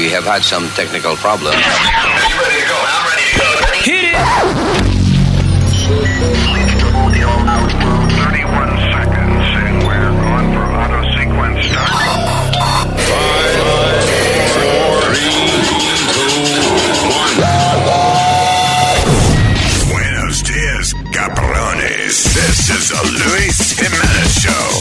We have had some technical problems. Hit it! Buenos dias, cabrones. This is the Luis Jimenez Show.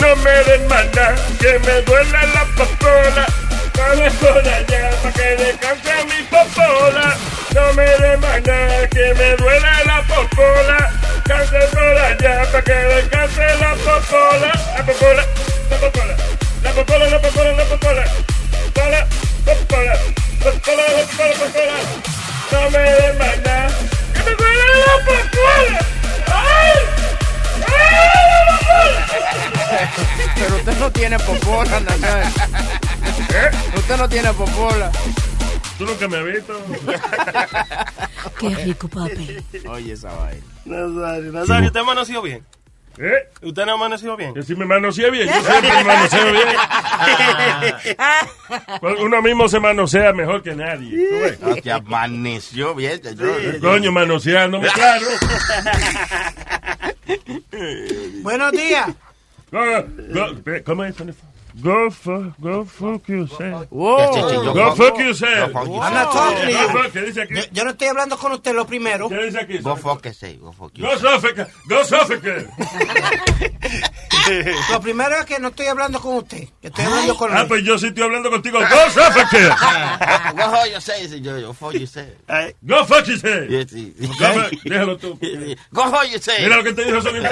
No, me den manda, que me duela la popola. Dale por allá para que descanse mi popola. No me den manda, que me duela la popola. Canse por allá para que descanse la popola. La popola, la popola, la popola, la popola, la popola. Popola, popola, popola, popola, popola. No me den manda, que me duela la popola. ¡Ay! Pero usted no tiene popola, Natal. Usted no tiene popola. ¿Tú nunca me has visto? Qué rico, papi. Oye, esa vaina. Nazario, Nazario, ¿usted amaneció bien? ¿Eh? ¿Usted no amaneció bien? Que si me manoseé bien, yo siempre me manoseo bien. Uno mismo se manosea mejor que nadie. ¿tú ves? Ah, te amaneció bien. yo- Coño, manoseándome, claro. Buenos días. ¿Cómo es? Go fuck, go fuck yourself. Wow. Go fuck yourself. I'm not talking to you. fuck. Yo, yo no estoy hablando con usted lo primero. ¿Qué dice aquí? Go fuck yourself, go fuck Go Suffolk, go Suffolk. Lo primero es que no estoy hablando con usted. que Estoy hablando con Ah, pues yo sí estoy hablando contigo. Go fuck yourself. Go fuck yourself. Go fuck yourself. Go fuck- Déjalo tú. Go fuck yourself. Mira lo que te dijo. Mira.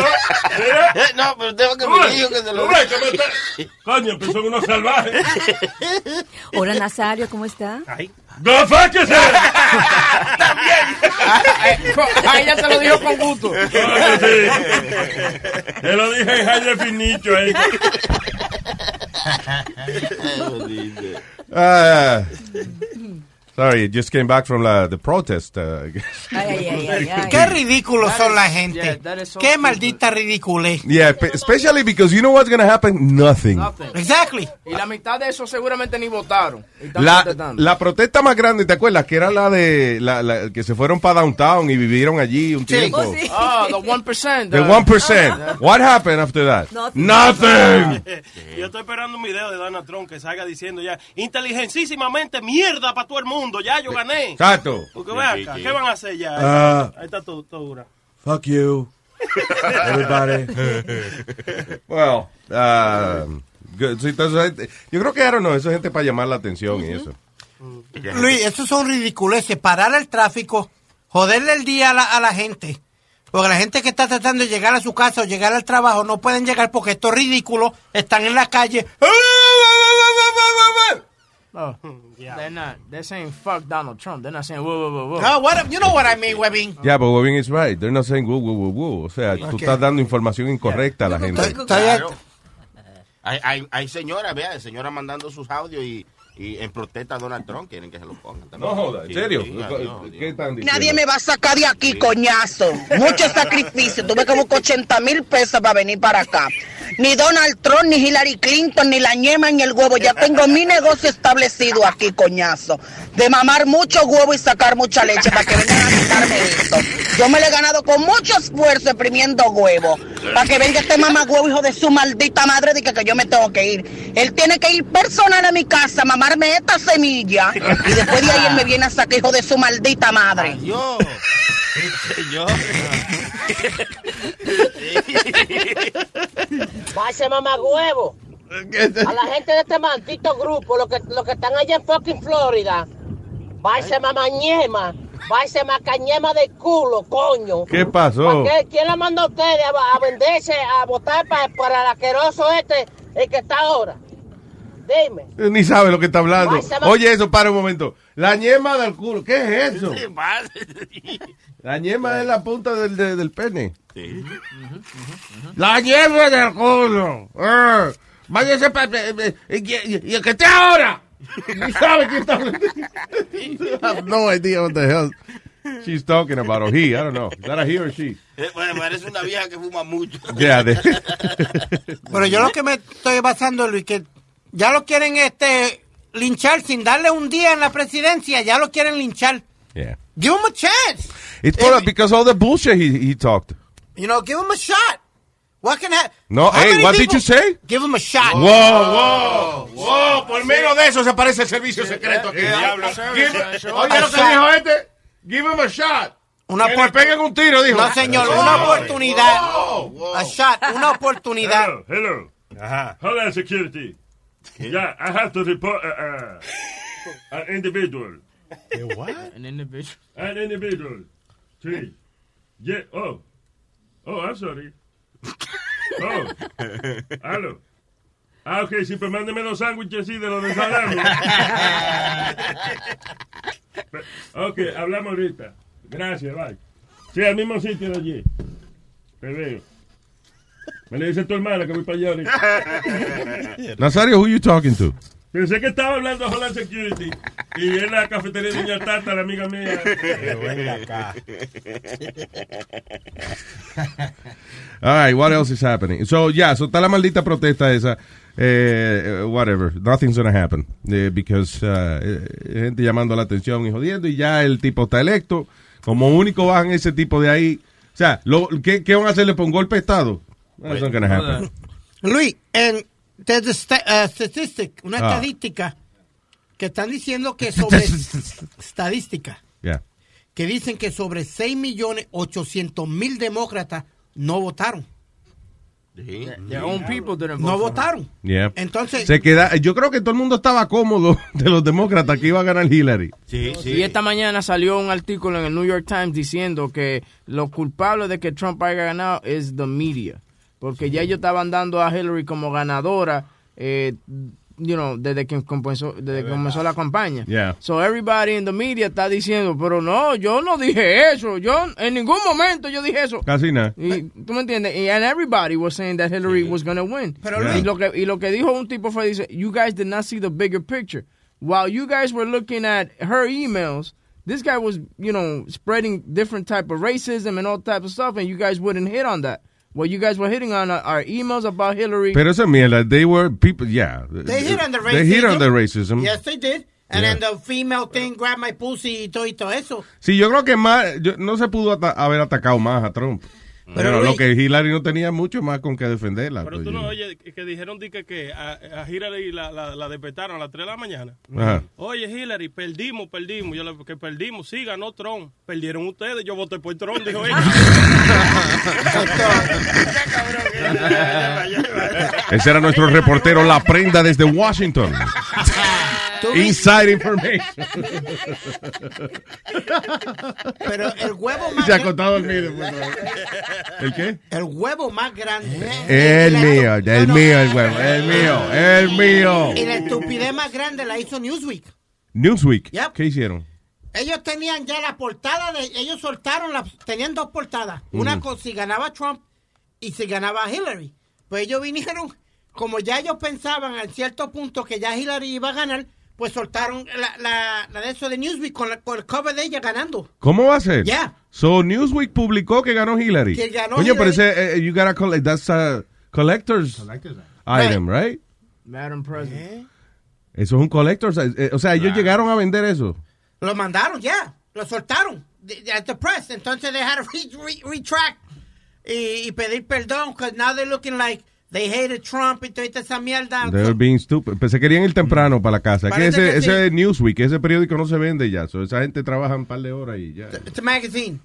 Eh, No, pero tengo que me dijo que se lo. Coño, pues son unos salvajes. Hola, Nazario, ¿cómo está? ¡Go fuck yourself! A ella se lo dijo con gusto. Coño, sí. Te lo dije en high definition ahí. Uh, sorry, just came back from la, the protest. Uh, Ay, ay, ay, ay. Qué ridículos son la yeah, gente. is so Qué maldita ridiculez. yeah, pe- especially because you know what's going to happen? Nothing. Nothing. Exactly. Y la mitad de eso seguramente ni votaron. La, la protesta más grande, ¿te acuerdas? Que era la de la, la- que se fueron para downtown y vivieron allí un tiempo. Oh, sí. Ah, the 1%. The uh, 1%. What happened after that? Nothing. Nothing. Yo estoy esperando un video de Donald Trump que salga diciendo ya inteligencísimamente mierda para todo el mundo. Ya yo gané. Exacto. Porque vean acá, ¿qué van a hacer ya? Ah. Ahí está todo, todo dura. Fuck you. Everybody. well, um, good. Sí, entonces, yo creo que, I don't know, eso es gente para llamar la atención y eso. Luis, estos son ridiculeces. Parar el tráfico, joderle el día a la, a la gente. Porque la gente que está tratando de llegar a su casa o llegar al trabajo no pueden llegar porque estos ridículos están en la calle. Oh, They're not. They're saying fuck Donald Trump. They're not saying whoa, whoa, whoa, whoa. No, what, you know what I mean, Webin. Yeah, but Webin is right. They're not saying woo, woo, woo, woo. O sea, tú Okay. estás dando información incorrecta a la gente. Hay, hay, hay señoras, vea, señoras mandando sus audios y, y en protesta a Donald Trump quieren que se lo pongan también. No joda, ¿en serio? sí, ¿Qué están diciendo? Nadie me va a sacar de aquí, coñazo. Mucho sacrificio. Tuve que buscar 80 mil pesos para venir para acá. Ni Donald Trump, ni Hillary Clinton, ni la ñema, ni el huevo. Ya tengo mi negocio establecido aquí, coñazo. De mamar mucho huevo y sacar mucha leche para que vengan a quitarme esto. Yo me lo he ganado con mucho esfuerzo exprimiendo huevo. Para que venga este mamá huevo, hijo de su maldita madre, de que, que yo me tengo que ir. Él tiene que ir personal a mi casa, mamarme esta semilla. Y después de ahí él me viene a sacar, hijo de su maldita madre. Adiós. Señor. Vaya mamá huevo. A la gente de este maldito grupo, los que, los que están allá en fucking Florida. Vaya mamá ñema. Vaya macañema de culo, coño. ¿Qué pasó? ¿Para qué? ¿Quién la mandó a ustedes a, a venderse, a votar pa- para el asqueroso este, el que está ahora? Dime. Ni sabe lo que está hablando. Oye, eso, para un momento. La ñema del culo. ¿Qué es eso? La ñema es la punta del, de- del pene. La ñema del culo. Eh, váyase para... ¿Y el que esté ahora? Ni sabe quién está hablando. I have no idea what the hell she's talking about. Or he, I don't know. Is that a he or she? Eh, Bueno, parece una vieja que fuma mucho. Yeah, de- Pero yo lo que me estoy basando, Luis, que ya lo quieren este linchar sin darle un día en la presidencia, ya lo quieren linchar. yeah. Give him a chance. It's for, because all the bullshit he, he talked. You know, give him a shot. What can happen? No, hey, what did you say? Give him a shot. Wow, wow, wow, por menos de eso se parece el servicio secreto aquí. Diablo. Give- Oye lo que dijo este. Give him a shot. Una que le peguen un tiro, dijo. No, señor, una oportunidad. A shot, una oportunidad. Hello, hello. Hold on, security. Yeah, I have to report uh, uh, an individual. what? An individual. An individual. Sí. Yeah, oh. Oh, I'm sorry. Oh. Aló. Ah, ok, sí, pues mándeme los sándwiches así de los de salami. Ok, hablamos ahorita. Gracias, bye. Sí, al mismo sitio de allí. Te veo. Me le dice tu hermana que voy para allá. Nazario, who you talking to? Pensé que estaba hablando de Homeland Security. Y en la cafetería de Doña Tata, la amiga mía. All right, what else is happening? So, yeah, so está la maldita protesta esa. Eh, whatever, nothing's gonna happen. Eh, because uh, eh, gente llamando la atención y jodiendo, y ya el tipo está electo. Como único bajan ese tipo de ahí. O sea, lo, ¿qué, ¿qué van a hacerle por un golpe de Estado? That's not gonna happen. Luis, en there's a uh, statistic, una Ah. estadística que están diciendo que sobre estadística Yeah. que dicen que sobre 6 millones 800 mil demócratas no votaron. Their own people didn't No vote votaron. Yeah. Entonces- se queda, yo creo que todo el mundo estaba cómodo de los demócratas que iba a ganar Hillary. Y esta mañana salió un artículo en el New York Times diciendo que lo culpable de que Trump haya ganado es the media. Porque ya ellos estaban dando a Hillary como ganadora, eh, you know, desde que comenzó, desde que comenzó la campaña. Yeah. So everybody in the media está diciendo, pero no, yo no dije eso, yo en ningún momento yo dije eso. Casi nada. Y, ¿Tú me entiendes? Y and everybody was saying that Hillary was going to win. Pero y, Luis- lo que, y lo que dijo un tipo fue, dice, you guys did not see the bigger picture. While you guys were looking at her emails, this guy was, you know, spreading different type of racism and all type of stuff, and you guys wouldn't hit on that. What you guys were hitting on are, are emails about Hillary. Pero esa mierda, they were people, yeah. They hit on the racism. They hit on the racism. Yes, they did. And Yeah. then the female thing, grab my pussy y todo, y todo eso. Sí, yo creo que más, yo- no se pudo ata- haber atacado más a Trump. Pero, lo Luis- que Hillary no tenía mucho más con que defenderla. Pero tú no oyes que, dijeron di que, que a, a Hillary la, la, la despertaron a las 3 de la mañana. Ajá. Oye, Hillary, perdimos, perdimos. Yo le que perdimos, sí, ganó Trump. Perdieron ustedes, yo voté por Trump, dijo ella. Ese era nuestro reportero La Prenda desde Washington. Inside information. Pero el huevo más Se acostado dormido. pues, no. ¿El qué? el huevo más grande. El la- mío, el no, no. mío, el huevo, el mío, el mío. Y la estupidez más grande la hizo Newsweek. Newsweek, Yep. ¿qué hicieron? Ellos tenían ya la portada de. Ellos soltaron la. Tenían dos portadas. Una Mm. con si ganaba Trump y si ganaba Hillary. Pues ellos vinieron. Como ya ellos pensaban a cierto punto que ya Hillary iba a ganar, pues soltaron la, la, la de eso de Newsweek con, la- con el cover de ella ganando. ¿Cómo va a ser? Yeah. So Newsweek publicó que ganó Hillary. Que ganó Coño, pero Hillary. ese, eh, you gotta collect, that's a collector's item, right? Madam President. Eso es un collector's, eh, o sea, ellos llegaron a vender eso. Lo mandaron ya. Lo soltaron. At the press. Entonces they had to re- re- retract y, y pedir perdón. Because now they're looking like they hated Trump y toda esa mierda. They were being stupid. Pues se querían ir temprano para la casa. Que ese, que ese Newsweek, ese periódico no se vende ya. So, esa gente trabaja un par de horas y ya. It's a magazine.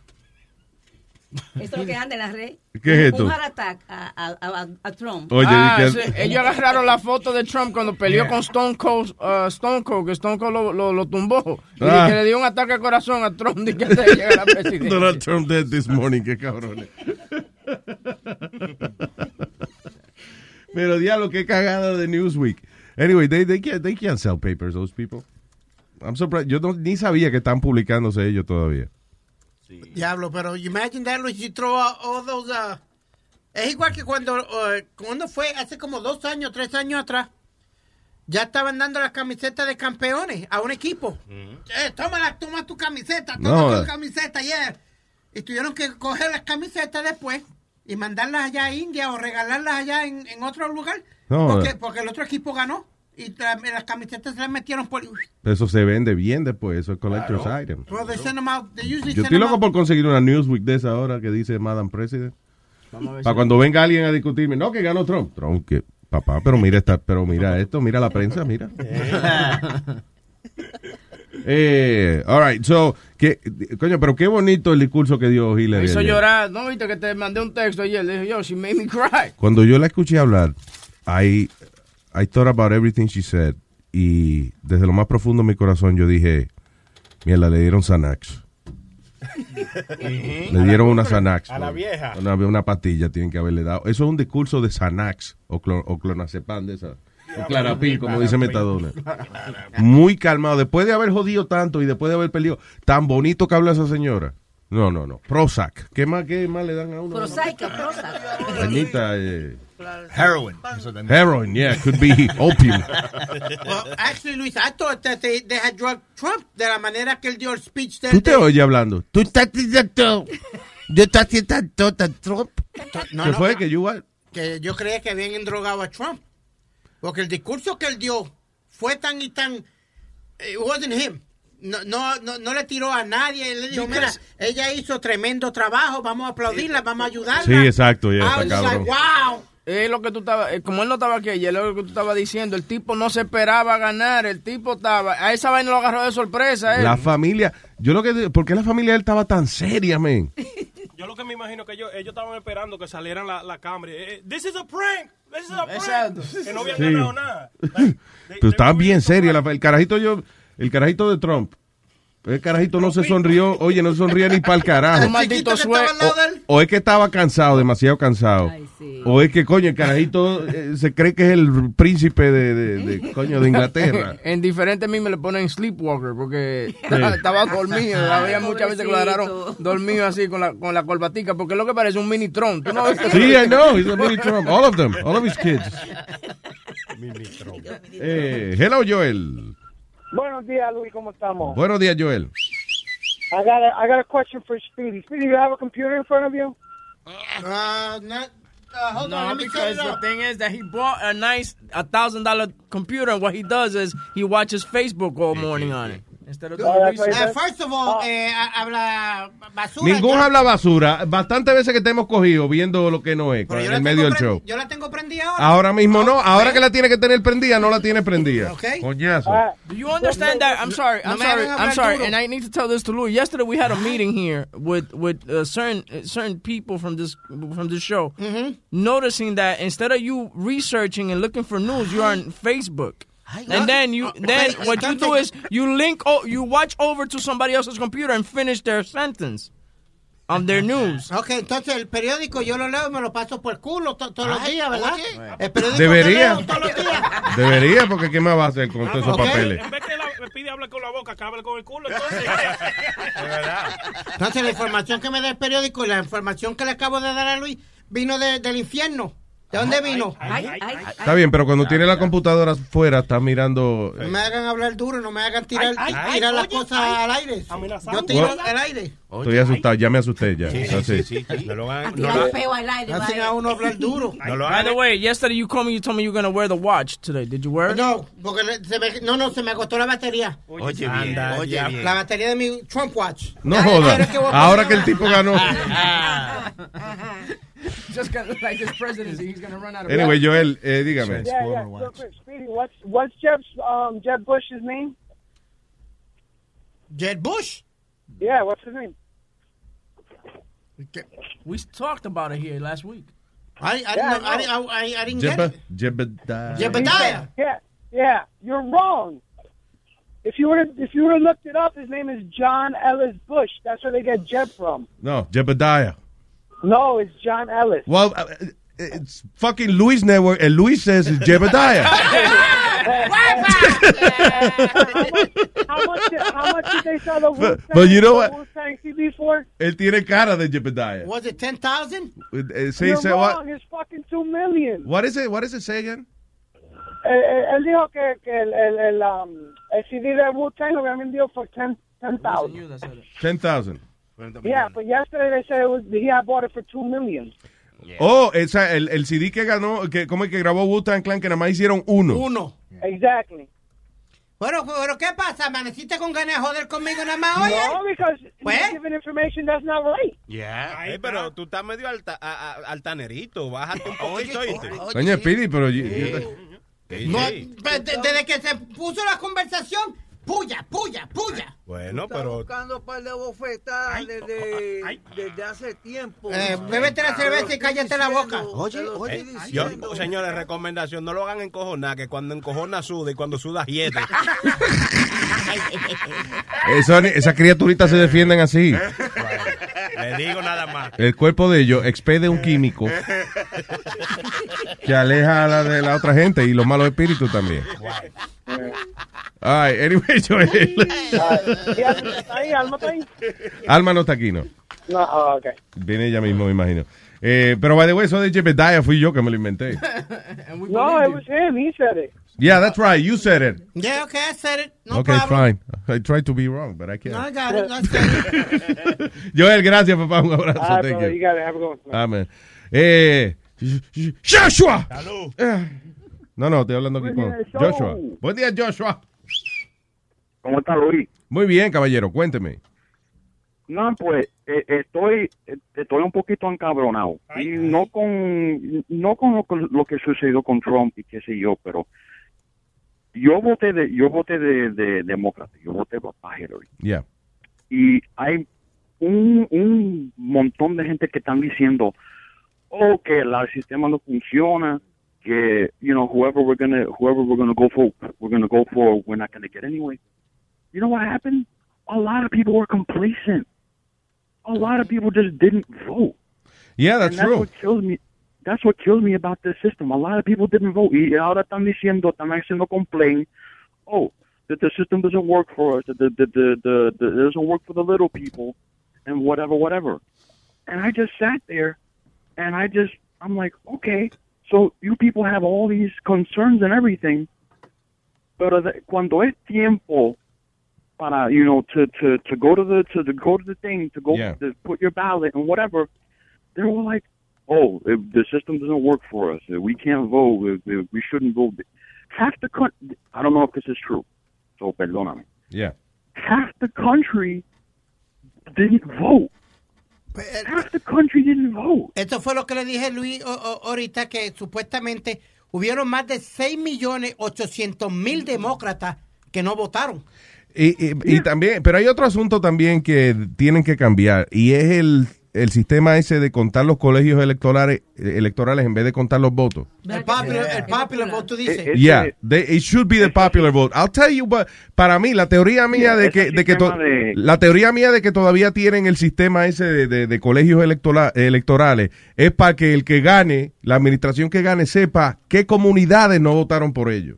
Esto es lo que anda en la red. ¿Qué es esto? Un heart attack a, a, a, a Trump. Oye, Ah, que- sí, ellos agarraron la foto de Trump cuando peleó con Stone Cold, uh, Stone Cold, que Stone Cold lo, lo, lo tumbó. Y Ah. que le dio un ataque al corazón a Trump de que antes de llegar a la presidencia. Donald Trump dead this morning, qué cabrones. Pero diablo, qué cagada de Newsweek. Anyway, they, they, can't, they can't sell papers, those people. I'm surprised. Yo no- ni sabía que están publicándose ellos todavía. Diablo, pero you imagine that, Luis, you throw all those, uh, es igual que cuando, uh, cuando fue hace como dos años, tres años atrás, ya estaban dando las camisetas de campeones a un equipo. Eh, tómala, toma tu camiseta, toma No, tu eh. camiseta, yeah. Y tuvieron que coger las camisetas después y mandarlas allá a India o regalarlas allá en, en otro lugar. No, porque, eh. porque el otro equipo ganó. Y las camisetas se las metieron por... Eso se vende bien después, eso es collector's item. Well, they send them out. They usually Yo estoy loco out. por conseguir una Newsweek de esa ahora que dice Madam President. Para si- cuando venga alguien a discutirme, no, que ganó Trump. Trump, que papá, pero mira esta, pero mira esto, mira la prensa, mira. eh, all right, so, que, coño, pero qué bonito el discurso que dio Me Hillary. hizo ayer. llorar. No, viste que te mandé un texto ayer. Le dije, yo, she made me cry. Cuando yo la escuché hablar, I, I thought about everything she said. Y desde lo más profundo de mi corazón yo dije, mierda, le dieron Xanax. Le dieron una Xanax. A la vieja. Una, una pastilla tienen que haberle dado. Eso es un discurso de Xanax o, clo- o clonazepam de esa. O clarapín, como dice Metadona. Muy calmado. Después de haber jodido tanto y después de haber perdido, tan bonito que habla esa señora. No, no, no. Prozac. ¿Qué más, qué más le dan a uno? Prosaica, Prozac. Cañita, eh, Heroin. Heroin, yeah, could be opium. Well, actually, Luis, I thought that they, they had drugged Trump de la manera que él dio el speech. Tú te oyes hablando. Tú estás diciendo. Yo estás diciendo Trump. ¿Qué fue? que- yo. que yo creía que habían endrogado a Trump. Porque el discurso que él dio fue tan y tan... It wasn't him. No, no, no, no le tiró a nadie. Él le dijo, mira, ella hizo tremendo trabajo, vamos a aplaudirla, vamos a ayudarla. Sí, exacto, ya, I está like, wow. Es lo que tú estabas, eh, como él no estaba aquí ayer, es lo que tú estabas diciendo, el tipo no se esperaba ganar, el tipo estaba, a esa vaina lo agarró de sorpresa, él. La familia. Yo lo que. ¿Por qué la familia de él estaba tan seria, men? Yo lo que me imagino que ellos, ellos estaban esperando que salieran la, la cámara. Eh, eh, This is a prank. Exacto. Que no habían Sí. ganado nada. Pero estaba bien serio. la- el carajito yo. El carajito de Trump. El carajito no se sonrió. Oye, no se sonría ni para el carajo. Un maldito sueño. O es que estaba cansado, demasiado cansado. O es que, coño, el carajito eh, se cree que es el príncipe de, de- de, coño, de Inglaterra. en diferentes memes le ponen sleepwalker porque estaba dormido. Había muchas veces que lo agarraron dormido así con la, con la corbatica porque es lo que parece un mini tron. ¿Tú no ves? Sí, I know. He's a mini Trump. All of them. All of his kids. Eh, hello, Joel. Buenos días, Luis, ¿cómo estamos? Buenos días, Joel. I got a, I got a question for Speedy. Speedy, you have a computer in front of you? Uh, not, uh, hold on, No, let me because the thing is that he bought a nice a thousand dollar computer, and what he does is he watches Facebook all morning on it of doing Uh, research. first of all, eh, ha- habla basura. Ningún ya. habla basura. Bastantes veces que te hemos cogido viendo lo que no es Pero en el medio del show. Yo la tengo prendida ahora. Ahora mismo no. Ahora que la tiene que tener prendida, no la tiene prendida. Okay. Coñazo. Do you understand that? I'm sorry. I'm No sorry. hagan I'm hablar sorry. duro. And I need to tell this to Louis. Yesterday we had a meeting here with with uh, certain certain people from this from this show, Mm-hmm. noticing that instead of you researching and looking for news, you're on Facebook. And then you then Okay, what you do is you link oh you watch over to somebody else's computer and finish their sentence on their news. Ok, entonces el periódico yo lo leo y me lo paso por el culo to- todos los días, ¿verdad? oye. El periódico Debería. lo leo todos los días. Debería, porque ¿qué más va a hacer con todos esos Ok. papeles? En vez que la, le pide hablar con la boca, que hable con el culo. Entonces, Entonces la información que me da el periódico y la información que le acabo de dar a Luis vino de- del infierno. ¿De dónde vino? Está bien, pero cuando tiene la computadora fuera, está mirando. No me hagan hablar duro, no me hagan tirar, Ay, ay, tirar ay, las oye, cosas ay. al aire. Yo tiro al aire. Estoy asustado, ya me asusté ya. Sí, sí, sí, sí. No lo hagan. A No lo. Hacen a uno hablar duro. no lo By the way, yesterday you called me. You told me you're gonna wear the watch today. Did you wear it? No, porque se me, no, no, se me agotó la batería. Oye, bien, Anda, oye, ya. bien. La batería de mi Trump Watch. No Ay, joda. ¿quieres que voy a Ahora que el tipo ganó. Just gonna, like his presidency, he's gonna run out of. Anyway, Joel, eh, dígame. Yeah, yeah. Quick, Speedy, what's what's Jeb's um Jeb Bush's name? Jed Bush. Yeah, what's his name? We talked about it here last week. I, I, Yeah, didn't, I know- I, didn't- I, I, I didn't get it. Jebediah. Jebediah. Yeah, yeah. You're wrong. If you were to, if you were to look it up, his name is John Ellis Bush. That's where they get Jeb from. No, Jebediah. No, it's John Ellis. Well, uh, it's fucking Luis Network, and Luis says it's Jebediah. how much? Did, how much did they sell the Wu But- but you know what? Wu-Tang CD for? Él tiene cara de Jebediah. Was it 10,000? Eh, sí, You're say wrong. what? It's fucking two million. What is it? What is it? Say again. Eh, eh, él dijo que, que el, el, el, um, el CD de Wu-Tang lo habían vendido for ten ten thousand. Ten thousand. Yeah, but yesterday they said it was he had bought it for two million. Oh, esa, el, el CD que ganó, que como el que grabó Wu-Tang Clan, que nada más hicieron uno. Uno. Exactly. Bueno, pero ¿qué pasa? ¿Amaneciste con ganas de joder conmigo nada más, oye? No, because Pues. you're giving information that's not right. Yeah. Pero tú estás medio alta, a- a- altanerito. Bájate un poquito, ¿oíste? Coño, Speedy, pero... yo- yo- No, pues, de- desde que se puso la conversación, puya, puya, puya. Bueno, Está pero... buscando un par de bofetadas desde, desde hace tiempo. Eh, bébete la cerveza y cállate la boca. Oye, oye, Eh, yo, señores, recomendación, no lo hagan encojonar, que cuando encojona suda y cuando suda hiede. Esas criaturitas se defienden así. Le digo nada más. El cuerpo de ellos expede un químico que aleja a la de la otra gente y los malos espíritus también. Ay, anyway, Joel. ¿Y Alma está ahí? ¿Alma está ahí? Alma no está aquí, ¿no? No, oh, okay. Viene ella mismo, me imagino. Eh, pero, by the way, eso de Jebediah fui yo que me lo inventé. No, it was him. He said it. Yeah, that's right. You said it. Yeah, okay, I said it. No okay, problem. fine. I tried to be wrong, but I can't. No, I got it. I said it. Joel, gracias, papá. Un abrazo. All right, Thank brother, you. you got it. Have a good one. Amén. Eh, Joshua. Eh, No, no, estoy hablando aquí con. Joshua. Buen día, Joshua. ¿Cómo está Luis? Muy bien, caballero, cuénteme. No, pues eh, estoy eh, estoy un poquito encabronado y no con no con lo, que- lo que sucedió con Trump y qué sé yo, pero yo voté de yo voté de, de demócrata, yo voté para Hillary Yeah. y hay un, un montón de gente que están diciendo oh que el sistema no funciona que you know whoever we're gonna whoever we're gonna go for we're gonna go for we're not gonna get anyway you know what happened? A lot of people were complacent. A lot of people just didn't vote. Yeah, that's and that's true. what kills me. That's what kills me about this system. A lot of people didn't vote. Y ahora están diciendo están haciendo complaint oh that the system doesn't work for us that the the the, the, the it doesn't work for the little people and whatever whatever. And I just sat there and I just I'm like okay so you people have all these concerns and everything pero de- cuando es tiempo para you know to to to go to the to, the go to the thing to go Yeah. to put your ballot and whatever they're all like oh if the system doesn't work for us if we can't vote if, if we shouldn't vote half the country I don't know if this is true so perdóname Yeah. half the country didn't vote eh, half the country didn't vote Esto fue lo que le dije Luis o- o- ahorita, que supuestamente hubieron más de 6 millones 800 mil demócratas que no votaron. Y, y- y también, pero hay otro asunto también que tienen que cambiar y es el, el sistema ese de contar los colegios electorales electorales en vez de contar los votos. El popular, el popular vote, tú dices. Yeah, they- it should be the popular vote. I'll tell you, but para mí la teoría mía de que, de que to- sistema de- la teoría mía de que todavía tienen el sistema ese de, de- de colegios electora- electorales es para que el que gane, la administración que gane sepa qué comunidades no votaron por ellos.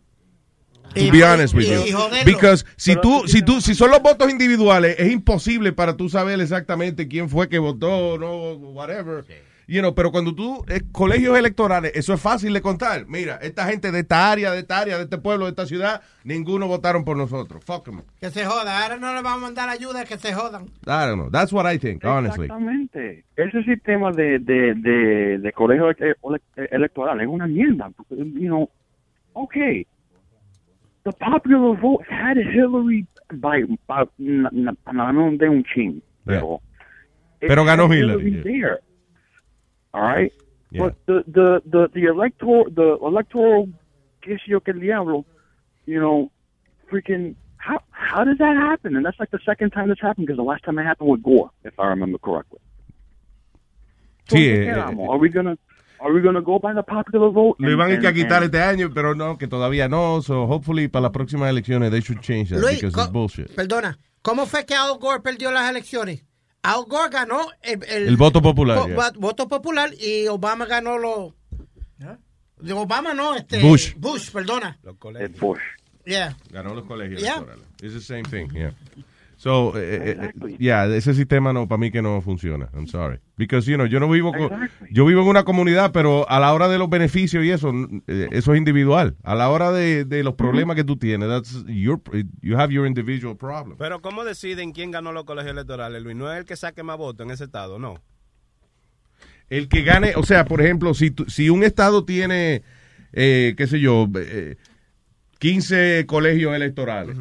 To be honest with you. Because si tú, si tú, si son los votos individuales, es imposible para tú saber exactamente quién fue que votó, no, whatever. You know, pero cuando tú, eh, colegios electorales, eso es fácil de contar. Mira, esta gente de esta área, de esta área, de este pueblo, de esta ciudad, ninguno votaron por nosotros. Fuck 'em. Que se joda. Ahora no le vamos a mandar ayuda, que se jodan. I don't know. That's what I think, honestly. Exactamente. Ese sistema de, de, de, de colegio ele- ele- electoral es una mierda. You know, okay. The popular vote had Hillary by, by na- na- ganó de un chin. Pero, it Pero ganó had Hillary, there. All right. Yeah. But the, the, the, the electoral, the electoral, yo qué diablo, you know, freaking, how, how did that happen? And that's like the second time this happened because the last time it happened with Gore, if I remember correctly. So, Sí, ¿qué eh, quedamos? Are we gonna, are we gonna go by the popular vote? Lo iban a quitar este año, pero no, que todavía no. So hopefully para las próximas elecciones they should change that Luis, because it's bullshit. Perdona, ¿cómo fue que Al Gore perdió las elecciones? Al Gore ganó el, El voto popular, vo- yeah. va- voto popular y Obama ganó los De Obama no, este. Bush. Bush, perdona. Es Bush. Yeah. Ganó los colegios Yeah. electorales. It's the same thing, yeah. So, eh, eh, eh, yeah, ese sistema no, para mí que no funciona. I'm sorry. Because, you know, yo no vivo con, yo vivo en una comunidad, pero a la hora de los beneficios y eso, eh, eso es individual. A la hora de, de los problemas que tú tienes, that's your, you have your individual problem. Pero ¿cómo deciden quién ganó los colegios electorales, Luis? ¿No es el que saque más votos en ese estado? No. El que gane, o sea, por ejemplo, si, si un estado tiene, eh, qué sé yo, eh, 15 colegios electorales,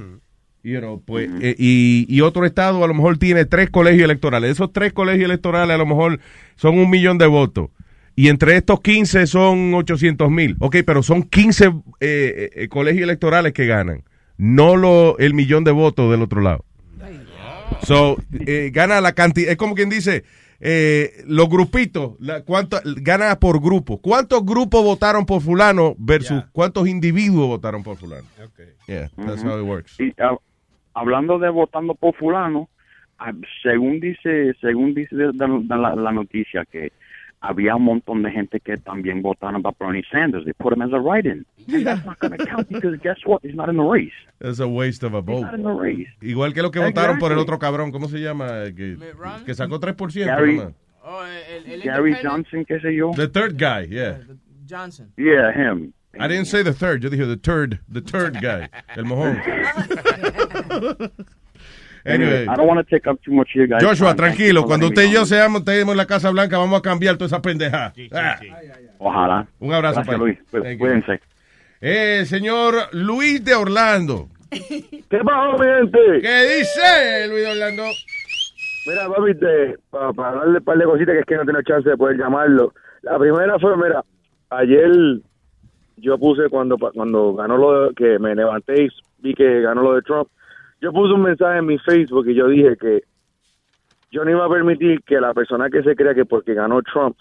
you know, pues, eh, y, y otro estado a lo mejor tiene tres colegios electorales. Esos tres colegios electorales a lo mejor son un millón de votos. Y entre estos 15 son 800 mil. Ok, pero son 15 eh, eh, colegios electorales que ganan. No lo, el millón de votos del otro lado. So, eh, gana la cantidad, es como quien dice, eh, los grupitos, la, cuánto, gana por grupo. ¿Cuántos grupos votaron por fulano versus cuántos individuos votaron por fulano? Yeah, that's how it works. Y ah, hablando de votando por fulano, ah, según dice, según dice de- de- de la, la noticia que había un montón de gente que también votaron para Bernie Sanders. They put him as a write-in. That's not going to count because guess what? He's not in the race. That's a waste of a vote. not in the race. Igual que los que Exactly. votaron por el otro cabrón, ¿cómo se llama? Que, que sacó 3%. Gary- nomás. Gary Johnson, qué sé yo. The third guy, yeah. Johnson. Yeah, him. I didn't say the third, yo dije the third, the third guy, el mojón. Anyway. I don't want to take up too much of you guys. Joshua, tranquilo, cuando usted y yo seamos, en la Casa Blanca, vamos a cambiar toda esa pendeja. Ah. Ojalá. Un abrazo, Gracias, pai. Luis. You. Cuídense. Eh, señor Luis de Orlando. ¿Qué pasó, mi gente? ¿Qué dice Luis de Orlando? Mira, papi, para, para darle un par de cositas que es que no tengo chance de poder llamarlo. La primera fue, mira, ayer yo puse cuando cuando ganó lo de, que me levanté y vi que ganó lo de Trump, yo puse un mensaje en mi Facebook y yo dije que yo no iba a permitir que la persona que se crea que porque ganó Trump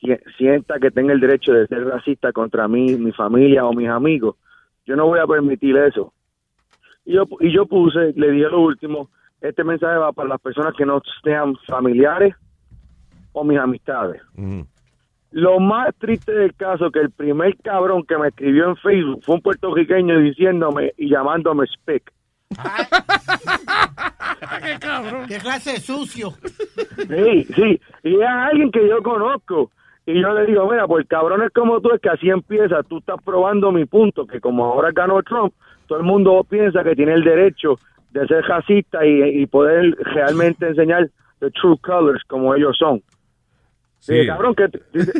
si- sienta que tenga el derecho de ser racista contra mí, mi familia o mis amigos. Yo no voy a permitir eso. Y yo, y yo puse, le dije lo último, este mensaje va para las personas que no sean familiares o mis amistades. Lo más triste del caso que el primer cabrón que me escribió en Facebook fue un puertorriqueño diciéndome y llamándome Speck. ¿Qué cabrón? ¿Qué clase de sucio? Sí, sí, y es alguien que yo conozco. Y yo le digo, mira, pues cabrones como tú es que así empieza, tú estás probando mi punto, que como ahora ganó Trump, todo el mundo piensa que tiene el derecho de ser racista y, y poder realmente enseñar the true colors como ellos son. Sí. Sí. cabrón, que a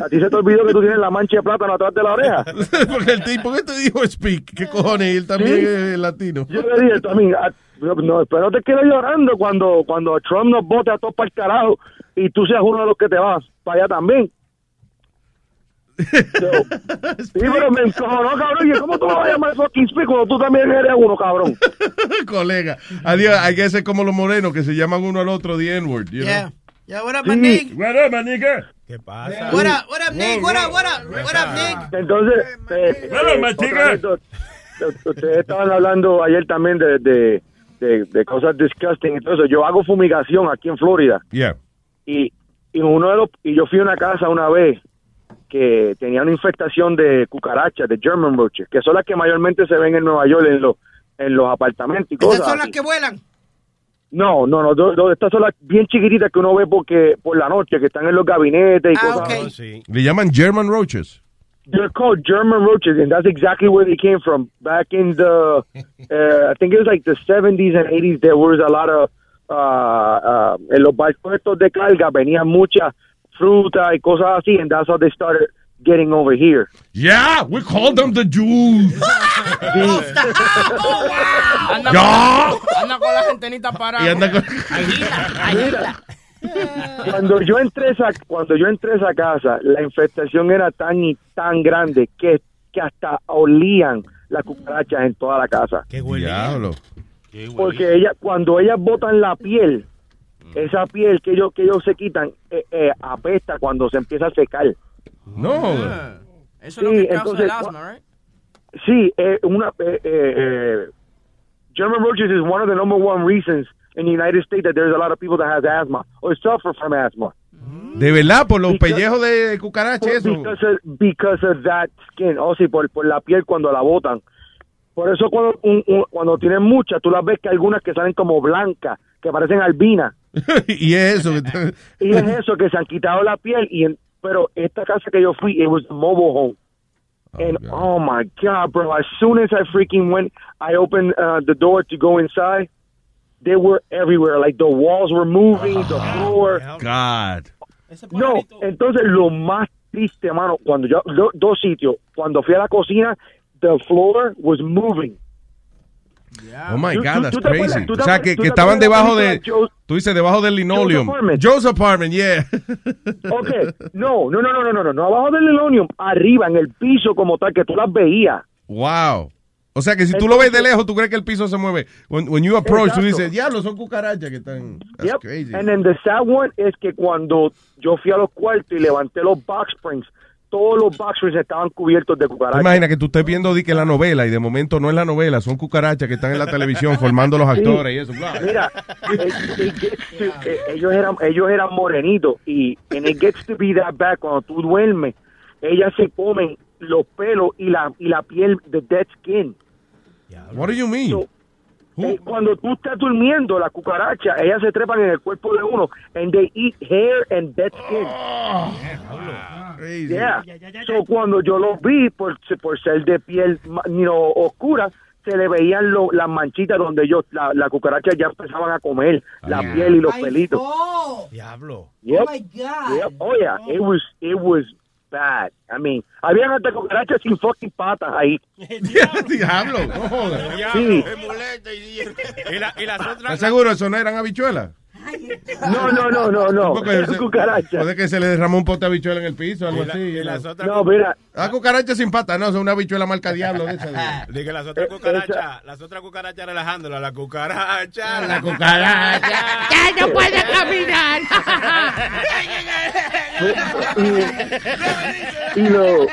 ti se te olvidó que tú tienes la mancha de plátano atrás de la oreja. Porque el tipo que te dijo speak, ¿qué cojones? Y él también Sí. es latino. Yo le dije, también, no, no, pero no te quedes llorando cuando, cuando Trump nos vote a todos para el carajo y tú seas uno de los que te vas para allá también. So, sí, pero me encojonó, cabrón. Y ¿cómo tú me vas a llamar fucking speak cuando tú también eres uno, cabrón? Colega. Adiós, hay que ser como los morenos que se llaman uno al otro the N-word. you know? Yeah. Yeah, what up, my Nick? What up, my nigga? ¿Qué pasa? What up, what up, Nick? What up, what up? What up, Nick? Entonces, eh, eh, Martica. otra anécdota. ustedes estaban hablando ayer también de, de, de, de cosas disgusting y todo eso. Yo hago fumigación aquí en Florida. Yeah. y, y uno de los y yo fui a una casa una vez que tenía una infestación de cucarachas, de German roaches, que son las que mayormente se ven en Nueva York en los en los apartamentos y Esas cosas. son las así. que vuelan. No, no, no, do- do- estas son las bien chiquititas que uno ve porque por la noche que están en los gabinetes y Ah, cosas. ok. Le llaman German roaches. They're called German roaches, and that's exactly where they came from. Back in the, uh, I think it was like the 70s and 80s, there was a lot of, uh, uh, en los barcos estos de carga venían mucha fruta y cosas así, and that's how they started getting over here. Yeah, we call them the Jews. Anda, Ya. con, anda con las antenitas paradas. Y anda con- Cuando yo entré a esa, cuando yo entré a esa casa, la infestación era tan y tan grande que, que hasta olían las cucarachas en toda la casa. Diablo. Porque ella, cuando ellas botan la piel, esa piel que ellos, que ellos se quitan, eh, eh, apesta cuando se empieza a secar. No. Eso es lo Sí, que causa entonces, el asma, right? Sí, eh, una, eh, eh, eh, German roaches is one of the number one reasons in the United States that there's a lot of people that has asthma or suffer from asthma. De verdad, por los pellejos de cucaracha, Por- eso. Because of, because of that skin. Oh, sí, por, por la piel cuando la botan. Por eso cuando, un- un- cuando tienen muchas, tú las ves que algunas que salen como blancas, que parecen albinas. y es eso. Y es eso, que se han quitado la piel. y en- Pero esta casa que yo fui, it was a mobile home. And oh my God, bro, as soon as I freaking went, I opened uh, the door to go inside, they were everywhere. Like the walls were moving, the floor. God. No, entonces lo más triste, mano, cuando yo, do- dos sitios, cuando fui a la cocina, the floor was moving. Oh my Tú- God, tú- that's tú crazy. tú O sea, que, tú que estaban debajo de. Joe's- Tú dices debajo del linoleum. Apartment. Joe's apartment, yeah. Okay, no, no, no, no, no, no, no, no abajo del linoleum, arriba, en el piso como tal, que tú las veías. Wow. O sea, que si tú lo ves de lejos, tú crees que el piso se mueve. When, when you approach, tú Exacto. dices, diablo, son cucarachas que están. That's Yep. crazy. And then the sad one es que cuando yo fui a los cuartos y levanté los box springs, todos los box springs estaban cubiertos de cucarachas. Imagina que tú estés viendo di que la novela y de momento no es la novela, son cucarachas que están en la televisión formando los Sí. actores y eso. Mira, it- it gets to- eh, ellos eran ellos eran morenitos y and it gets to be that bad cuando tú duermes, ellas se comen los pelos y la y la piel de dead skin. What do you mean? Eh, cuando tú estás durmiendo, la cucaracha, ellas se trepan en el cuerpo de uno and they eat hair and dead skin. Yeah. So, cuando yo los vi, por, por ser de piel you know, oscura, se le veían lo- las manchitas donde yo, la, la cucaracha ya empezaban a comer la piel y los pelitos. Diablo. Yep. Oh my God. Yep. Oh yeah, it was it was bad. I mean, habían hasta cucarachas sin fucking patas ahí. Diablo, no jodas. Sí. Y, la- y las otras. ¿Estás seguro eso no eran habichuelas? No, no, no, no, no. Porque cucarachas. Puede que se le derramó un pote de habichuela en el piso, algo Y la- así. y las otras No, mira. Ah, cucaracha sin pata, no, son una habichuela marca diablo de esa. Dije las otras cucarachas, las otras cucarachas relajándola, la cucaracha, La cucaracha. ¡Ya no puede caminar! y, y lo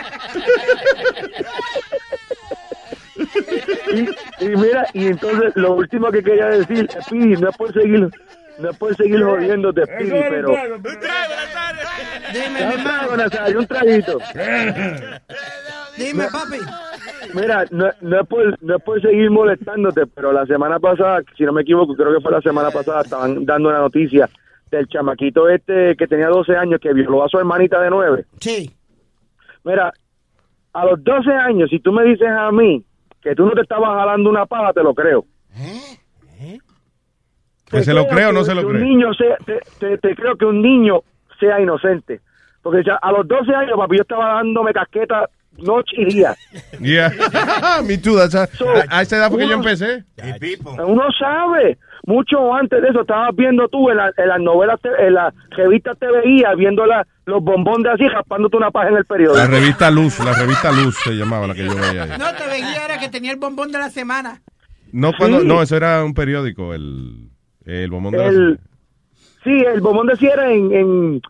y, y mira y entonces lo último que quería decir Speedy no es por seguir no es por seguir jodiéndote Speedy pero Dime, mi un trago, hermano. Nazario, un traguito Dime, papi. mira no, no es por no es por seguir molestándote pero la semana pasada si no me equivoco creo que fue la semana pasada estaban dando una noticia del chamaquito este que tenía 12 años que violó a su hermanita de 9 Sí. Mira, a los 12 años, si tú me dices a mí que tú no te estabas jalando una paja, te lo creo. Pues Te se lo creo o no que- se lo que creo. Un niño sea, te, te- te creo que un niño sea inocente. Porque ya a los 12 años, papi, yo estaba dándome casqueta noche y día. Yeah. Me too, that's a, a esa edad fue que yo empecé. Uno sabe. Mucho antes de eso, estabas viendo tú en, la- en las novelas, te- en las revistas te veía viendo la- los bombones así, raspándote una paja en el periódico. La revista Luz, la revista Luz se llamaba la que yo veía ahí. No, te veía era que tenía el bombón de la semana. No, cuando, Sí. no, eso era un periódico, el, el bombón de la El- Sí, el bombón de cierre en... en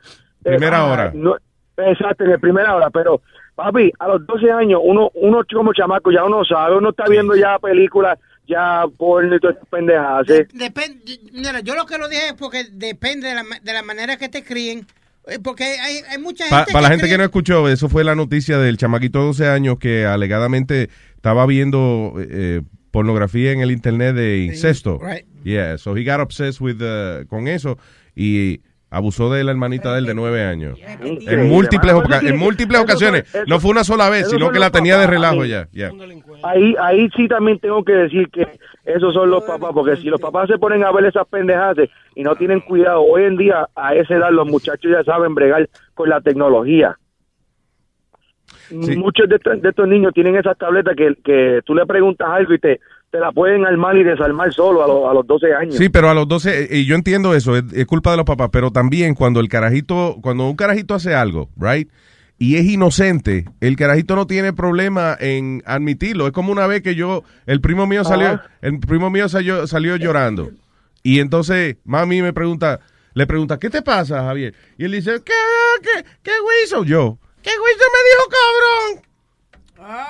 Primera ah, hora. no, exacto, en primera hora, pero papi, a los 12 años, uno, uno como chamaco ya uno sabe, uno está viendo ya películas, ya porno y todas esas pendejadas. ¿eh? Depende, mira, yo lo que lo dije es porque depende de la, ma- de la manera que te críen. eh, Porque hay, hay mucha Para gente. la gente cree- que no escuchó, eso fue la noticia del chamaquito de 12 años que alegadamente estaba viendo eh, pornografía en el internet de incesto. right. Yeah, so he got obsessed with uh, con eso y abusó de la hermanita de él de 9 años. En múltiples, en múltiples ocasiones. no fue una sola vez, sino que la tenía de relajo ya. yeah. Ahí, ahí sí también tengo que decir que esos son los papás, porque si los papás se ponen a ver esas pendejadas y no tienen cuidado, hoy en día a esa edad los muchachos ya saben bregar con la tecnología. Muchos de estos, de estos niños tienen esas tabletas que, que tú le preguntas algo y te, te la pueden armar y desarmar solo a, los- a los 12 años. Sí, pero a los 12, eh, y yo entiendo eso, es, es culpa de los papás, pero también cuando el carajito, cuando un carajito hace algo, right, y es inocente, el carajito no tiene problema en admitirlo. Es como una vez que yo, el primo mío salió, Ajá. el primo mío salió, salió llorando, y entonces mami me pregunta, le pregunta, ¿qué te pasa, Javier? Y él dice, ¿qué, qué, qué hizo yo? ¿Qué hizo me dijo, cabrón?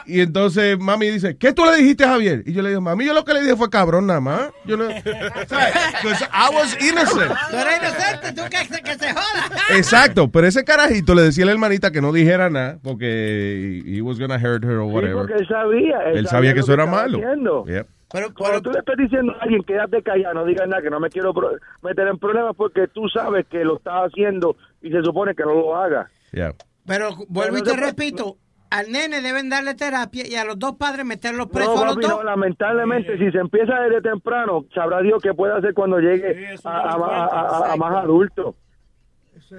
Y entonces mami dice, ¿qué tú le dijiste a Javier? Y yo le digo, mami, yo lo que le dije fue cabrón nada más. Yo le, I was innocent. Tú eres inocente, tú que, se- que se joda. Exacto, pero ese carajito le decía a la hermanita que no dijera nada porque he was gonna hurt her or Sí, whatever. porque él sabía. Él sabía que eso era malo. Yep. Pero, Cuando tú le estás diciendo a alguien, quédate callado, no digas nada, que no me quiero meter en problemas porque tú sabes que lo estás haciendo y se supone que no lo haga. Yeah. Pero vuelvo y te repito, al nene deben darle terapia y a los dos padres meterlos presos No, a los papi, dos. no, lamentablemente, si se empieza desde temprano, sabrá Dios qué puede hacer cuando llegue a, a- a- a- a más adulto.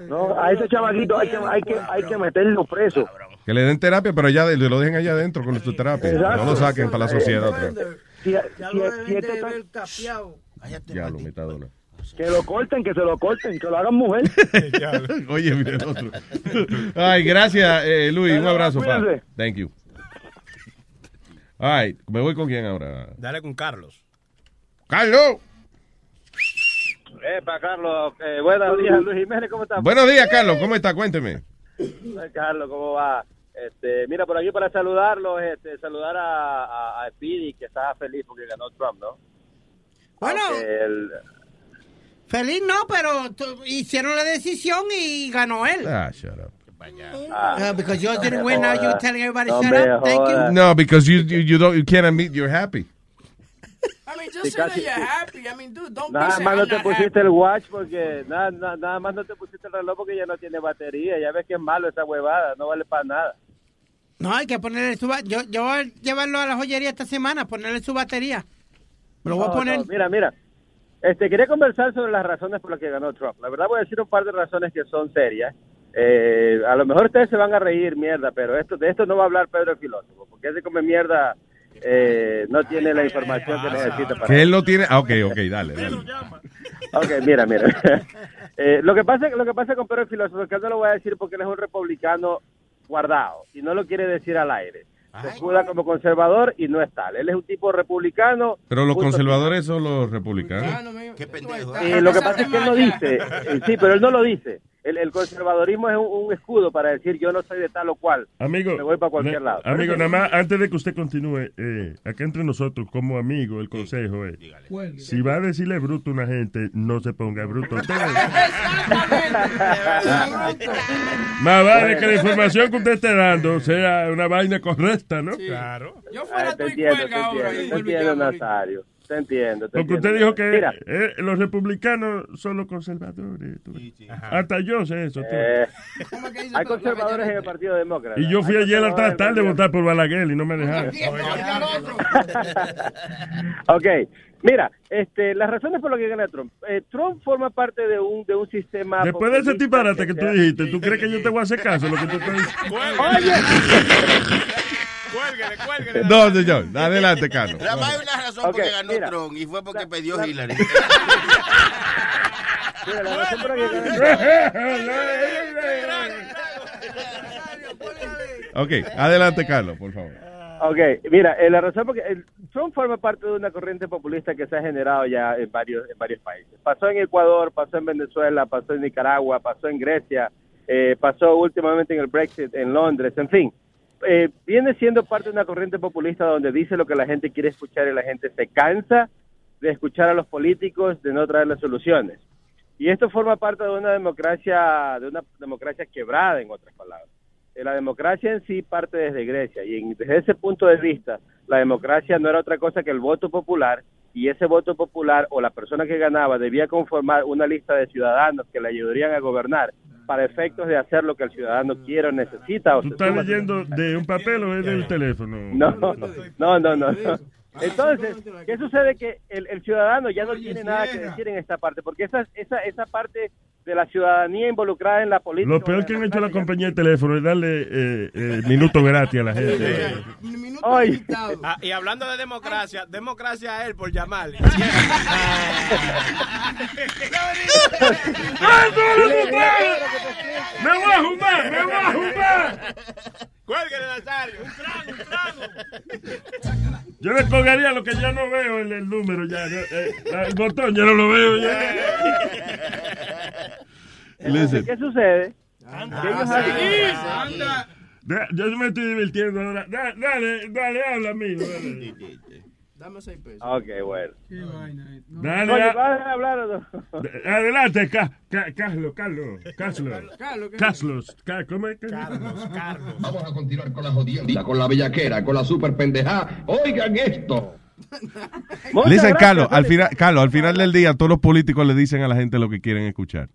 No, a ese chamaquito hay que, hay que, hay que meterlo preso. Que le den terapia, pero ya de- lo dejen allá adentro con su terapia. Exacto. No lo saquen para la sociedad otra vez. Si, Ya lo deben este de ver capeado. Ya lo metadona. Que lo corten, que se lo corten, que lo hagan mujer. Oye, mira el otro. Ay, gracias, eh, Luis. Un abrazo, pa. Thank you. Ay, me voy con quién ahora. Dale con Carlos. Carlos. Eh, para Carlos, eh, buenos días, Luis Jiménez, ¿cómo estás? Buenos días, Carlos. ¿Cómo está? Cuénteme. Carlos, ¿cómo va? Este, mira, por aquí para saludarlos, este, saludar a, a, a Speedy, que estaba feliz porque ganó Trump, ¿no? Bueno, Aunque el- feliz no, pero tu- hicieron la decisión y ganó él. Ah, shut up. Uh, because yours didn't win, now you're telling everybody No shut up. Thank you. No, because you, you, you don't, you can't admit you're happy. I mean, just say that you're happy. I mean, dude, don't be nada saying más no I'm te pusiste el watch porque nada, nada, nada más no te pusiste el reloj porque ya no tiene batería. Ya ves que es malo esa huevada, no vale para nada. No, hay que ponerle su yo, yo voy a llevarlo a la joyería esta semana, ponerle su batería. Me lo voy a No, poner. no, mira, mira. Este, quería conversar sobre las razones por las que ganó Trump. La verdad voy a decir un par de razones que son serias. Eh, a lo mejor ustedes se van a reír, mierda, pero esto de esto no va a hablar Pedro el filósofo, porque ese come mierda eh, no tiene la información que necesita para Que él no tiene. Ah, ok, ok, dale, dale. Ok, mira, mira. Eh, lo que pasa lo que pasa con Pedro el filósofo es que él no lo voy a decir porque él es un republicano guardado y no lo quiere decir al aire. Se escuda como conservador y no es tal. Él es un tipo republicano. Pero los conservadores son los republicanos. Qué pendejo. Y lo que pasa es que él no dice, eh, sí, pero él no lo dice. El, el conservadorismo es un, un escudo para decir yo no soy de tal o cual. Amigo, me voy para cualquier na- lado. amigo, nada más, antes de que usted continúe, eh, acá entre nosotros, como amigo, el consejo es, si va a decirle bruto a una gente, no se ponga bruto. Más vale que la información que usted esté dando sea una vaina correcta, ¿no? Claro. Yo Ah, te entiendo, te entiendo, te entiendo, Nazario. Te entiendo. te Porque usted dijo que Mira, eh, los republicanos son los conservadores. tú. Hasta yo sé eso. tú. eh, hay conservadores en el Partido Demócrata. Y yo fui ayer a conservadores tratar de en el votar por Balaguer y no me dejaron. Ok, mira, este, las razones por las que gana Trump. Eh, Trump forma parte de un, de un sistema... Después de ese disparate que tú se ha- dijiste, ¿tú crees que yo te voy a hacer caso lo que tú estás diciendo? Oye, No, señor. Adelante, Carlos. Nada más hay una razón Ok, por que ganó mira. Trump y fue porque Hillary. mira, la razón por la que gana Ok, adelante, Carlos, por favor. Ok, mira, eh, la razón porque el- Trump forma parte de una corriente populista que se ha generado ya en varios en varios países. Pasó en Ecuador, pasó en Venezuela, pasó en Nicaragua, pasó en Grecia, eh, pasó últimamente en el Brexit en Londres, en fin. Eh, viene siendo parte de una corriente populista donde dice lo que la gente quiere escuchar y la gente se cansa de escuchar a los políticos, de no traer las soluciones. Y esto forma parte de una democracia, de una democracia quebrada, en otras palabras. Eh, La democracia en sí parte desde Grecia y desde ese punto de vista, la democracia no era otra cosa que el voto popular y ese voto popular o la persona que ganaba debía conformar una lista de ciudadanos que le ayudarían a gobernar para efectos de hacer lo que el ciudadano quiere o necesita. O ¿Tú estás leyendo de un papel o es del teléfono? no, no, no, no. no. Entonces, ¿qué sucede? Que el, el ciudadano ya no tiene nada que decir en esta parte, porque esa, esa, esa parte de la ciudadanía involucrada en la política... Lo peor que han hecho la compañía de teléfono es darle eh, eh, minutos gratis a la gente. Oye. Ah, y hablando de democracia, democracia a él por llamar. ¡Me voy a jugar! ¡Me voy a jugar! Cuélguele, Nazario. Un trago, un trago. Yo le colgaría lo que ya no veo el, el número ya. eh, el botón ya no lo veo ya. Entonces, ¿qué sucede? Que ellos hacen- Da- Yo me estoy divirtiendo ahora. Da- Dale, dale, habla, amigo. Dale, Dame seis pesos. Ok, bueno. dale, Oye, a- ¿vas a hablar o no? adelante, Ca- Ca- Carlos, Carlos, Carlos. Carlos. Carlos, Ca- ¿cómo es? Vamos a continuar con la jodienda, con la bellaquera, con la super pendejada. Oigan esto. Listen, Carlos, al final, Carlos, al final del día todos los políticos le dicen a la gente lo que quieren escuchar.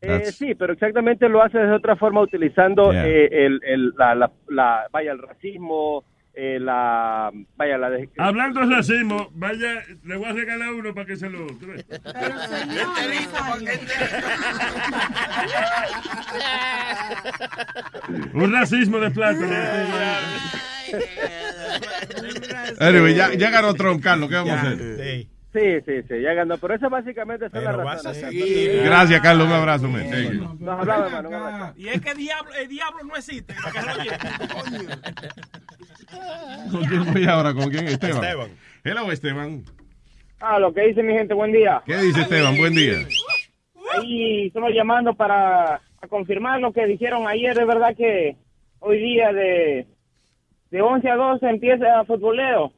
Eh, sí, pero exactamente lo hace de otra forma utilizando Yeah. eh, el, el, la, la, la- vaya, el racismo, eh, la, vaya, la... de- Hablando de racismo, vaya, le voy a regalar uno para que se lo... Un racismo de plata. Anyway, ya, ya ganó Trump, Carlos, ¿qué vamos a hacer? Sí, sí, sí, ya ganó, pero esa básicamente son las razones. Gracias, Carlos, un abrazo, man. Thank you. Nos hablamos, hermano, un abrazo. Y es que diablo, el diablo no existe. ¿Con quién voy ahora? ¿Con quién? Esteban. Esteban. Hello, Esteban. Ah, lo que dice mi gente, buen día. ¿Qué dice Esteban? Buen día. Ahí estamos llamando para a confirmar lo que dijeron ayer. Es verdad que hoy día de, de 11 a 12 empieza futboleo.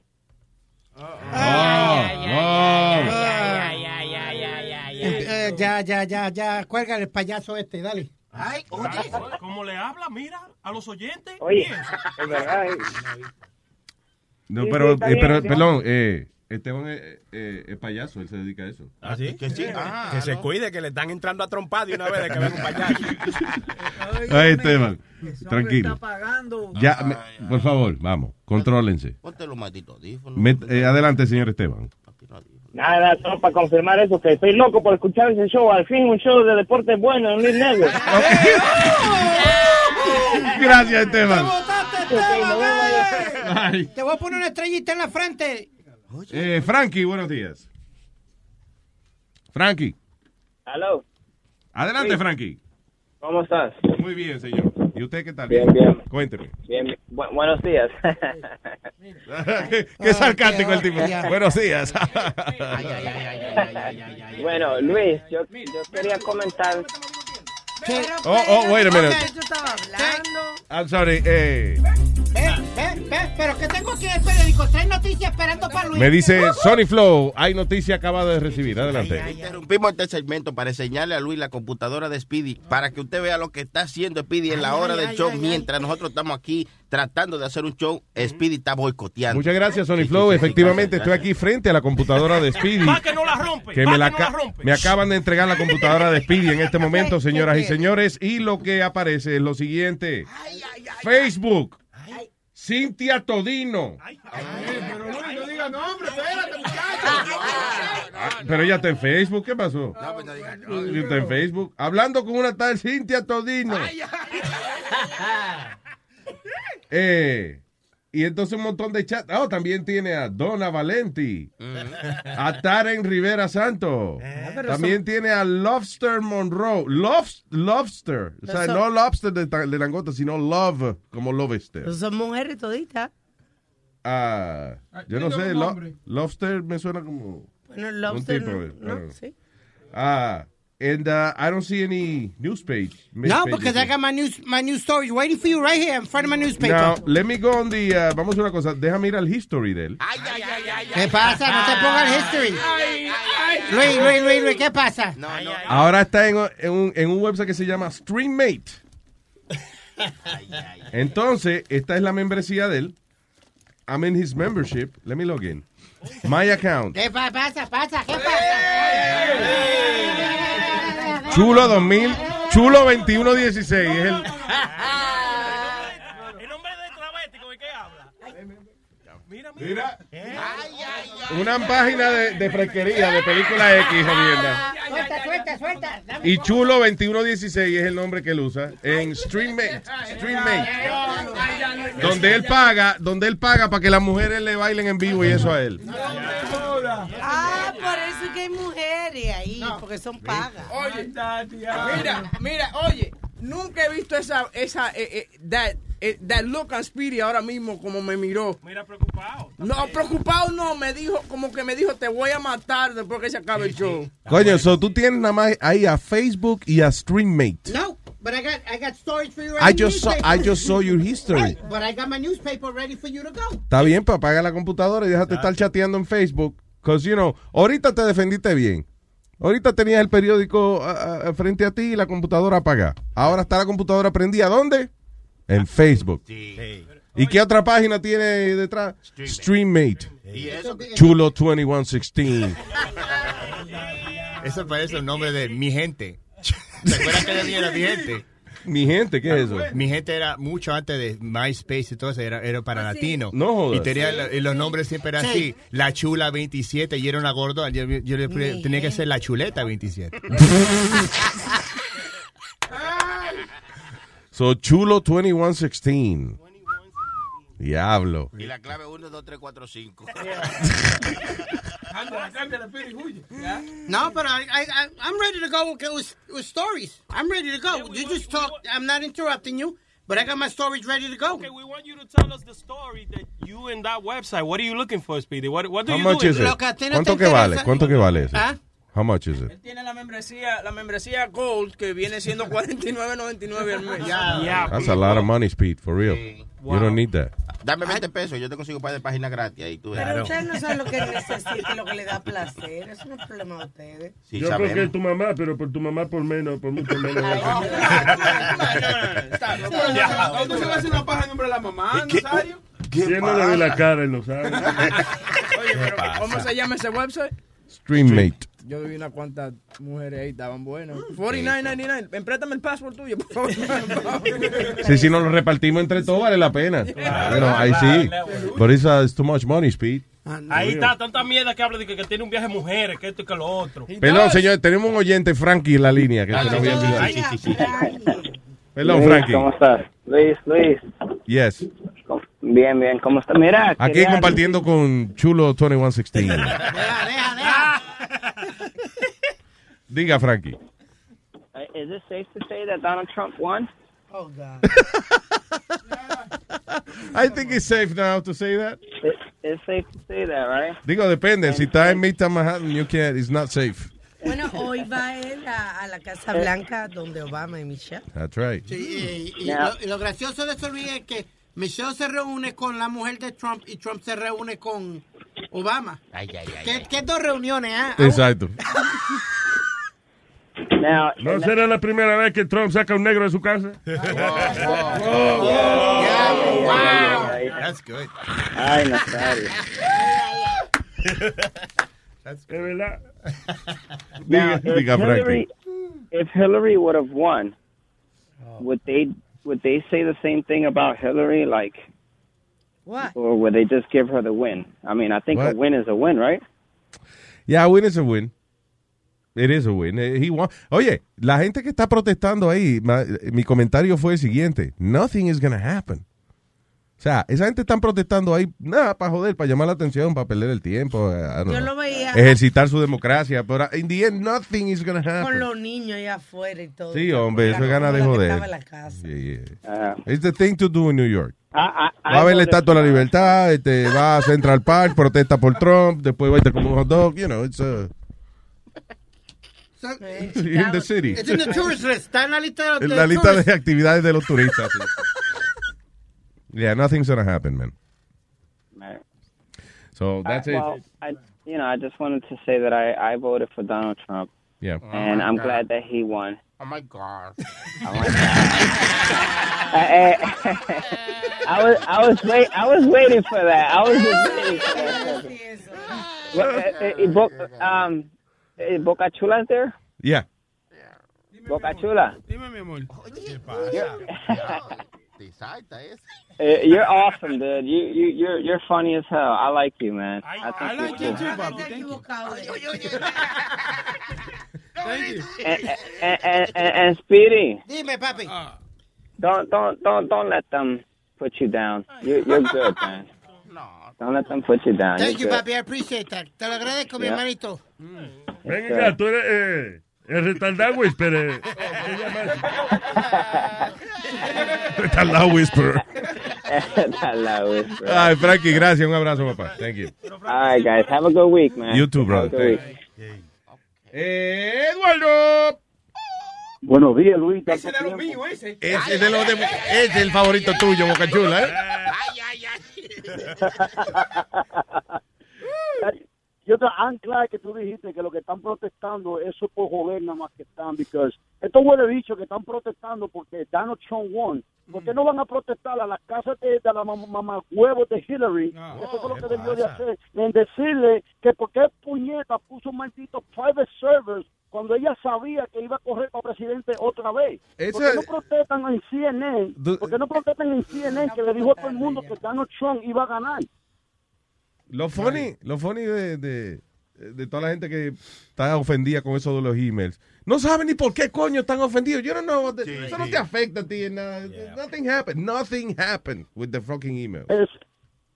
Eh, ya, ya, ya, ya. Cuelga el payaso este, dale. Ay, ¿Cómo le habla? Mira, a los oyentes. Oye, es verdad. eh. No, pero, eh, pero sí. perdón, eh, Esteban es, eh, es payaso, él se dedica a eso. ¿Ah, sí? Que sí. Ah, que se cuide, que le están entrando a trompar de una vez de que venga un payaso. Ay, Esteban, tranquilo. pagando. Ya, me- por favor, vamos, contrólense. Ponte los malditos eh, adelante, señor Esteban. Nada, solo para confirmar eso, que estoy loco por escuchar ese show. Al fin un show de deporte bueno en Luis Network. Gracias, Esteban. Ay. Te voy a poner una estrellita en la frente. Eh, Frankie, buenos días. Frankie, Aló, adelante, Sí. Frankie. ¿cómo estás? Muy bien, señor. ¿Y usted qué tal? Bien, bien. Cuénteme. Bien, bien. Bu- buenos días. qué, qué sarcástico el tipo. Buenos días. bueno, Luis, yo, yo quería comentar. oh, oh, wait a minute. Yo estaba hablando. I'm sorry. Eh, Ve, ve, ve, pero que tengo aquí en el periódico. Tres noticias esperando para Luis. me dice Sony Flow, hay noticia acabada de recibir. Adelante. Interrumpimos este segmento para enseñarle a Luis la computadora de Speedy para que usted vea lo que está haciendo Speedy en la hora del show mientras nosotros estamos aquí tratando de hacer un show. Speedy está boicoteando. Muchas gracias, Sony Flow. Efectivamente, estoy aquí frente a la computadora de Speedy. Va que no la rompe. que me, la que no la rompe. me acaban de entregar la computadora de Speedy en este momento, señoras y señores, y lo que aparece es lo siguiente. Facebook. Cintia Todino. Pero Luis, no diga nombre, espérate, Ah, Pero ella está en Facebook, ¿qué pasó? Ella Está en Facebook. Hablando con una tal Cintia Todino. Eh, y entonces un montón de chat. Oh, también tiene a Donna Valenti. A Taren Rivera Santo. pero También son- tiene a Lobster Monroe. Lobs- lobster. O sea, no lobster de, de langota, sino love, como lobster. Son mujeres toditas. Ah, yo no sé, un lo- lobster me suena como Bueno, un lobster, tipo, no, no, know. sí. Ah, and uh, I don't see any news page. No, because I got my news, my news story waiting for you right here in front of my newspaper. Now, let me go on the, uh, vamos a hacer una cosa, déjame ir al history de él. ¿Qué pasa? No se ponga el history. Luis, Luis, Luis, Luis, ¿qué pasa? Ahora está en, en un, en un website que se llama Streammate. Entonces, esta es la membresía de él. I'm in his membership. Let me log in. My account. ¿Qué pa- pasa? ¿Pasa? ¿Qué pasa? Chulo 2000, Chulo 2116. Es el, Mira. una página de, de fresquería, de película X, jodienda. Suelta, suelta, suelta. Dame Y Chulo 2116 es el nombre que él usa en Streammate. Streammate. Donde él paga, donde él paga para que las mujeres le bailen en vivo y eso a él. Ah, por eso es que hay mujeres ahí, porque son pagas. Oye, mira, mira, oye, nunca he visto esa, esa, eh, eh, that, eh, that look on Speedy ahora mismo como me miró. Mira, preocupado. No, preocupado no, me dijo, como que me dijo, te voy a matar después que se acabe el show. Coño, so tú tienes nada más ahí a Facebook y a Streammate. No. But I got I got stories for you. I just saw, I just saw your history. Right, but I got my newspaper ready for you to go. Está bien, pues apaga la computadora y déjate estar chateando en Facebook. Because, you know, ahorita te defendiste bien. Ahorita tenías el periódico ah, ah, frente a ti y la computadora apagada. Ahora está la computadora prendida. ¿Dónde? En Facebook. ¿Y qué otra página tiene detrás? Streammate. Chulo 2116. Eso parece el nombre de mi gente. ¿Te acuerdas que decía era mi gente? Mi gente, ¿qué es eso? Mi gente era mucho antes de MySpace y todo eso, era, era para latino. No jodas. Y tenía la- y los nombres siempre eran Sí. así. La chula 27 y era una gorda. Yo, yo le pre- tenía que ser la chuleta 27. So, Chulo 2116. Diablo. Y la clave 1, 2, 3, 4, 5. No, but I, I, I, I'm ready to go with, with, with stories. I'm ready to go. you just talk. I'm not interrupting you, but I got my stories ready to go. Okay, we want you to tell us the story that you in that website. What are you looking for, Speedy? What, what do How you much do? is it? ¿Cuánto que vale? ¿Cuánto que vale eso? ¿Ah? How much is it? Tiene la membresía, la membresía Gold que viene siendo 49.99 al mes. That's a lot of money, Speed, for real. You don't need that. Dame 20 pesos, yo te consigo un par de páginas gratis ahí tú. Pero ustedes no saben lo que necesita lo que le da placer. Eso no es problema de ustedes. Sí, Yo sabemos. creo que tu mamá, pero por tu mamá por menos, por mucho menos. ¿Cómo se va a hacer una paja en nombre de la mamá? ¿Quién no le ve la cara y lo sabe? Oye, pero ¿cómo se llama ese website? Streammate. Yo vi unas cuantas mujeres ahí, estaban buenas. 49.99. Empréstame el password tuyo, por favor. Sí, si no lo repartimos entre todos, vale la pena. Bueno, ahí sí. But it's, uh, it's too much money, Speed. Ahí está, tanta mierda que habla de que, que tiene un viaje de mujeres, que esto y que lo otro. Perdón, señor, tenemos un oyente, Frankie, en la línea. Que se nos había olvidado. Sí, sí, sí. Perdón, Luis, Frankie. ¿Cómo estás? Luis, Luis. Yes. Bien, bien, ¿cómo estás? Mira, Aquí quería- compartiendo con Chulo 2116. Diga, Frankie. Uh, Is it safe to say that Donald Trump won? Oh, God. I think it's safe now to say that. It, it's safe to say that, right? Digo, depende. Si está en Midtown Manhattan, you can't. It's not safe. Bueno, hoy va él a, a la Casa Blanca donde Obama y Michelle. That's right. Sí, y, y lo, y lo gracioso de eso, Luis, es que Michelle se reúne con la mujer de Trump y Trump se reúne con Obama. ¿Qué, qué dos reuniones, ah? Exacto. Now, ¿No será la primera vez que Trump saca un negro de su casa? Oh, That's good. Ay, Nazario. Es verdad. Now, if diga, Hillary, if Hillary would have won, oh. would they would they say the same thing about Hillary, like, What? or would they just give her the win? I mean, I think What? a win is a win, right? Yeah, a win is a win. It is a win. He won. Oye, la gente que está protestando ahí, ma- mi comentario fue el siguiente. Nothing is going to happen. O sea, esa gente están protestando ahí, nada, para joder, para llamar la atención, para perder el tiempo, eh, I don't Yo know. lo veía ejercitar su democracia, pero in the end, nothing is going to con happen. los niños allá afuera y todo. Sí, hombre, eso es ganas de joder. estaba en la casa. Yeah, yeah. It's the thing to do in New York. I, I, Va a ver la estatua de la libertad, este, va a Central Park, protesta por Trump, después va a irte como un hot dog, you know, it's uh, in the city. It's in the tourist list. Está en la lista de En los la lista tourists. de actividades de los turistas. sí. yeah, nothing's gonna happen, man. Right. So that's I, it. well, I, you know, I just wanted to say that I, I voted for Donald Trump. Yeah. and I'm God. glad that he won. Oh my God. I, I, I was I was wait I was waiting for that. I was just waiting for that. Well, eh, Bo- um, Eh, Boca Chula's there. Yeah. Boca Chula. Dime, mi amor. Eh, You're awesome, dude. You you you're you're funny as hell. I like you, man. I, think I like you too, papi. Thank you. Thank you. And, and, and, and, and Speedy, Dime, papi. Ah. don't don't don't don't let them put you down. You're you're good, man. Don't let them put you down. Thank you, good. papi. I appreciate that. Te lo agradezco, mi hermanito. Venga, tú eres eh, el retardado whisper. Retardado whisper. Hello, it's- Ay, Frankie, gracias. Un abrazo, papá. Thank you. All right, guys. Have a good week, man. You too, Have a brother. good week. Eduardo. Buenos días, Luis. Ese es de los míos, ese. Ese es de los de, ese es el favorito tuyo, Boca Chula, ¿eh? Yo te, I'm glad que tú dijiste que lo que están protestando, eso es por joder nada más que están, because estos huele dicho que están protestando porque Donald Trump won. ¿Por qué no van a protestar a las casas de, de la mamá huevos de Hillary? eso fue lo que debió de hacer. En decirle que por qué puñeta puso un maldito private servers cuando ella sabía que iba a correr para presidente otra vez. Eso ¿Por qué no es- protestan en CNN? Du- ¿Por qué no protestan en CNN que le dijo a todo el mundo que Donald Trump iba a ganar? Lo funny, lo funny de, de, de toda la gente que está ofendida con eso de los emails. No saben ni por qué coño están ofendidos. Yo no know. eso no te afecta a ti. en nada. Nothing happened. Nothing happened with the fucking email. Es,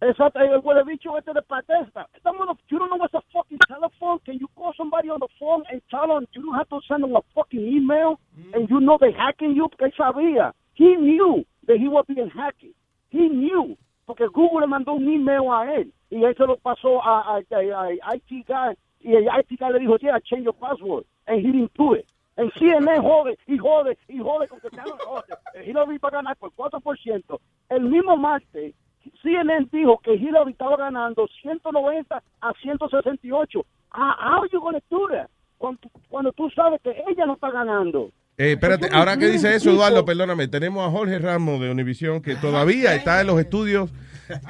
exacto, el huele bicho este de protesta. Estamos, you don't know what's a fucking telephone. Can you call somebody on the phone and tell them you don't have to send them a fucking email and you know they hacking you? Porque sabía. He knew that he was being hacked. He knew. Porque Google le mandó un email a él y él se lo pasó a, a, a- a IT guy y el IT guy le dijo, yeah, change your password. And he didn't do it. En CNN jode y jode y jode con que se jode. Hillary va a ganar por 4%. El mismo martes, CNN dijo que Hillary estaba ganando 190 a 168. Ah, are you going to do that? Cuando, cuando tú sabes que ella no está ganando. Eh, espérate, ahora que dice eso, Eduardo, perdóname, tenemos a Jorge Ramos de Univisión que todavía está en los estudios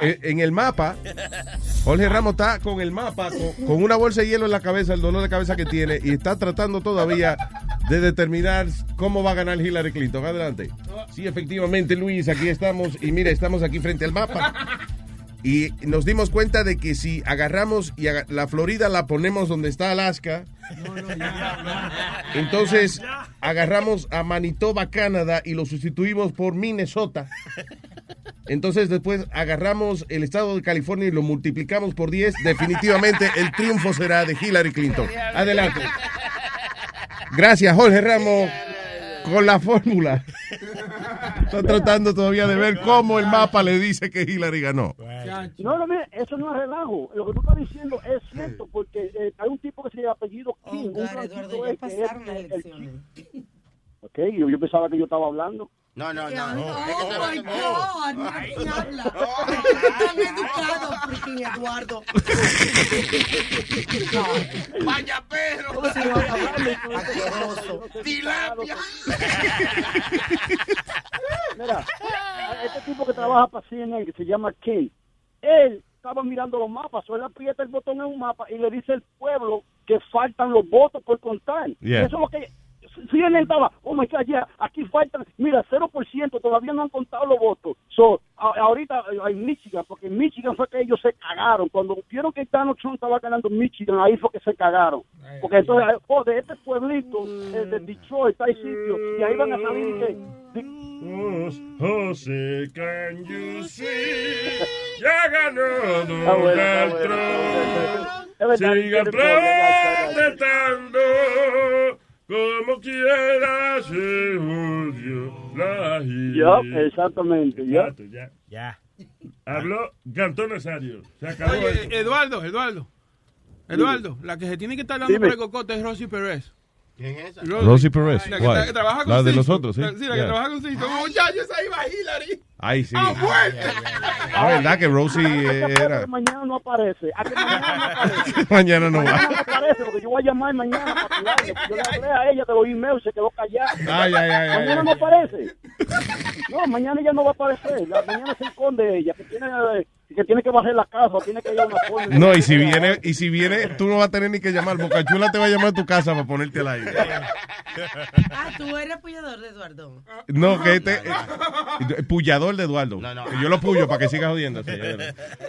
eh, en el mapa. Jorge Ramos está con el mapa, con, con una bolsa de hielo en la cabeza, el dolor de cabeza que tiene, y está tratando todavía de determinar cómo va a ganar Hillary Clinton. Adelante. Sí, efectivamente, Luis, aquí estamos, y mira, estamos aquí frente al mapa. Y nos dimos cuenta de que si agarramos y la Florida la ponemos donde está Alaska, entonces agarramos a Manitoba, Canadá y lo sustituimos por Minnesota. Entonces después agarramos el estado de California y lo multiplicamos por 10. Definitivamente el triunfo será de Hillary Clinton. Adelante. Gracias, Jorge Ramos, con la fórmula. Está tratando todavía de ver cómo el mapa le dice que Hillary ganó. No, no, mira, eso no es relajo. Lo que tú estás diciendo es cierto, porque eh, hay un tipo que se llama apellido King. un blanquito es que es el- el- Ok, yo, yo pensaba que yo estaba hablando. No, no, Oh, my God. Quién habla. Tan educado, freaking Eduardo. Vaya perro. ¿Cómo se llama? Hablando, Asqueroso. Tilapia. Mira, este tipo que trabaja para CNN, que se llama King, él estaba mirando los mapas, o él aprieta el botón en un mapa y le dice al pueblo que faltan los votos por contar. Yeah. Eso es lo que CNN estaba, oh my God, ya, aquí faltan, mira, 0%, todavía no han contado los votos. So, a- ahorita eh, en Michigan, porque en Michigan fue que ellos se cagaron. Cuando vieron que Donald Trump estaba ganando en Michigan, ahí fue que se cagaron. Porque entonces, oh, de este pueblito, eh, de Detroit, hay sitio, y ahí van a salir y que, José, can you see? Ya ganó bueno, Donald Trump. Protestando como quiera se jodió la gira. exactamente, yup. Ya, ya. Habló Cantón Nazario. Se acabó. Oye, esto. Eduardo, Eduardo. Eduardo, la que se tiene que estar dando Dime. por el cocote es Rosy Pérez. ¿Quién es esa? Rosy Perez, La que, tra- que trabaja con La de nosotros, sí. La- Sí, la que Yeah. trabaja con Sisto. Muchachos, ahí va Hillary. Ay, sí. ¡A muerte! La verdad que Rosie era. mañana no aparece. A que mañana no aparece. Mañana no Mañana va. no aparece porque yo voy a llamar mañana para tirarle. Yo le hablé a ella de los emails y se quedó callada. Ay, ay, ay, mañana no aparece. No, mañana ella no va a aparecer. La- mañana se esconde ella, que tiene, eh, que tiene que bajar la casa o tiene que ir a una forma. No, y si viene, y si viene, tú no vas a tener ni que llamar. Bocachula te va a llamar a tu casa para ponerte al aire. Ah, tú eres apoyador de Eduardo. No, que este. eh, pullador de Eduardo. Yo lo puyo para que siga jodiendo.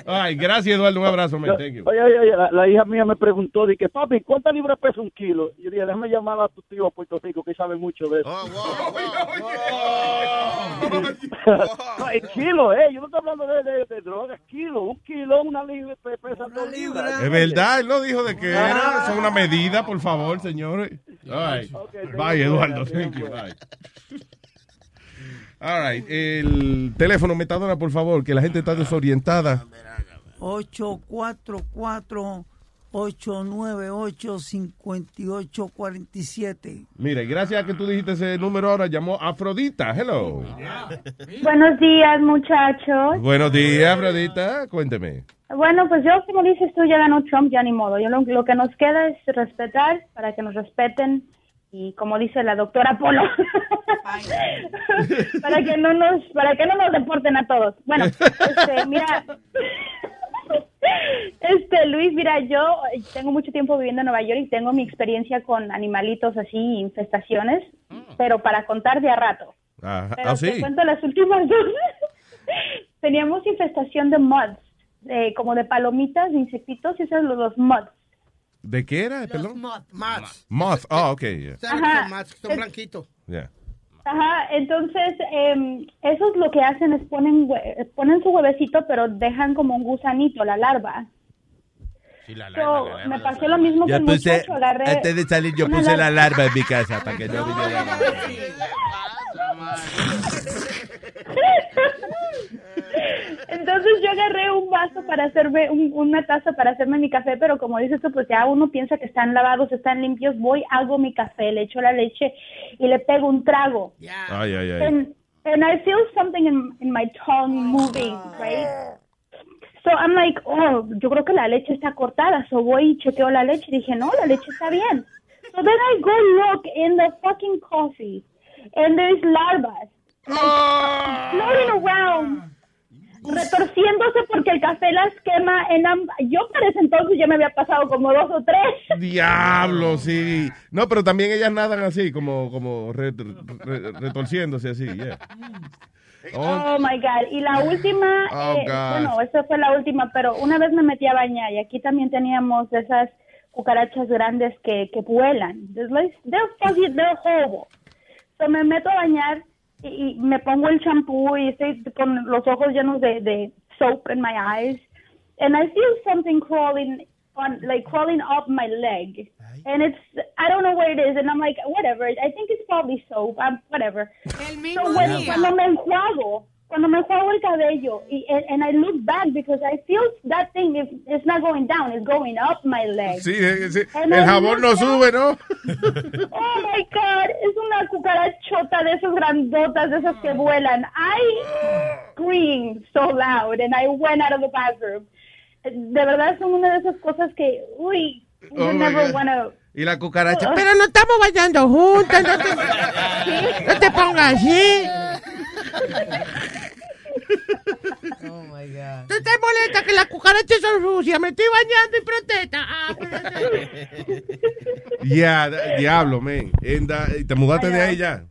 Ay, gracias, Eduardo. Un abrazo, man. Thank you. Oye, oye, oye, la, la hija mía me preguntó, dije, papi, ¿cuántas libras pesa un kilo? Y yo dije, déjame llamar a tu tío a Puerto Rico, que sabe mucho de eso. el kilo, eh, yo no estoy hablando de, de, de drogas, kilo, un kilo, una libra pe- pesa dos libras. Es verdad, él no dijo de que era. Eso es una medida, por favor, señores. Right. Bye, Eduardo. Thank you. Bye. All right. El teléfono, metadona, por favor, que la gente está desorientada. 844 898-5847. Mire, gracias a que tú dijiste ese número ahora, llamó Afrodita. Hello. Buenos días, muchachos. Buenos días, Afrodita. Cuénteme. Bueno, pues yo, como dices tú, ya ganó Trump, ya ni modo. Yo lo, lo que nos queda es respetar para que nos respeten y como dice la doctora Polo, para que no nos, para que no nos deporten a todos. Bueno, este, mira, este Luis, mira, yo tengo mucho tiempo viviendo en Nueva York y tengo mi experiencia con animalitos así, infestaciones, pero para contar de a rato. Ah, Pero ah, te sí. cuento las últimas dos. Teníamos infestación de moths, eh, como de palomitas, de insectitos, y esos son los, los moths. ¿De qué era? Perdón. Mats. Moth. Oh, ok. Yeah. Ajá. Son blanquitos. Yeah. Ajá, entonces em, esos lo que hacen es ponen ponen su huevecito, pero dejan como un gusanito, la larva. So, me pasó lo mismo que Yo el puse, muchacho, agarré antes de salir, yo puse la larva. larva en mi casa para que no viniera. Entonces yo agarré un vaso para hacerme, un- una taza para hacerme mi café, pero como dices tú, pues ya uno piensa que están lavados, están limpios, voy, hago mi café, le echo la leche y le pego un trago. Ay, ay, ay. And, and I feel something in, in my tongue moving, right? So I'm like, oh, yo creo que la leche está cortada. So voy y chequeo la leche y dije, no, la leche está bien. So then I go look in the fucking coffee and there's larvas like, floating around, retorciéndose porque el café las quema. En amb- yo para ese entonces ya me había pasado como dos o tres. Diablo, sí. No, pero también ellas nadan así, como, como re- re- retorciéndose así. yeah. Oh my God. Y la última, Oh, eh, bueno, esa fue la última, pero una vez me metí a bañar y aquí también teníamos esas cucarachas grandes que, que vuelan. They're, like- they're they're horrible. So me meto a bañar y, me pongo el champú y estoy con los ojos llenos de, de soap in my eyes. And I feel something crawling on, like crawling up my leg. And it's, I don't know where it is. And I'm like, whatever. I think it's probably soap. I'm, whatever. El So when- día. cuando me enjuago, cuando me enjuago el cabello, y, and, and I look back because I feel that thing is it's not going down, it's going up my leg. Sí, eh, sí. El I jabón no sube, ¿no? Oh my God, es una cucarachota de esas grandotas, de esas que vuelan. I screamed so loud and I went out of the bathroom. De verdad son una de esas cosas que, uy, you Oh never wanna. Y la cucaracha. Oh. Pero no estamos bailando juntas. No te, no te pongas así. Oh my God. ¿Tú te molesta que las cucarachas son sucias? Me estoy bañando y protesta. Ah, Ya, da- diablo, man. And, uh, ¿Te mudaste de ahí ya?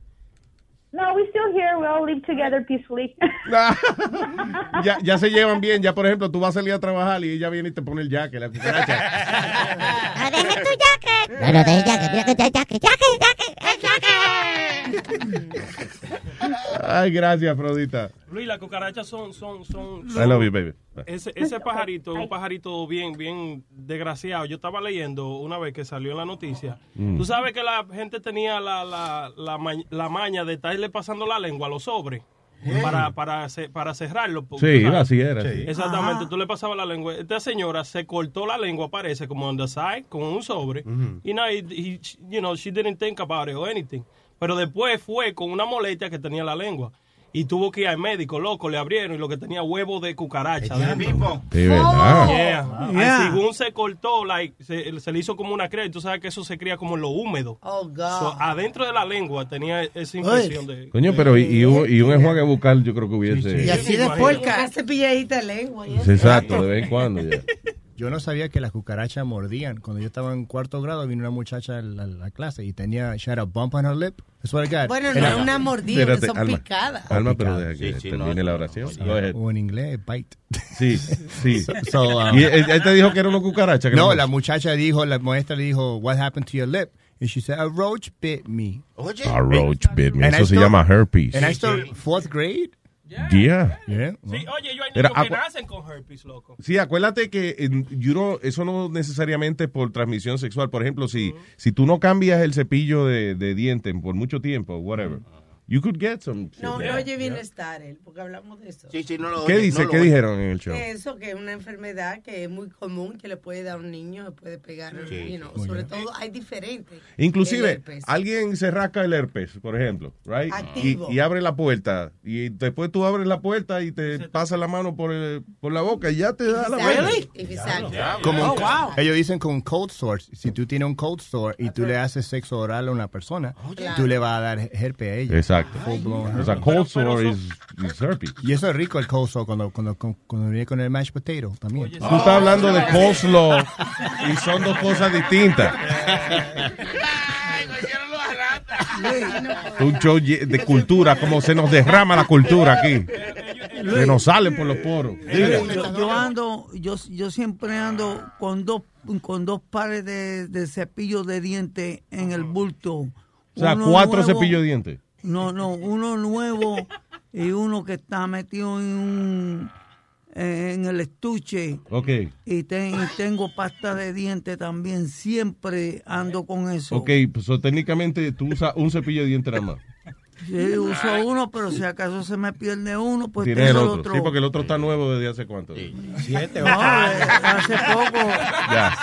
No, we still here. We all live together peacefully. ya? Ya se llevan bien. Ya, por ejemplo, tú vas a salir a trabajar y ella viene y te pone el jaque, la cucaracha. ¡Deje tu jacket! No, no, deje jacket, mira que jacket, jacket, jacket, el jacket. Ay, gracias, Afrodita. Luis, las cucarachas son, son, son. I love you, baby. Ese, ese pajarito es un pajarito bien, bien desgraciado. Yo estaba leyendo una vez que salió en la noticia. Mm. Tú sabes que la gente tenía la, la, la, ma- la maña de estarle pasando la lengua a los sobres. Para, para, para cerrarlo. Sí, sabes. así era, sí. Exactamente, tú le pasabas la lengua. Esta señora se cortó la lengua, parece, como on the side, con un sobre. Y no, y- y, you know, she didn't think about it or anything. Pero después fue con una molestia que tenía la lengua. Y tuvo que ir al médico, loco, le abrieron y lo que tenía huevo de cucaracha. De verdad. Yeah. Yeah. Y según se cortó, like, se, se le hizo como una cría. Y tú sabes que eso se cría como en lo húmedo. Oh, God. So, adentro de la lengua tenía esa infección de... Coño, pero y, y un, y un enjuague bucal yo creo que hubiese... Y así después, ca- Una cepilladita de lengua. Sí, Exacto, de vez en cuando ya. Yo no sabía que las cucarachas mordían. Cuando yo estaba en cuarto grado, vino una muchacha a la, la clase y tenía, she had a bump on her lip. I swear to God. Bueno, no Era- una mordida, Espérate, son Alma. picadas. Alma, pero deja que Sí, sí, termine no, la oración. Go ahead. O en inglés, bite. Sí, sí. So, um, y él, él te dijo que era una cucaracha. que No, no- la muchacha dijo, la maestra le dijo, what happened to your lip? And she said, a roach bit me. A roach bit me. And I Eso se still- llama herpes. And I still, fourth grade? Yeah. Yeah. Sí, oye, yo hay Era niños que agua- nacen con herpes, loco. Sí, acuérdate que you know, eso no necesariamente por transmisión sexual. Por ejemplo, si, si tú no cambias el cepillo de, de dientes por mucho tiempo, whatever, you could get some. shit. No, no oye bienestar él, porque hablamos de eso. Sí, sí, no lo ¿Qué oye, dice? no lo ¿Qué oye. dijeron en el show? Eso, que es una enfermedad que es muy común, que le puede dar a un niño, le puede pegar, Sí. you know, Muy sobre bien. todo hay diferentes. Inclusive, alguien se rasca el herpes, por ejemplo, right? Y, Activo. y abre la puerta. Y después tú abres la puerta y te pasas la mano por, el- por la boca y ya te da la. Como Oh, wow. ellos dicen con cold sore, si tú tienes un cold sore y tú le haces sexo oral a una persona, claro. tú le vas a dar herpes a ella. Exacto. Blown O sea, is, is herpes. Y eso es rico el cold sore cuando, cuando, cuando, cuando viene con el mashed potato también. Tú estás hablando de coleslaw y son dos cosas distintas. Un show de cultura, como se nos derrama la cultura aquí. Se nos sale por los poros. Yo, yo ando, yo, yo siempre ando con dos, con dos pares de, de cepillos de dientes en el bulto. O sea, Uno cuatro nuevo- cepillos de dientes. No, no, uno nuevo y uno que está metido en un en el estuche. Ok. Y, ten- y tengo pasta de dientes también. Siempre ando con eso. Ok, pues so, técnicamente tú usas un cepillo de dientes nada más. Sí, uso uno, pero si acaso se me pierde uno, pues Tienes el tengo otro. Sí, porque el otro está nuevo desde hace cuánto. Siete, No, eh, hace poco. Ya.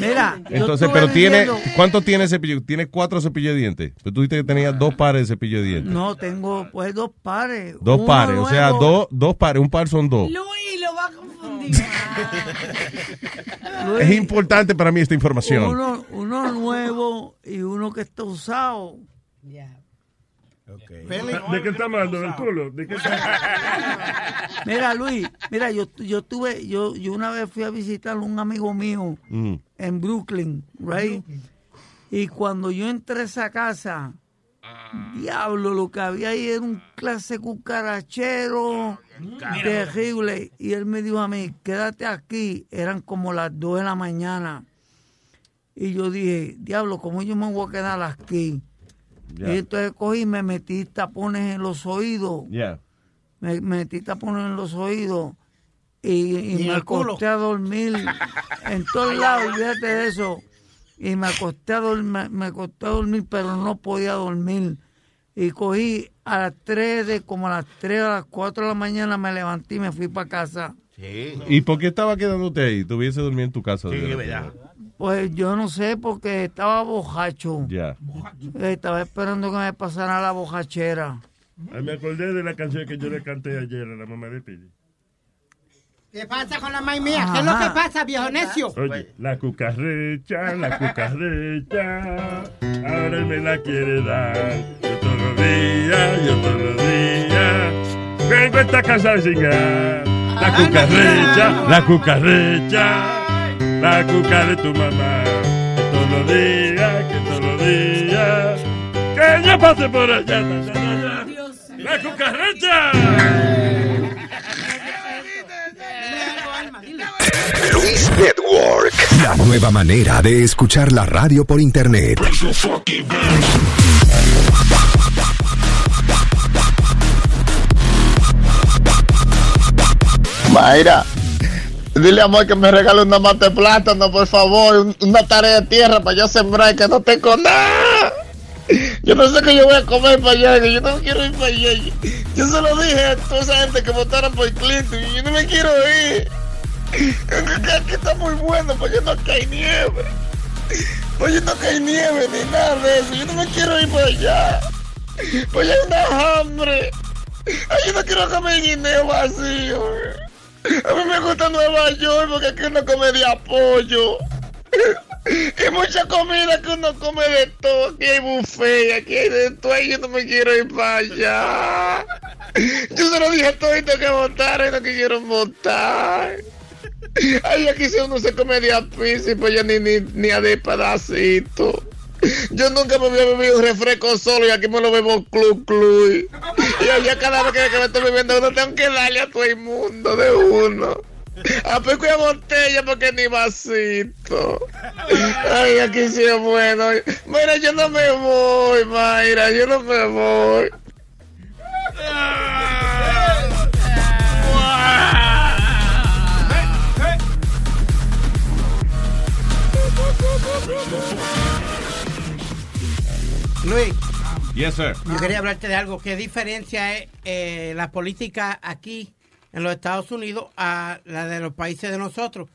Mira, Entonces, pero tiene, ¿cuánto tiene cepillo? Tiene cuatro cepillos de dientes. Pero tú dijiste que tenías dos pares de cepillo de dientes. No, tengo pues dos pares. Dos Uno pares, o sea, dos, dos pares, un par son dos. Luis lo va a confundir. Es importante para mí esta información. Uno, uno nuevo y uno que está usado. ¿De qué estamos hablando? ¿Del culo? ¿De qué estamos- Mira, Luis, mira, yo, yo tuve, yo, yo una vez fui a visitar a un amigo mío Mm. en Brooklyn, right? Y cuando yo entré a esa casa, diablo, lo que había ahí era un clase cucarachero terrible. Y él me dijo a mí, quédate aquí. Eran como las 2 de la mañana. Y yo dije, diablo, ¿cómo yo me voy a quedar aquí? Y entonces cogí y me metí tapones en los oídos. Ya. Me metí tapones en los oídos y, y Y en me acosté a dormir en todos lados, olvídate de eso. Y me acosté a dormir, me, acosté a dormir, pero no podía dormir. Y cogí a las 3 de, como a las 3 a las 4 de la mañana me levanté y me fui para casa. ¿Y por qué estaba quedándote ahí? Tuviese dormido en tu casa. Sí, verdad. Pues yo no sé, porque estaba bojacho. Ya. Estaba esperando que me pasara la bojachera. Ay, me acordé de la canción que yo le canté ayer a la mamá de Pili. ¿Qué pasa con la maíz mía? ¿Qué es lo que pasa, viejo necio? Oye, la cucarrecha, la cucarrecha, ahora él me la quiere dar. Yo todos los días, yo todos los días, vengo a esta casa a. La cucarrecha, la cucarrecha, la cuca de tu mamá. Que todos los días, que todos los días, que yo pase por allá. ta, ta, ta, ta. La cucarrecha. Luis Network. La nueva manera de escuchar la radio por internet. Mayra, dile amor que me regale una mata de plátano, por favor, un- una tarea de tierra para yo sembrar que no tengo nada. Yo no sé qué yo voy a comer para allá, yo no quiero ir para allá. Yo se lo dije a toda esa gente que votaron por Clinton yo no me quiero ir. Aquí está muy bueno, yo no cae nieve. Yo no cae nieve ni nada de eso. Yo no me quiero ir para allá. Pues hay una hambre. Ay, yo no quiero comer guineo vacío. A mí me gusta Nueva York porque aquí uno come de apoyo. Y mucha comida que uno come de todo. Aquí hay buffet, aquí hay de todo. Y yo no me quiero ir para allá. Yo se lo dije a todos que votaran y no quisieron votar. Ay, aquí si uno se come de a pues ya ni, ni, ni a de pedacito. Yo nunca me había bebido un refresco solo y aquí me lo bebo club club. Y allá cada vez que, que me estoy bebiendo uno tengo que darle a todo el mundo de uno. A poco de botella porque ni vasito. Ay, aquí sí es bueno. Mira, yo no me voy, Mayra, yo no me voy. Luis, Yes, sir. Yo quería hablarte de algo. ¿Qué diferencia es eh, la política aquí en los Estados Unidos a la de los países de nosotros?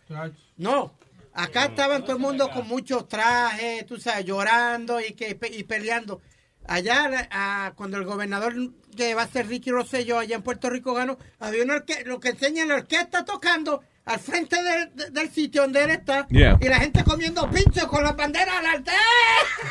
No. Acá estaban todo el mundo con muchos trajes, tú sabes, llorando y, que, y peleando. Allá, cuando el gobernador que va a ser Ricky Rosselló allá en Puerto Rico ganó, había una orque- lo que enseñan la orquesta tocando al frente de- de- del sitio donde él está Yeah. y la gente comiendo pinchos con la bandera al altar.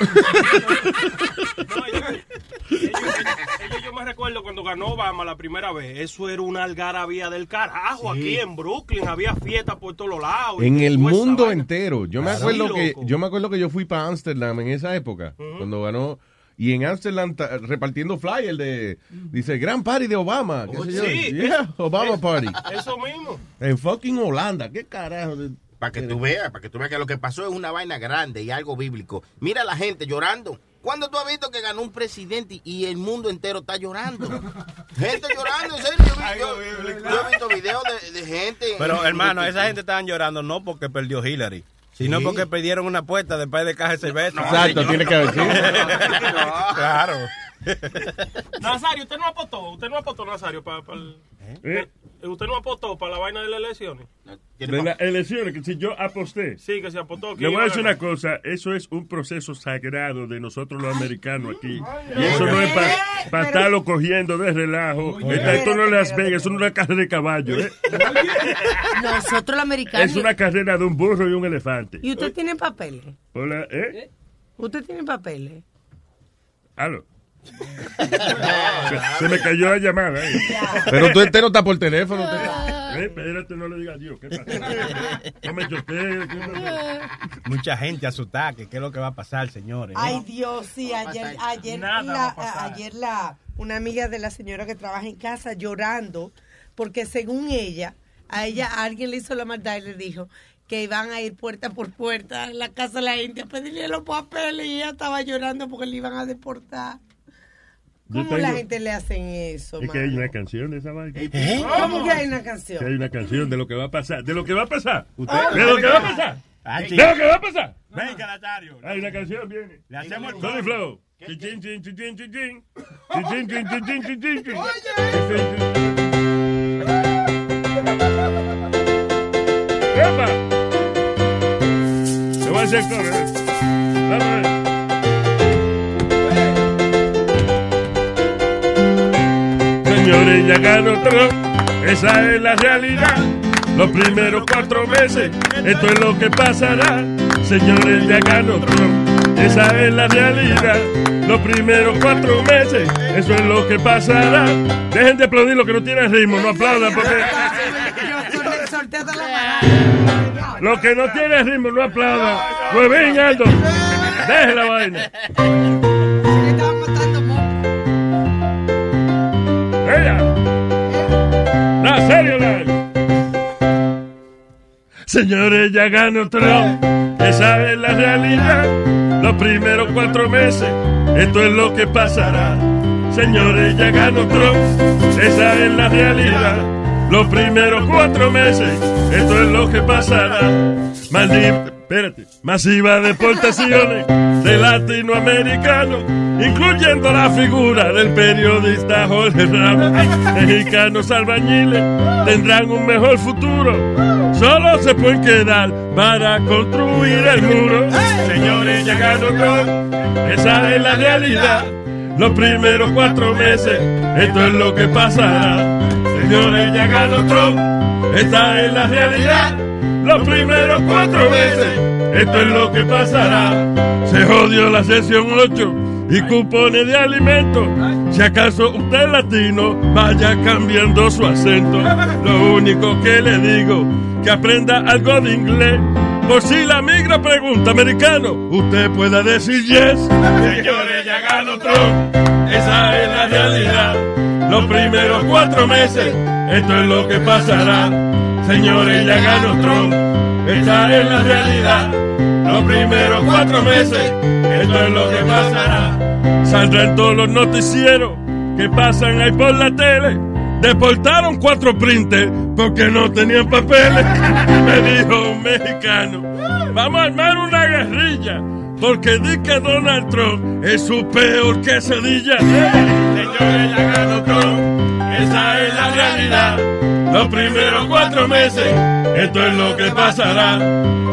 Ellos, yo me recuerdo cuando ganó Obama la primera vez, eso era una algarabía del carajo. Sí. Aquí en Brooklyn había fiestas por todos lados. En el mundo entero. Yo me acuerdo Sí, que yo me acuerdo que yo fui para Amsterdam en esa época cuando ganó y en Amsterdam repartiendo flyer de dice gran party de Obama, qué sé yo. Sí. Yeah, Obama party. Eso mismo. En fucking Holanda, qué carajo. Para que tú veas, para que tú veas que lo que pasó es una vaina grande y algo bíblico. Mira a la gente llorando. ¿Cuándo tú has visto que ganó un presidente y el mundo entero está llorando? Gente llorando, en serio. Yo- yo he visto videos de, de gente. Pero hermano, esa gente estaban llorando no porque perdió Hillary, sino Sí. porque perdieron una apuesta después de caja de cerveza. Exacto, tiene que ver, sí. claro. Nazario, usted no apostó, usted no apostó, Nazario, para, el... Usted no apostó para la vaina de las elecciones. De las elecciones, que si yo aposté. Sí, que se apostó. que Le voy a decir una cosa, eso es un proceso sagrado de nosotros los americanos aquí. Y eso no es para estarlo cogiendo de relajo. Esta- Esto no es Las Vegas, eso no es una carrera de caballo. ¿eh? Nosotros los americanos. Es una carrera de un burro y un elefante. ¿Y usted tiene papeles? Hola, ¿eh? ¿Usted tiene papeles? Aló. Se, me cayó la llamada. ¿eh? Pero tú entero está por teléfono. usted- Eh, espérate, no le digas Dios. ¿Qué pasa? No me. Mucha gente asustada, que qué es lo que va a pasar, señores. ¿no? Ay, Dios, sí, ayer, ayer, la, ayer la, una amiga de la señora que trabaja en casa llorando porque según ella, a ella alguien le hizo la maldad y le dijo que iban a ir puerta por puerta en la casa de la gente a pedirle los papeles y ella estaba llorando porque le iban a deportar. ¿Cómo la tengo- gente le hacen eso, Es que hay mano? una canción de esa vaina. ¿Cómo que hay una Que canción? hay una canción de lo que va a pasar. De lo que va a pasar. Usted- De lo que va a pasar. Ah, De lo que va a pasar. Venga, Nazario. Hay una canción, viene. Le hacemos el coro. Flow. Chichín, chin, chichín, chichín. Chichín, chin, chichín, chichín, chin. ¡Epa! Te voy a hacer coro, ¿eh? Vamos a ver. Señores, ya ganó Trump, esa es la realidad. Los primeros cuatro meses, esto es lo que pasará. Señores, ya ganó Trump, esa es la realidad. Los primeros cuatro meses, eso es lo que pasará. Dejen de aplaudir lo que no tiene ritmo, no aplaudan porque lo que no tiene ritmo, no aplaudan. Huevín, Aldo, deje la vaina. No. Señores, ya ganó Trump, esa es la realidad. Los primeros cuatro meses, esto es lo que pasará. Señores, ya ganó Trump, esa es la realidad. Los primeros cuatro meses, esto es lo que pasará. Maldita, espérate, masiva deportaciones de latinoamericanos, incluyendo la figura del periodista Jorge Ramos. Mexicanos albañiles tendrán un mejor futuro. Solo se pueden quedar para construir el muro. Señores, ya ganó Trump, esa es la realidad. Los primeros cuatro meses, esto es lo que pasará. Señores, ya ganó Trump, esta es la realidad. Los primeros cuatro meses, esto es lo que pasará. Se jodió la sesión 8 y cupones de alimentos. Si acaso usted latino, vaya cambiando su acento. Lo único que le digo, que aprenda algo de inglés. Por si la migra pregunta americano, usted pueda decir yes. Señores, ya ganó Trump, esa es la realidad. Los primeros cuatro meses, esto es lo que pasará. Señores, ya ganó Trump, esta es la realidad. Los primeros cuatro meses, esto es lo que pasará. Saldrán todos los noticieros que pasan ahí por la tele. Deportaron cuatro printers porque no tenían papeles. Me dijo un mexicano, vamos a armar una guerrilla porque di que Donald Trump es su peor quesadilla. Señores, la realidad. Los primeros cuatro meses, esto es lo que pasará.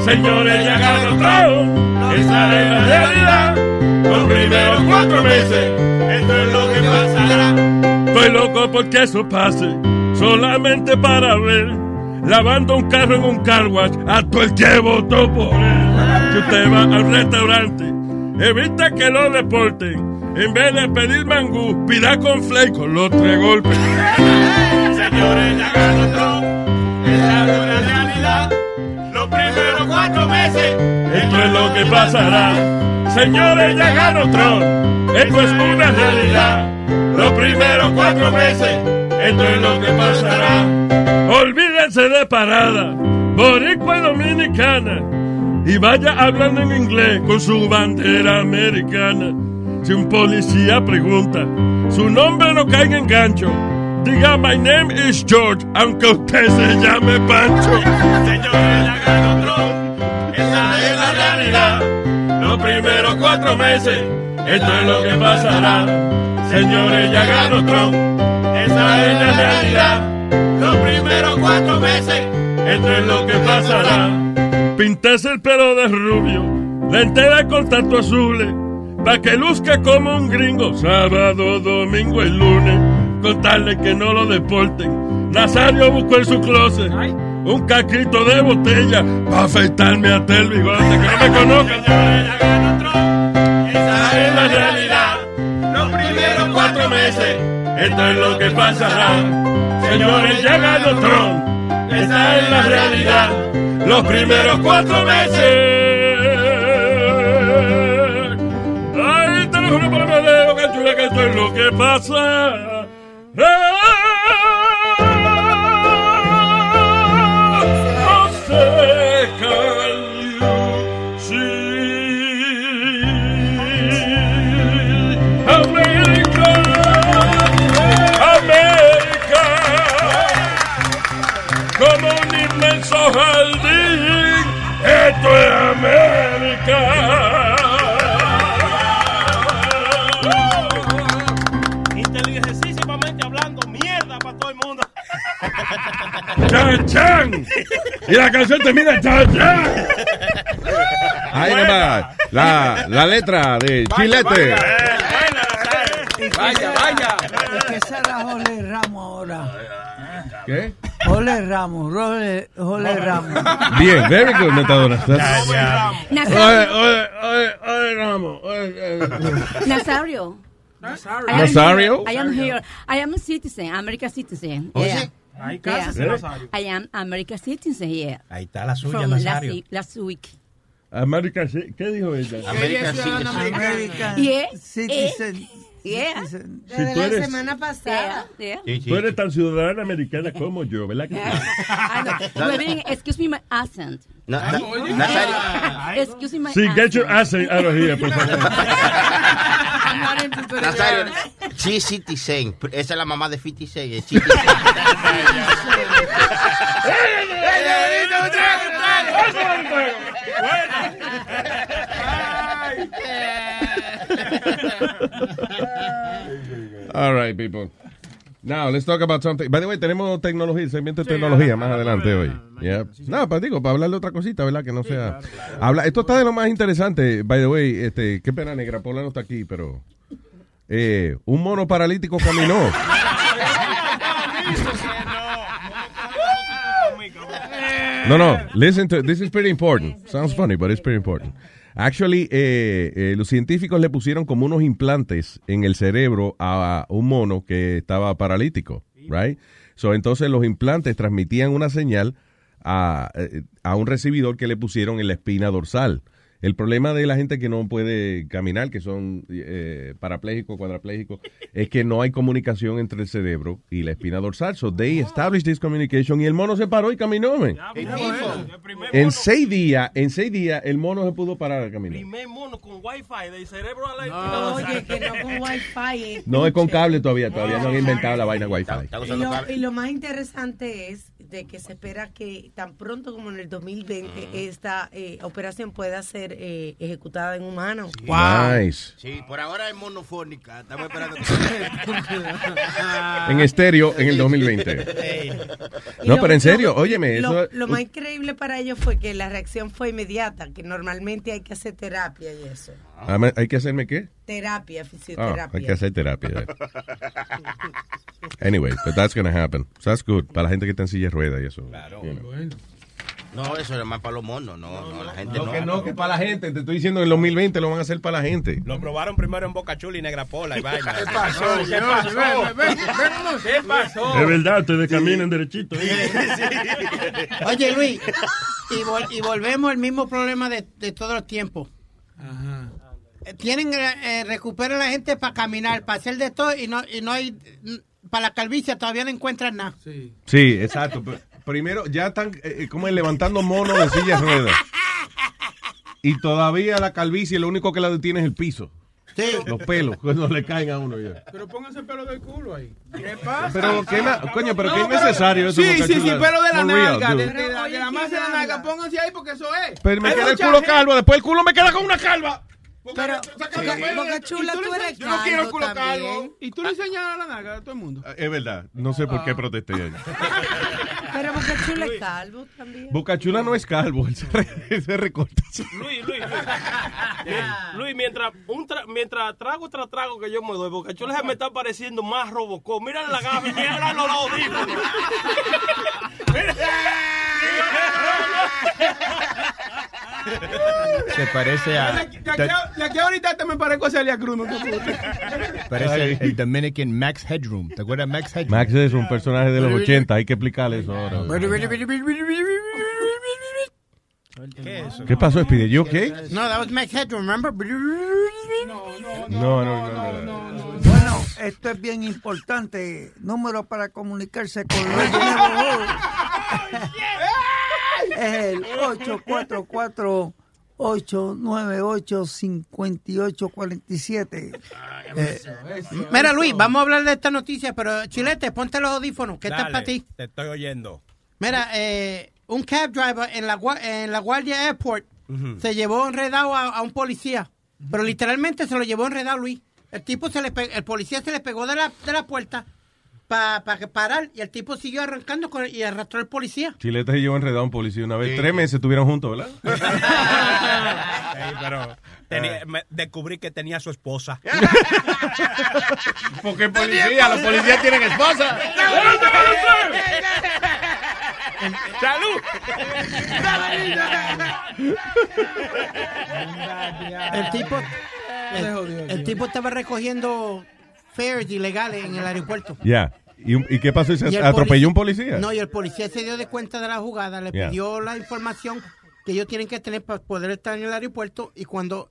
Señores, ya ganó Trump, esa es la realidad. Los primeros cuatro meses, esto es lo que pasará. Estoy loco porque eso pase, solamente para ver. Lavando un carro en un car wash a todo el que votó por usted va al restaurante, evita que lo deporten. En vez de pedir mangú, pida con flake con los tres golpes. Señores, ya ganó Trump, es la realidad. Los primeros cuatro meses, Esto es lo que pasará. Señores, ya ganó Trump. Esto es una realidad. Los primeros cuatro meses, esto es lo que pasará. Olvídense de parada, boricua dominicana. Y vaya hablando en inglés con su bandera americana. Si un policía pregunta, su nombre no caiga en gancho. Diga, my name is George, aunque usted se llame Pancho. señores, ya ganó Trump, esa es la realidad. Los primeros cuatro meses, esto es lo que pasará. Señores, ya ganó Trump, esa es la realidad. Los primeros cuatro meses, Esto es lo que pasará. Pintese el pelo de rubio, lentera de contacto azules, pa' que luzca como un gringo, sábado, domingo y lunes, contarle que no lo deporten. Nazario buscó en su closet un caquito de botella pa' afeitarme hasta el bigote, que no me conozcan. esa es la realidad. Los primeros cuatro meses, Esto es lo que pasará. Señores, ya ganó Trump. Esa es la realidad. Los primeros cuatro meses. Ay, teléfono para Medeo, que chula que esto es lo que pasa. Y la canción termina. Ahí nomás, la, la letra de Chilete. Vaya, vaya. ¿Qué será Jorge Ramos ahora? ¿Qué? Jorge Ramos, Jorge, Jorge Ramos. Bien, very good, Oye, oye, oye, oye, Ramos. Nazario. I am Nazario? here- I am here. I am a citizen, American citizen. Oh, yeah. sí. Ahí Yeah. cásese, Nazario. I am American citizen, yeah. Ahí está la suya, From last, Nazario. week- last week. América, sí. ¿qué dijo ella? América sí. American Yeah. Citizen. Yeah. Citizen. Desde Si tú la eres- semana pasada. Yeah. Tú eres tan ciudadana americana como yo, ¿verdad? que sí? Excuse me my accent. Na- na- Nazario, Excuse me my Sí, accent. get your accent out of here, por favor. Into the- Nazario, Chi Citizen. Esa es la mamá de 50 Cent. es. All right, people. Now, let's talk about something. By the way, tenemos tecnología, segmento de tecnología más adelante hoy. Yep. No, para digo, para hablar de otra cosita, ¿verdad? Que no sea. Habla, esto está de lo más interesante. By the way, este, qué pena, Negra Pola no está aquí, pero. Eh, un mono paralítico caminó. No, no. Listen to this is pretty important. Sounds funny, but it's pretty important. Actually, eh, eh, los científicos le pusieron como unos implantes en el cerebro a, un mono que estaba paralítico, right? So, entonces los implantes transmitían una señal a, eh, a un recibidor que le pusieron en la espina dorsal. El problema de la gente que no puede caminar, que son eh, parapléjicos, cuadraplégicos, es que no hay comunicación entre el cerebro y la espina dorsal. So they established this communication y el mono se paró y caminó. man. En seis días, en seis días, el mono se pudo parar a caminar. Primer mono con wifi del cerebro a la No, oye, que no con wifi. No es con cable todavía, todavía no han inventado la vaina wifi. Y lo, y lo más interesante es de que se espera que tan pronto como en el 2020 esta eh, operación pueda ser eh, ejecutada en humanos. Nice. Sí, por ahora es monofónica. Estamos esperando. En estéreo en el 2020. Y No, lo- pero en serio, lo- óyeme, Lo, eso... lo más increíble para ellos fue que la reacción fue inmediata, que normalmente hay que hacer terapia y eso. Ah, ¿Hay que hacerme qué? Terapia, Ah, fisioterapia. hay que hacer terapia. Anyway, but that's gonna happen. So that's good. Para la gente que está en silla de ruedas y eso. Claro. you know. No, eso es más para los monos. No, no, la gente No, no. que no, que para la gente. Te estoy diciendo, en el 2020 lo van a hacer para la gente. Lo probaron primero en Boca Chula y Negra Pola y vaina. ¿Qué pasó? ¿Qué señor? pasó? Ven, ven, ven, ven, ¿Qué pasó? Es verdad, ustedes caminan derechito. Oye, Luis, y, vol- y volvemos al mismo problema de, de todos los tiempos. Eh, Tienen, eh, eh, recuperan a la gente para caminar, para hacer de todo y no, y no hay, para la calvicie todavía no encuentran nada. Sí, exacto. Pr- Primero, ya están eh, como levantando monos de silla de ruedas. Y todavía la calvicie lo único que la detiene es el piso. Los pelos, cuando le caen a uno ya. Pero pónganse pelo del culo ahí. ¿Qué pasa? Pero, ¿qué na- coño, pero qué No, innecesario eso, Sí, sí, sí, pelo de la nalga, de, de la, de la masa de la nalga. Pónganse ahí porque eso es. Pero me queda el culo gente- calvo, después el culo me queda con una calva. Pero. Boca Chula, tú eres Yo no quiero culo calvo. Y tú le enseñas a la nalga a todo el mundo. Es verdad, no sé por qué protesté ahí. Pero Boca Chula es calvo también. Boca Chula no es calvo, él se, re- él se recorta. Luis, Luis, Luis. Luis, mientras, un tra- mientras trago tras trago que yo me doy, Boca Chula se me está pareciendo más Robocop. Mírale la gafa, mírale los audífonos. Se parece a. De aquí a- de aquí a ahorita te me parezco a Celia Cruz, no te. Parece el, el Dominican Max Headroom. ¿Te acuerdas de Max Headroom? Max es un personaje de los 80, hay que explicarle eso ahora. ¿Qué es eso? ¿Qué pasó, Speedy? ¿You okay? No, that was Max Headroom, remember? No, no, no, no. Bueno, esto es bien importante. Número para comunicarse con Luis. Es el 844-898-5847. Eh, Mira, Luis, vamos a hablar de esta noticia, pero Chilete, ponte los audífonos, que esta es Dale, para ti. Te estoy oyendo. Mira, eh, un cab driver en la, en la Guardia Airport se llevó enredado a, a un policía, pero literalmente se lo llevó enredado, Luis. El tipo se le pe- el policía se le pegó de la, de la puerta para parar y el tipo siguió arrancando con, y arrastró al policía. Chilete se llevó enredado a un policía una vez. Tres meses estuvieron juntos, ¿verdad? Sí, pero tenía- me- descubrí que tenía su esposa. Porque policía, los policías tienen esposa. ¡Salud! El tipo, el, el tipo estaba recogiendo fares ilegales en el aeropuerto. Ya. ¿Y, qué pasó? ¿Y se Y atropelló un policía? No, y el policía se dio de cuenta de la jugada, le Yeah. pidió la información que ellos tienen que tener para poder estar en el aeropuerto y cuando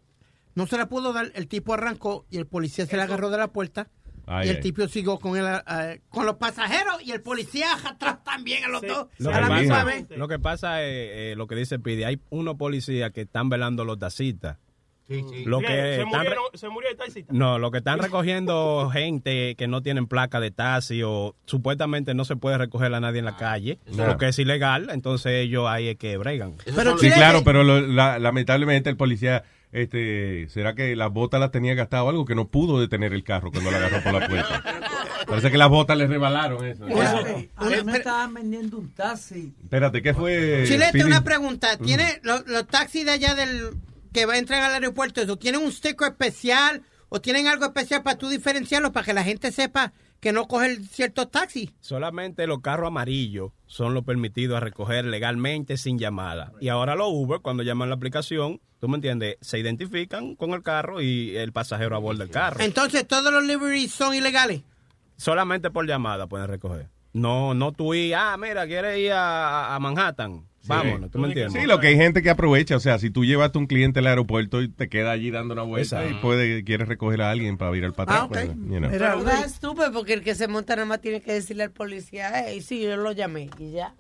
no se la pudo dar, el tipo arrancó y el policía se la agarró de la puerta Ay, y el ay. tipo siguió con, el, eh, con los pasajeros y el policía atrás también a los dos Lo a que, la misma pasa, vez. lo que pasa es eh, lo que dice Pidi. Hay unos policías que están velando los tacitas. Lo ¿Qué? que se, están murieron, re- se murió el taxista. no, lo que están recogiendo gente que no tienen placa de taxi o supuestamente no se puede recoger a nadie en la calle, No. porque es ilegal, entonces ellos ahí es que bregan. sí, claro, pero lo- la- lamentablemente el policía, este, ¿será que las botas las tenía gastadas o algo? Que no pudo detener el carro cuando la agarró por la puerta. Parece que las botas le rebalaron eso. A mí me estaban vendiendo un taxi. Espérate, ¿qué fue? Chilete, Speedy? una pregunta. ¿Tiene los, los taxis de allá del que va a entrar al aeropuerto, eso, tienen un sticker especial o tienen algo especial para tú diferenciarlo para que la gente sepa que no coge ciertos taxis? Solamente los carros amarillos son los permitidos a recoger legalmente sin llamada. Y ahora los Uber, cuando llaman la aplicación, tú me entiendes, se identifican con el carro y el pasajero a bordo del carro. Entonces, todos los liveries son ilegales. Solamente por llamada pueden recoger. No, no tú ir, ah, mira, quieres ir a, a Manhattan. Vámonos, ¿tú me entiendes? Sí, lo que hay gente que aprovecha, o sea, si tú llevaste a un cliente al aeropuerto y te queda allí dando una vuelta Exacto. y puede, quieres recoger a alguien para ir al patrón. Ah, ok. pues, you know. Pero no es estúpido porque el que se monta nada más tiene que decirle al policía, hey, sí, yo lo llamé y ya.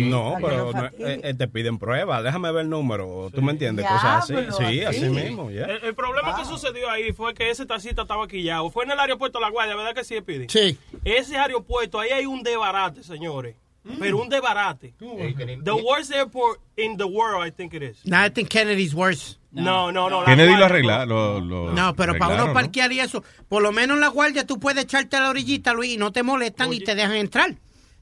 No, Para que pero no no, eh, eh, te piden pruebas, déjame ver el número, ¿tú me entiendes? Ya, Cosas así. pero Sí, así. así mismo, ya. El, el problema que sucedió ahí fue que ese taxista estaba quillado. Fue en el aeropuerto La Guardia, ¿verdad que sí, Pidi? Sí. Ese aeropuerto, ahí hay un desbarate, señores. Pero un desbarate. The worst airport in the world, I think it is. No, I think Kennedy's worse. No, no, no. Kennedy lo arregla. Lo, lo No, pero para uno parquear y eso, por lo menos en la guardia tú puedes echarte a la orillita, Luis, y no te molestan y te dejan entrar.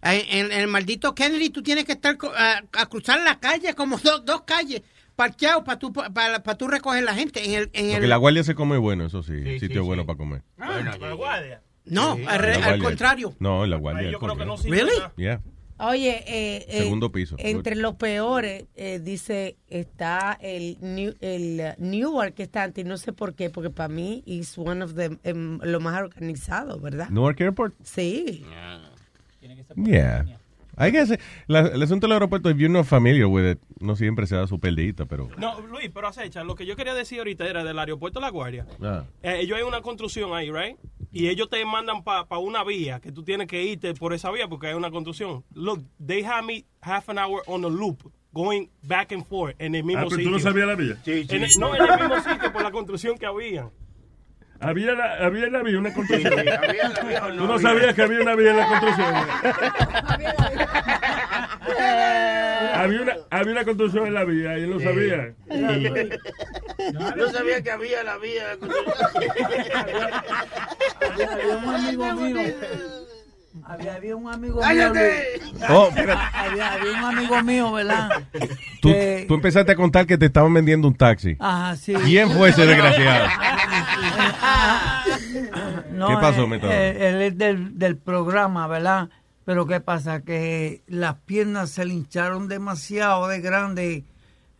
En, en el maldito Kennedy tú tienes que estar a, a cruzar la calle, como dos, dos calles, parqueado para tú, para, para tú recoger la gente. En el, en Porque el- la guardia se come bueno, eso sí. sitio bueno para comer. la guardia. No, Sí. al, re- La al contrario. No, en la guardia. Yo es creo que no sirve Really? Yeah. Oye, eh, eh, Segundo piso. entre los peores, eh, dice, está el, New, el uh, Newark, que está antes, no sé por qué, porque para mí es one of the, em, lo más organizado, ¿verdad? Newark Airport? Sí. Yeah. I guess, la- el asunto del aeropuerto, if you're not familiar with it, no siempre se da su perdidita, pero... No, Luis, pero acecha, lo que yo quería decir ahorita era del aeropuerto La Guardia. Ah. Eh, ellos hay una construcción ahí, right? Y ellos te mandan para una vía que tú tienes que irte por esa vía porque hay una construcción. Look, they have me half an hour on a loop going back and forth en el mismo Ah, pero sitio. tú no sabías la vía. En el- no, en el mismo sitio por la construcción que había. Había la, había la vía, una construcción. Sí, había la o no Tú no había. sabías que había una vía en la construcción. había, una, había una construcción en la vía y él no sabía. No sabía que había la vía. Había un amigo mío. Había, había un amigo mío. Oh, había, había un amigo mío, ¿verdad? Tú, Que- tú empezaste a contar que te estaban vendiendo un taxi. Ajá, sí. ¿Quién fue ese desgraciado? No, ¿Qué pasó, él, Método? él- él es del, del programa, ¿verdad? Pero ¿qué pasa? Que las piernas se le hincharon demasiado de grande.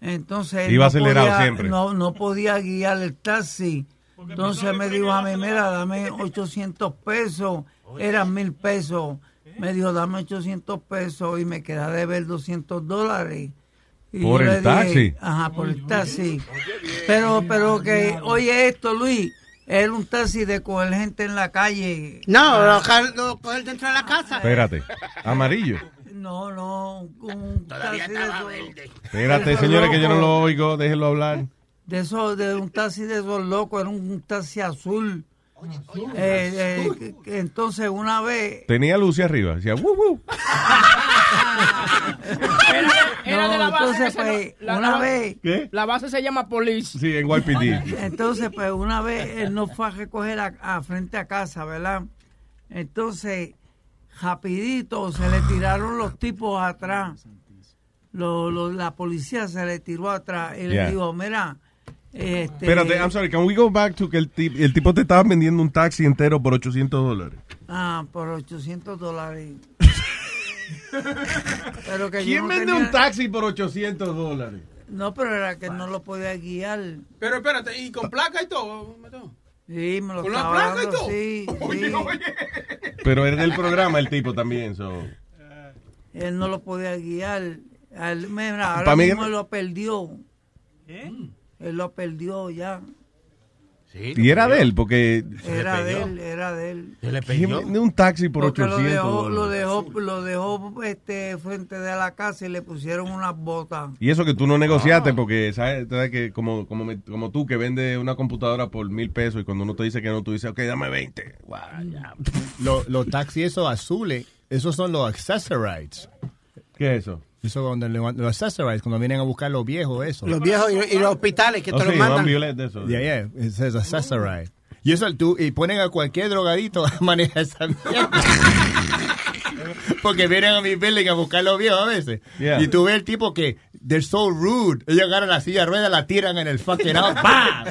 Entonces él Iba no acelerado podía- siempre. No, no podía guiar el taxi. Entonces me dijo a mí, mira, dame 800 pesos. Eran mil pesos. Me dijo, dame 800 pesos y me queda de ver 200 dólares. Y ¿Por el le dije, taxi? Ajá, por el taxi. Pero, pero que, oye esto, Luis, era un taxi de coger gente en la calle. No, lo, lo coger dentro de la casa. Espérate. Amarillo. No, no, un taxi de esos- Espérate, esos señores, que yo no lo oigo. Déjenlo hablar. De eso, de un taxi de esos locos, era un taxi azul. Eh, eh, que- que entonces una vez Tenía luces arriba. Decía, "Woo, woo". Era de No, la base. entonces, pues, ¿no? La- una la- vez- ¿Qué? La base se llama Police. Sí, en YPD. Entonces, pues una vez él nos fue a recoger a, a frente a casa, ¿verdad? Entonces, rapidito se le tiraron los tipos atrás. Lo- lo- la policía se le tiró atrás y Yeah. le dijo, mira, este... Espérate, I'm sorry. Can we go back to que el, tip- el tipo te estaba vendiendo un taxi entero por 800 dólares? Ah, por 800 dólares. pero que yo ¿Quién no vende tenía- un taxi por 800 dólares? No, pero era que no lo podía guiar. Pero espérate, ¿y con placa y todo? Sí, me lo ¿Con la placa y todo? sí, Oye, sí. oye. Pero era del programa el tipo también. So. Él no lo podía guiar. Él, mira, ahora mí- mismo él lo perdió. Él lo perdió ya. Y era de él, porque... Era de él, era de él. ¿Quién vende un taxi por Porque 800 lo dejó, lo dejó, lo dejó este, frente de la casa y le pusieron unas botas. Y eso que tú no negociaste, porque sabes, sabes que como, como, me- como tú que vende una computadora por mil pesos y cuando uno te dice que no, tú dices, ok, dame 20. Guau, ya. Los los taxis esos azules, esos son los accessorites. ¿Qué es eso? Eso cuando los accessorites, cuando vienen a buscar los viejos, eso. Los viejos y, y los hospitales que Oh, te sí, los mandan. De eso. Yeah, yeah, it says accessorite. Y eso tú, y ponen a cualquier drogadito a manejar esa mierda. Porque vienen a mi building a buscar los viejos a veces. Yeah. Y tú ves el tipo que, they're so rude. Ellos agarran la silla de ruedas, la tiran en el fucking out. ¡Bam!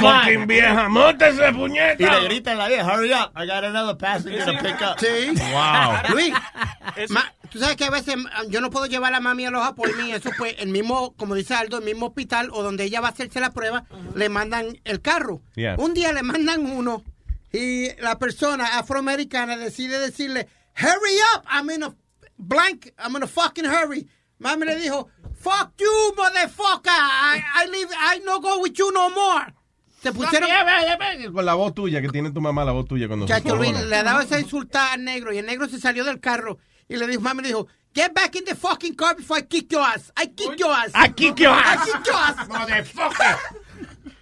Fucking vieja, móntese, puñeta. Y le gritan a la vieja, hurry up, I got another passenger to pick up. Sí. Wow. Luis, ma- tú sabes que a veces ah, yo no puedo llevar a la mami a los por mí. Eso pues, el mismo, como dice Aldo, el mismo hospital o donde ella va a hacerse la prueba, le mandan el carro. Yeah. Un día le mandan uno y la persona afroamericana decide decirle, hurry up, I'm in a blank, I'm in a fucking hurry. Mami le dijo, fuck you, motherfucker, I, I, leave, I no go with you no more. Se pusieron... Con la voz tuya, que tiene tu mamá, la voz tuya cuando se Chacho Luis le ha dado esa insulta al negro y el negro se salió del carro y le dijo, mami le dijo, get back in the fucking car before I kick your ass. I kick your ass. I kick your ass. I kick your ass. Motherfucker.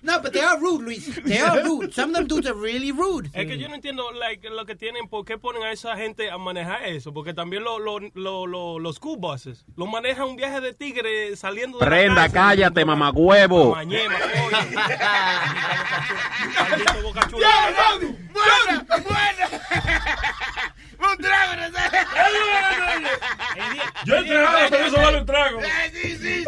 No, but they are rude, Luis. They are rude. Some of them dudes are really rude. Es que yo no entiendo like, lo que tienen, por qué ponen a esa gente a manejar eso. Porque también lo- lo- lo- lo- los school buses lo manejan un viaje de tigre saliendo de la Prenda, casa. cállate, mamagüevo. Mañema, ¡Ya, Ronnie! ¡Buena! ¡Buena! ¡Un trago, Yo he entregado, pero eso vale un trago. Sí, sí, sí.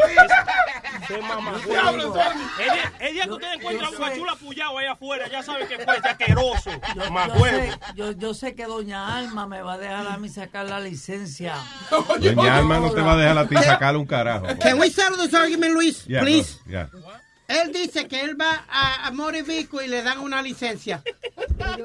Qué mamá. Diablo, Tony. El día- El día que ustedes encuentran yo un sé- cachula puyado ahí afuera, ya saben que fue asqueroso. Yo, yo sé, yo, yo sé que doña Alma me va a dejar a mí sacar la licencia. Doña Alma no te va a dejar a ti sacarle un carajo. Can we settle this argument, Luis? Yeah, Please. Él dice que él va a, a vehicle y le dan una licencia.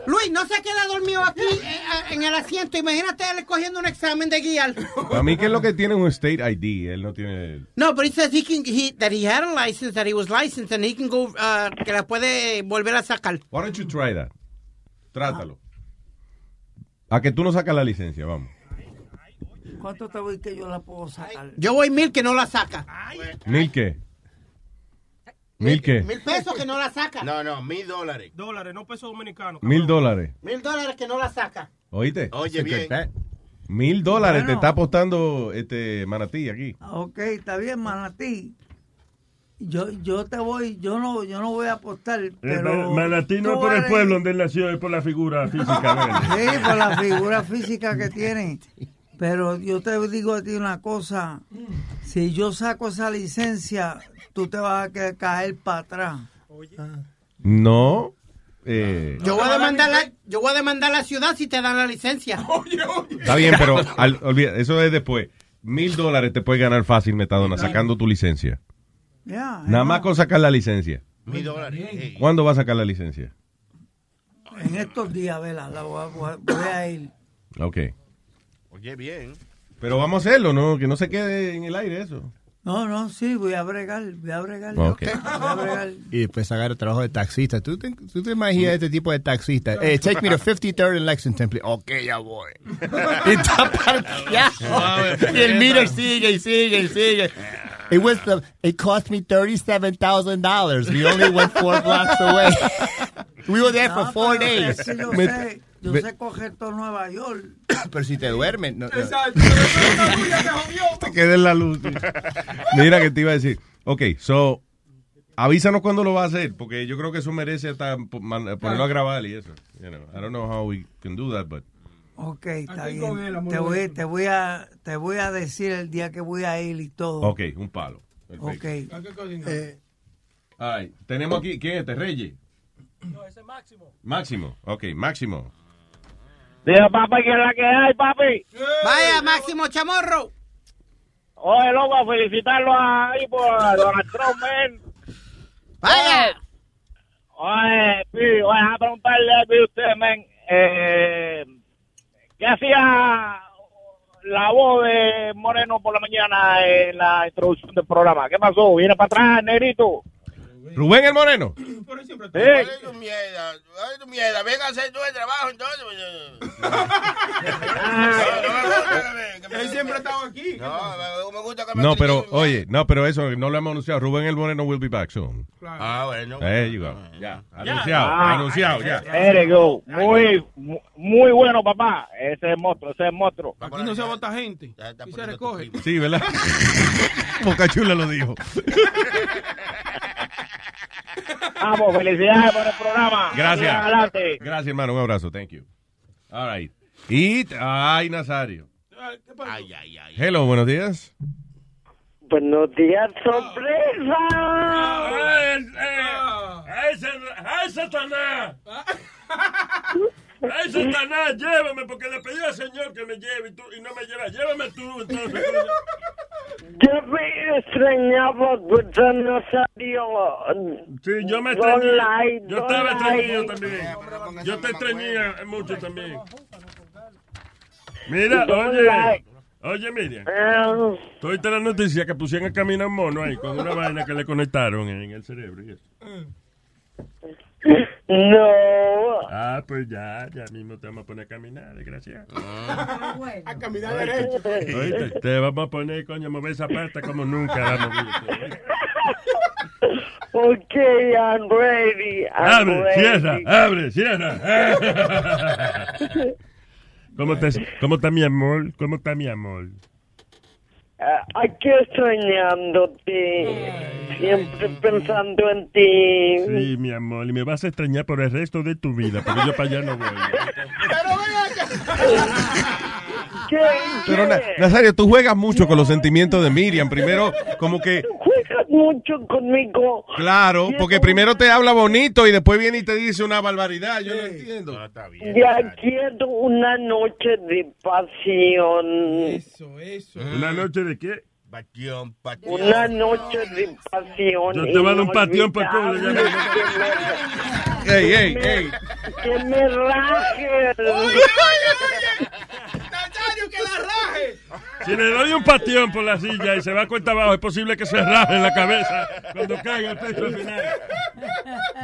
Luis, no se queda dormido aquí eh, en el asiento. Imagínate él cogiendo un examen de guiar. Para mí que es lo que tiene un state ID, él no tiene... No, but he says he can, he, that he had a license, that he was licensed, and he can go, uh, que la puede volver a sacar. Why don't you try that? Trátalo. A que tú no sacas la licencia, vamos. ¿Cuánto te voy que yo la puedo sacar? Yo voy mil que no la saca. ¿Mil qué? ¿Mil qué? Mil pesos que no la saca. No, no, mil dólares. Dólares, no pesos dominicanos. Mil dólares. Mil dólares que no la saca. ¿Oíste? Oye, bien. Mil dólares te Bueno. está apostando este Manatí aquí. Ok, está bien, manatí. Yo, yo te voy, yo no, yo no voy a apostar, Eh, pero... Ma- Manatí no tú es por el eres- pueblo donde él nació, es por la figura física. Sí, por la figura física que tiene. Pero yo te digo a ti una cosa, si yo saco esa licencia, tú te vas a caer para atrás. No. Eh, Yo voy a demandar la, yo voy a demandar la ciudad si te dan la licencia. está bien, pero al- olvida, eso es después. Mil dólares te puedes ganar fácil, Metadona, sacando tu licencia. Ya, Nada más con sacar la licencia. Mil dólares. ¿Cuándo vas a sacar la licencia? en estos días, vela, la voy a, voy a- voy a ir. Ok. Oye, bien. Pero vamos a hacerlo, ¿no? Que no se quede en el aire eso. No, no, sí, voy a bregar, voy a bregar. Ok. Voy a bregar. Y después sacar el trabajo de taxista. ¿Tú te, tú te imaginas este tipo de taxista? Eh, take me to 53rd en Lexington, please. Ok, ya voy. y está parqueado. y el meter sigue y sigue y sigue. It was the, it cost me $37,000. We only went four blocks away. We were there for four days. que Yo sé, coger todo Nueva York. Pero si te duermes, no, no. Te quede en la luz. Mira que te iba a decir. Ok, so, avísanos cuándo lo va a hacer, porque yo creo que eso merece hasta ponerlo a grabar y eso. You know, I don't know how we can do that, but... Ok, está bien. él, te, voy, te, voy a, te voy a decir el día que voy a ir y todo. Ok, un palo. Ok. Perfecto. Eh, Ay, tenemos aquí, ¿quién es este? Reyes. No, ese es Máximo. Máximo, ok, Máximo. Diga, papi, que es la que hay, papi. Vaya, Máximo Chamorro. Oye, loco, a felicitarlo ahí por Donald Trump, man. Vaya. Oye, Pi, oye, a preguntarle a usted, men, eh, ¿qué hacía la voz de Moreno por la mañana en la introducción del programa? ¿Qué pasó? ¿Viene para atrás, negrito? Rubén el Moreno. Sí. ¿Cuál es tu mierda? ¿Cuál es tu mierda? Venga a hacer tú el trabajo entonces. Él siempre ha estado aquí. No, me gusta que me No, pero, oye, no, pero eso no lo hemos anunciado. Rubén el Moreno will be back soon. Ah, bueno. There you go. Ya, anunciado, Ah, anunciado, ya. There you go. Muy, mu- muy bueno, papá. Ese es monstruo, ese es monstruo. Aquí no se vota gente. Y se recoge. Sí, ¿verdad? Boca Chula lo dijo. Vamos, felicidades por el programa. Gracias. Adelante. Gracias, hermano. Un abrazo. Thank you. All right. Y, ay, Nazario. Ay, ay, ay. Hello, buenos días. Buenos días, sorpresa. ¡Ay, ay, Satanás! ¡Ay, Satanás, llévame! Porque le pedí al Señor que me lleve y, tú, y no me lleva. Llévame tú, entonces. Yo me extrañaba escuchar Nazario. Sí, yo me extrañé. Yo estaba lie. extrañido también. Yo te extrañé mucho también. Mira, oye. Oye, Miriam. Eh, Estoy la noticia que pusieron a caminar un mono ahí con una vaina que le conectaron en el cerebro y eso. No. Ah, pues ya, ya mismo te vamos a poner a caminar, desgraciado. A caminar derecho. Te vamos a poner, coño, a mover esa pata como nunca la. Okay, I'm ready. I'm Abre, ready. cierra, abre, cierra. ¿Cómo, te, ¿Cómo está mi amor? ¿Cómo está mi amor? Ah, aquí extrañándote, siempre pensando en ti. Sí, mi amor, y me vas a extrañar por el resto de tu vida, porque yo para allá no voy. Pero, Na- ¿Qué? Nazario, tú juegas mucho con los sentimientos de Miriam. Primero, como que, Juegas mucho conmigo. claro, porque primero te habla bonito y después viene y te dice una barbaridad. Yo no entiendo. Ya quiero una noche de pasión. Eso, eso. ¿Una noche de qué? Patión, Una noche de pasión. Yo te voy a dar un patión inolvidable. Ey, ey, ey. Que me rajes. Que la raje. Si le doy un patión por la silla y se va cuenta abajo, es posible que se raje en la cabeza cuando caiga el peso al final.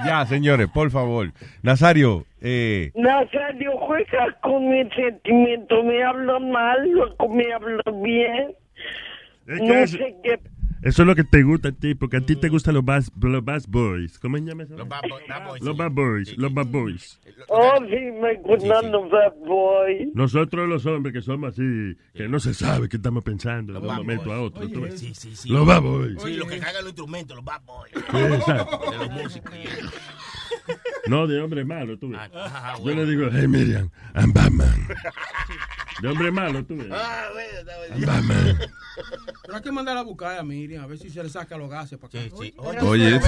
Ya, señores, por favor. Nazario, eh, Nazario, juegas con mis sentimientos. Me hablas mal, luego me hablas bien. Es que No es- sé qué. Eso es lo que te gusta a ti, porque a ti te gustan los bad, los bad boys. ¿Cómo se llama eso? Los bad boys. Los bad boys, los bad boys. Oh, sí, me gustan los bad boys. Nosotros los hombres que somos así, que no se sabe qué estamos pensando de un momento a otro. Sí, sí, sí. Los bad boys. Sí, los que cargan los instrumentos, los bad boys. Sí, exacto. De los músicos. No, de hombre malo, tú ves. Ah, Yo bueno. le digo, hey Miriam, I'm Batman. De hombre malo, tú ves. Ah, bueno, está bien. I'm Batman. Pero hay que mandar a buscar a Miriam a ver si se le saca los gases para acá. Oye,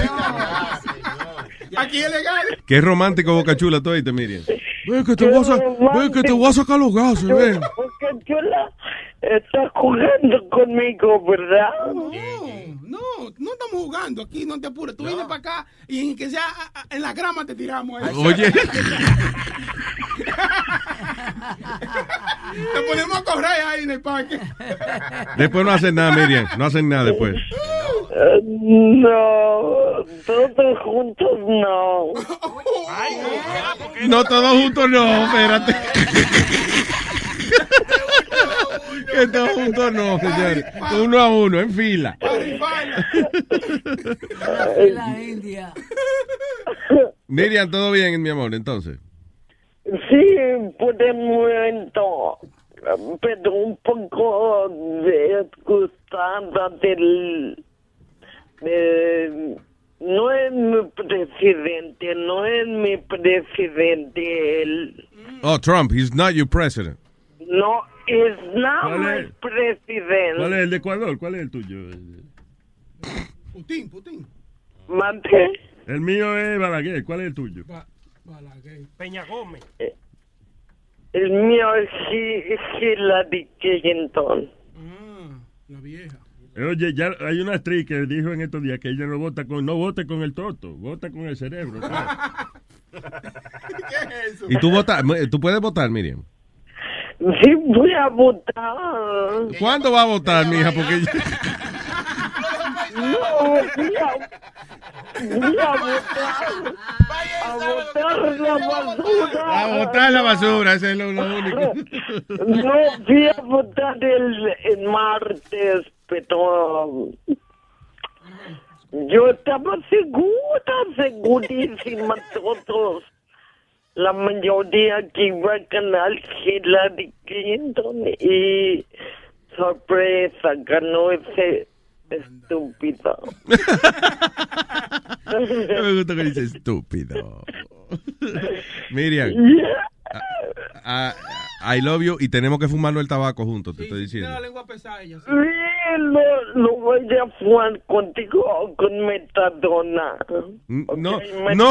Aquí es legal. qué romántico boca chula tú oíste, Miriam. Ven que te voy a, ven que te voy a sacar los gases, ven. Porque Chula está jugando conmigo, ¿verdad? No, no, no estamos jugando aquí, no te apures. Tú vienes para acá y que sea en la grama te tiramos. Oye. Te ponemos a correr ahí en el parque. Después no hacen nada, Miriam. No hacen nada después. Eh, no, todos juntos no. No, todos juntos no, espérate. Que todos juntos no, señores. Uno a uno, en fila. La India. Miriam, todo bien, mi amor, entonces. Sí, por el momento, pero un poco disgustada del... de- no es mi presidente, no es mi presidente, él Oh, Trump, he's not your president. No es not ¿Cuál my es? president. ¿Cuál es el de Ecuador? ¿Cuál es el tuyo? Putin, Putin. Mate. El mío es Balaguer. ¿Cuál es el tuyo? Peña Gómez. El mío es Hi- Hillary Clinton. La vieja. Eh, Oye, ya hay una actriz que dijo en estos días que ella no vota con, no vota con el toto, vota con el cerebro. ¿Qué es eso? y tú votas, tú puedes votar, Miriam. Sí, voy a votar. ¿Cuándo va a votar, mija? Porque No, voy a, voy a votar. A votar la basura. a votar la basura, ese es lo, lo único. No, voy a votar el, el martes, pero yo estaba segura, segurísima todos. La mayoría que iba a ganar Hillary Clinton y sorpresa, ganó ese estúpido. Me gusta que dice estúpido. Miriam, I love you y tenemos que fumarnos el tabaco juntos, te estoy diciendo. La lengua pesada ella. sí. Sí, lo, lo voy a jugar contigo con metadona. No, sé,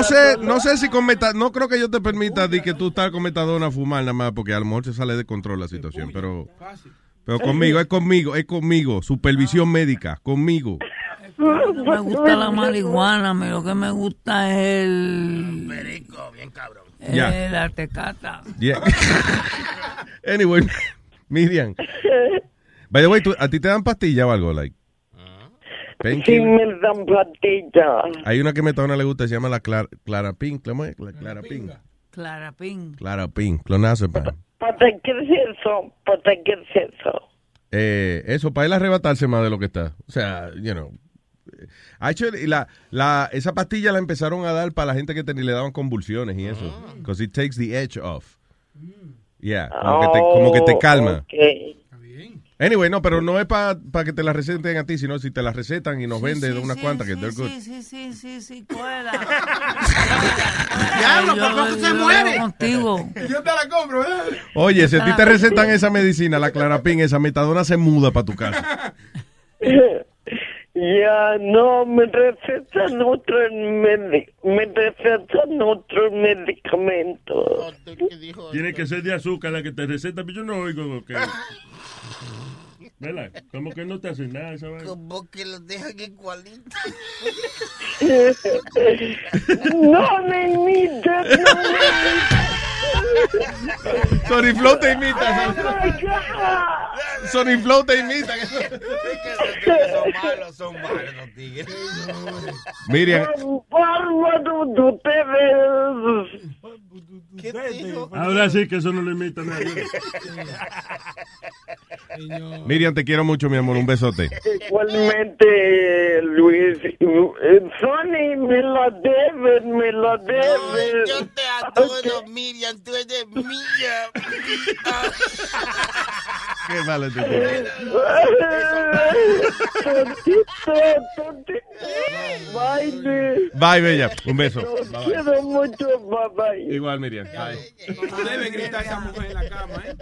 metadona. no sé si con meta, no creo que yo te permita di que tú estás con metadona a fumar nada más porque a lo mejor se sale de control la situación, pero pero conmigo, es conmigo, es conmigo, supervisión médica, conmigo. No me gusta la marihuana, mí lo que me gusta es el... Perico, bien cabrón. Ya. eh, la tecata. Yeah. anyway, Miriam. By the way, ¿tú- ¿a ti te dan pastillas o algo? Like, Sí, painkiller? me dan pastillas. Hay una que metadona le gusta, se llama la Clara, Clara Pink, ¿cómo es? La Clara Pink. Clara Pin. Clara Pink, clonazepam. ¿Para qué es eso? ¿Para qué es eso? Eh, eso, para él arrebatarse más de lo que está. O sea, you know, Actually, la, la, esa pastilla la empezaron a dar para la gente que tenía, le daban convulsiones y eso. Because it takes the edge off. Yeah, como, que te, como que te calma. Anyway, no, pero no es para que te la receten a ti, sino si te la recetan y nos venden unas cuantas que they're good. Sí, sí, sí, sí, sí, cuela. Diablo, Yo- por poco se muere. Contigo. Yo te la compro, ¿verdad? Oye, si a ti te recetan esa medicina, la clarapín, esa metadona se muda para tu casa. Ya no me recetan otros medi- me recetan otros medicamentos. Tiene que ser de azúcar la que te receta, pero yo no oigo que... ¿Verdad? Como que no te hace nada esa vaina. Como que los dejan igualitos. No me imites, no me Sony Flow te imita. Sony Flow te imita. Son malos, son malos los tigres. Miriam. ¿Qué dijo? Ahora sí que eso no lo imita nadie. Miriam, te quiero mucho, mi amor. Un besote. Igualmente, Luis. Sony, me la debes, me la debes. Yo te adoro, Miriam, tú eres mía. Qué malo este tipo. Tontito, tontito. Bye, Bye, bella. Un beso. Los Bye, bye. quiero mucho, bye bye. Igual, Miriam. Bye. No debe gritar esa mujer en la cama, ¿eh?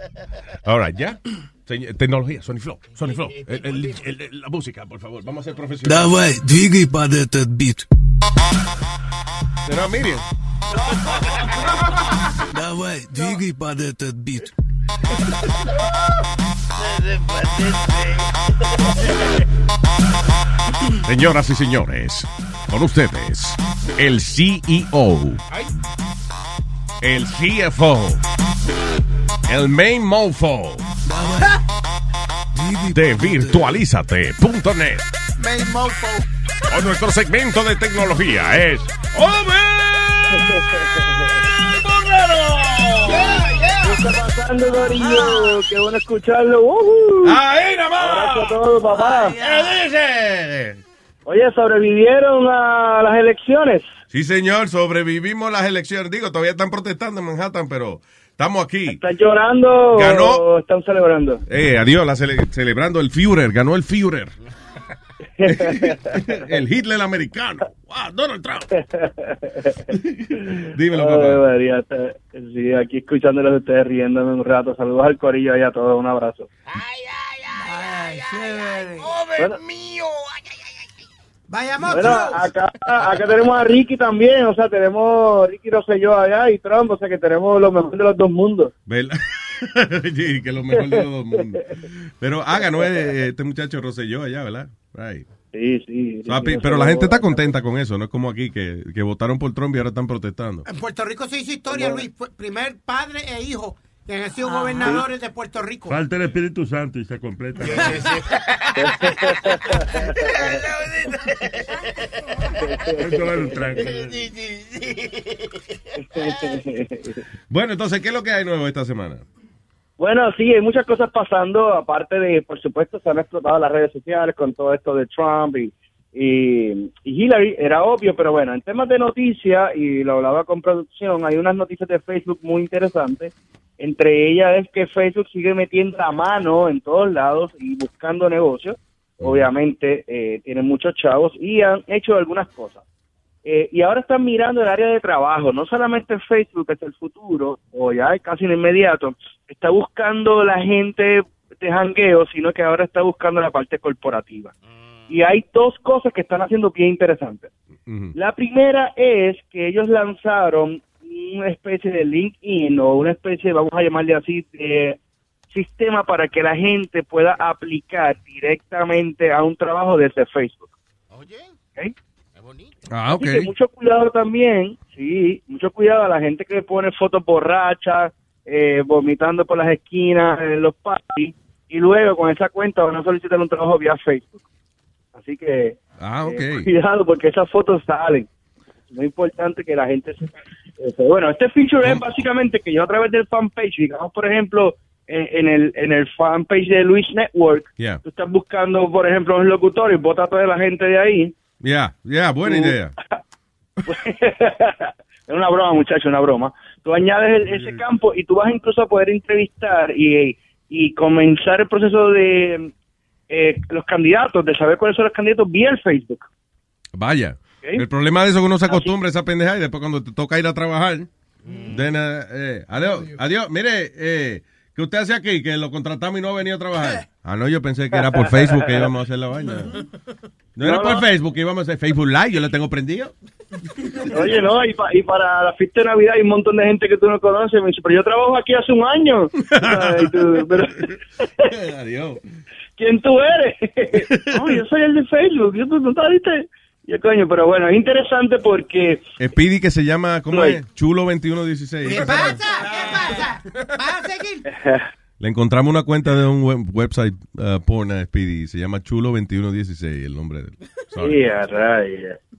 All right, ¿ya? Señ- Tecnología, Sony Flow, Sony Flow. El- el- el- el- la música, por favor. Vamos a ser profesionales. Давай, двигай под этот бит. ¿Será Miriam? Давай, двигай под этот бит. Señoras y señores, con ustedes, el CEO, el CFO, el main mofo de virtualizate.net. Main mofo. Con nuestro segmento de tecnología es ¿Qué está pasando, Dorillo? Qué bueno escucharlo. ¡Uhú! ¡Ahí nomás! Abrazo a todos, papá. ¿Qué dice? Oye, ¿sobrevivieron a las elecciones? Sí, señor, sobrevivimos las elecciones. Digo, todavía están protestando en Manhattan, pero estamos aquí. ¿Están llorando Ganó. o están celebrando? Eh, adiós, la cele- celebrando el Führer, ganó el Führer. El Hitler americano. Wow, Donald Trump. Dímelo, Ay, papá. María, te- sí, aquí escuchándolos de ustedes riéndome un rato. Saludos al corillo y a todos. Un abrazo. Bueno, Vayamos. bueno, acá, acá tenemos a Ricky también. O sea, tenemos Ricky Rosselló allá y Trump. O sea, que tenemos lo mejor de los dos mundos. ¿Verdad? sí, que lo mejor de los dos mundos. Pero, ah, ganó eh, este muchacho Rosselló allá, ¿verdad? Right. Sí, sí. So, pero la gente está contenta con eso, no es como aquí que, que votaron por Trump y ahora están protestando. En Puerto Rico se hizo historia, Luis. Primer padre e hijo que han sido gobernadores de Puerto Rico. Falta el Espíritu Santo y se completa. Un tranco. Bueno, entonces, ¿qué es lo que hay nuevo esta semana? Bueno, sí, hay muchas cosas pasando, aparte de, por supuesto, se han explotado las redes sociales con todo esto de Trump y, y, y Hillary, era obvio, pero bueno, en temas de noticias, y lo hablaba con producción, hay unas noticias de Facebook muy interesantes, entre ellas es que Facebook sigue metiendo la mano en todos lados y buscando negocios, obviamente eh, tienen muchos chavos y han hecho algunas cosas. Eh, y ahora están mirando el área de trabajo, no solamente Facebook es el futuro, o ya casi en inmediato, está buscando la gente de jangueo, sino que ahora está buscando la parte corporativa. Y hay dos cosas que están haciendo bien interesantes. La primera es que ellos lanzaron una especie de LinkedIn o una especie, vamos a llamarle así, de sistema para que la gente pueda aplicar directamente a un trabajo desde Facebook. ¿Ok? Ah, ok. Así que mucho cuidado también, sí, mucho cuidado a la gente que pone fotos borrachas, eh, vomitando por las esquinas, en los parties, y luego con esa cuenta van a solicitar un trabajo vía Facebook. Así que Ah, ok. eh, cuidado porque esas fotos salen. Es muy importante que la gente sepa eso. Bueno, este feature es básicamente que yo a través del fanpage, digamos por ejemplo, en, en el en el fanpage de Luis Network, Yeah. tú estás buscando, por ejemplo, un locutor y bota a toda la gente de ahí Yeah, yeah, buena Tú- idea. Es una broma, muchacho, una broma. Tú añades el- ese campo y tú vas incluso a poder entrevistar y, y comenzar el proceso de eh, los candidatos, de saber cuáles son los candidatos vía el Facebook. Vaya. El problema de eso es que uno se acostumbra a esa pendeja y después cuando te toca ir a trabajar, then, eh, eh, adiós, adiós, mire, eh, ¿qué usted hace aquí? Que lo contratamos y no ha venido a trabajar. Ah, no, yo pensé que era por Facebook que íbamos a hacer la vaina. No era No, por no. Facebook que íbamos a hacer Facebook Live, yo lo tengo prendido. Oye, no, y, pa- y para la fiesta de Navidad hay un montón de gente que tú no conoces. Me dice, pero yo trabajo aquí hace un año. Ay, tú, pero- Adiós. ¿Quién tú eres? no, yo soy el de Facebook. ¿Yo, ¿Tú no te viste? Y yo, coño, pero bueno, es interesante porque... Speedy que se llama, ¿cómo Right. es? Chulo 2116. ¿Qué pasa? ¿Qué pasa? ¿Vas a seguir? Le encontramos una cuenta de un web- website uh, porno a Speedy. Se llama Chulo 2116, el nombre de él. Sorry. Sí, a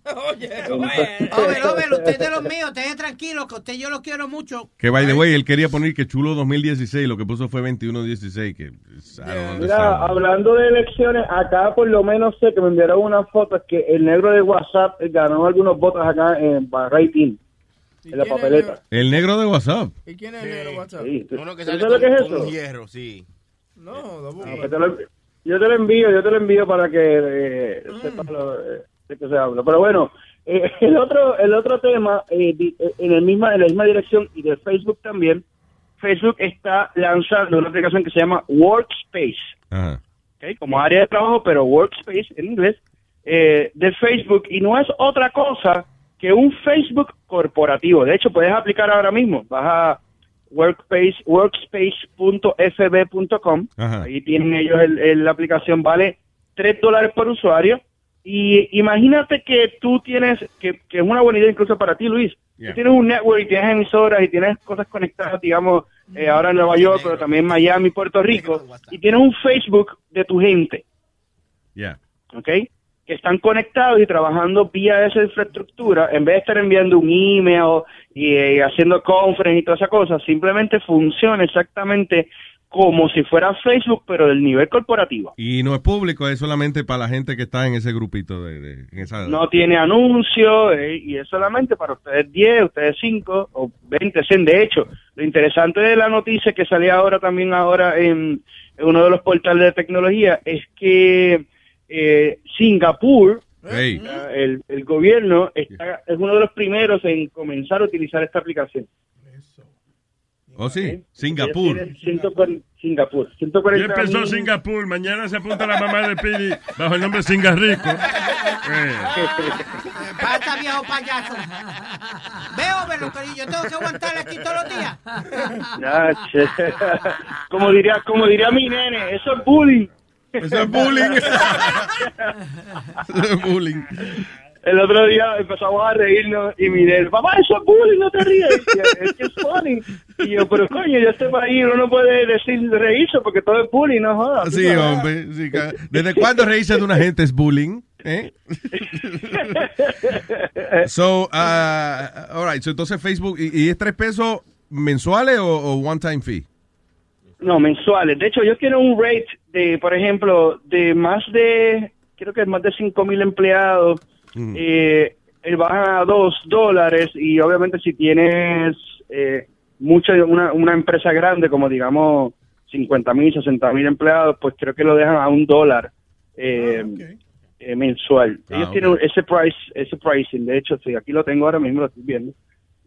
rayos. Over, over, usted es de los míos, usted tranquilo, que usted yo lo quiero mucho. Que by the way, él quería poner que Chulo 2016, lo que puso fue 2116, que don't Mira, hablando de elecciones, acá por lo menos sé que me enviaron unas fotos que el negro de WhatsApp ganó algunos votos acá en rating, en la papeleta. El negro de WhatsApp. ¿Y quién es el negro WhatsApp? Sí, ¿tú- Uno que ¿tú sale sabes lo que es eso? un hierro, sí. No, Ah, pues te lo- yo te lo envío, yo te lo envío para que eh, sepas lo, eh, de qué se habla. Pero bueno, eh, el otro el otro tema, eh, eh, en, el misma, en la misma dirección y de Facebook también, Facebook está lanzando una aplicación que se llama Workspace. Ajá. ¿ok? como área de trabajo, pero workspace en inglés, eh, de Facebook, y no es otra cosa que un Facebook corporativo. De hecho, puedes aplicar ahora mismo. Vas a workspace, workspace.fb.com. Ahí tienen ellos el- el- la aplicación, vale 3 dólares por usuario. Y imagínate que tú tienes, que, que es una buena idea incluso para ti, Luis. Yeah. Tú tienes un network y tienes emisoras y tienes cosas conectadas, digamos, eh, ahora en Nueva York, pero también Miami, Puerto Rico, y tienes un Facebook de tu gente, Yeah. ¿ok? Que están conectados y trabajando vía esa infraestructura, en vez de estar enviando un email y eh, haciendo conference y toda esa cosa, simplemente funciona exactamente como si fuera Facebook, pero del nivel corporativo. Y no es público, es solamente para la gente que está en ese grupito de, de- en esa No tiene anuncio eh, y es solamente para ustedes 10, ustedes 5 o 20, 100. De hecho, lo interesante de la noticia que salió ahora también ahora en, en uno de los portales de tecnología es que eh, Singapur, Hey. el, el gobierno, está, es uno de los primeros en comenzar a utilizar esta aplicación. Oh, sí, Singapur. Ellos tienen 140 Singapur, 140 Ya empezó mil- Singapur. Mañana se apunta la mamá de Pidi bajo el nombre Singarrico. Eh. Pasa, viejo payaso. Veo, pero que yo tengo que aguantar aquí todos los días. Ya, che. como diría como diría mi nene, eso es bullying. Eso es bullying. Eso es bullying. El otro día empezamos a reírnos y mi nene, papá, eso es bullying, no te yo, Es que es funny. Y yo, pero coño, yo estoy ahí, uno no puede decir reírse porque todo es bullying, no jodas. Sí, hombre. sí, ¿Desde cuándo reírse de una gente es bullying? ¿Eh? so, uh, all right, so entonces Facebook, ¿y, y es tres pesos mensuales o, o one time fee? No, mensuales. De hecho, yo quiero un rate de, por ejemplo, de más de, creo que es más de 5 mil empleados, eh, él baja a 2 dólares y obviamente si tienes eh, mucha, una, una empresa grande como digamos 50 mil, 60 mil empleados, pues creo que lo dejan a un dólar eh, eh, mensual. Ah, Ellos tienen ese price, ese pricing, de hecho, sí, aquí lo tengo ahora mismo, lo estoy viendo.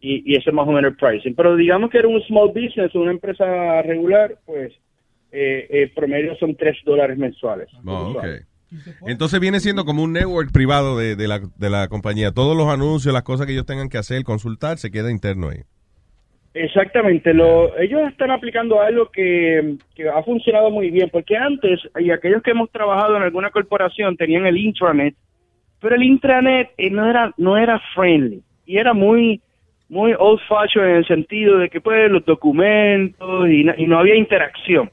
Y, y ese es más o menos el pricing. Pero digamos que era un small business, una empresa regular, pues eh, eh, promedio son 3 dólares mensuales. Oh, ok. Entonces viene siendo como un network privado de, de la, de la compañía. Todos los anuncios, las cosas que ellos tengan que hacer, consultar, se queda interno ahí. Exactamente, lo, ellos están aplicando algo que, que ha funcionado muy bien, porque antes, y aquellos que hemos trabajado en alguna corporación tenían el intranet, pero el intranet eh, no era no era friendly y era muy muy old fashioned en el sentido de que pues los documentos y no había interacción.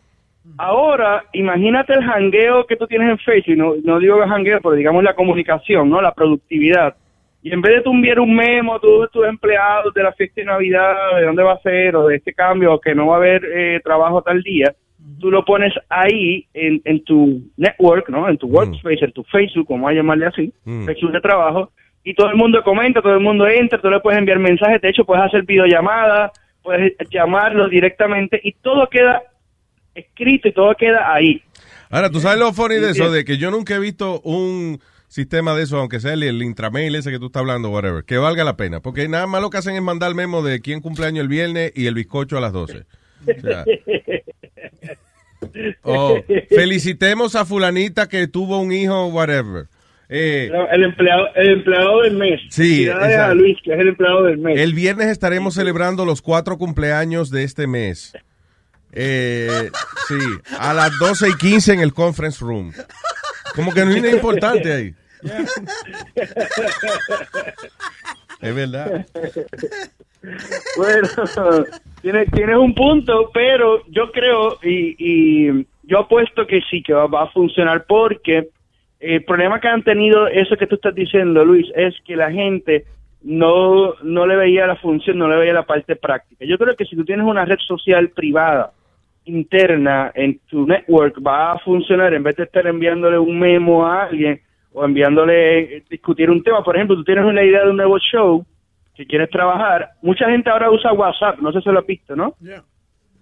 Ahora, imagínate el jangueo que tú tienes en Facebook, no, no digo el jangueo, pero digamos la comunicación, ¿no? La productividad. Y en vez de tú enviar un memo a todos tus empleados de la fiesta de Navidad, de dónde va a ser, o de este cambio, o que no va a haber eh, trabajo tal día, tú lo pones ahí en, en tu network, ¿no? En tu workspace, en tu Facebook, como a llamarle así, Mm. Facebook de trabajo, y todo el mundo comenta, todo el mundo entra, tú le puedes enviar mensajes, de hecho puedes hacer videollamadas, puedes llamarlos directamente y todo queda escrito y todo queda ahí. Ahora, ¿tú sabes lo funny de eso? De que yo nunca he visto un sistema de eso, aunque sea el, el intramail ese que tú estás hablando, whatever, que valga la pena. Porque nada más lo que hacen es mandar el memo de quién cumpleaños el viernes y el bizcocho a las 12. O sea, o felicitemos a fulanita que tuvo un hijo, whatever. Eh, El empleado, el empleado del mes. Sí, a. Luis, que es el empleado del mes. El viernes estaremos celebrando los cuatro cumpleaños de este mes. Eh, sí, a las 12 y 15 en el conference room. Como que no nada importante ahí. Es verdad. Bueno, tienes, tienes un punto, pero yo creo y, y yo apuesto que sí, que va, va a funcionar porque el problema que han tenido, eso que tú estás diciendo, Luis, es que la gente no, no le veía la función, no le veía la parte práctica. Yo creo que si tú tienes una red social privada, interna, en tu network, va a funcionar en vez de estar enviándole un memo a alguien o enviándole eh, discutir un tema. Por ejemplo, tú tienes una idea de un nuevo show que quieres trabajar. Mucha gente ahora usa WhatsApp, no sé si lo has visto, ¿no?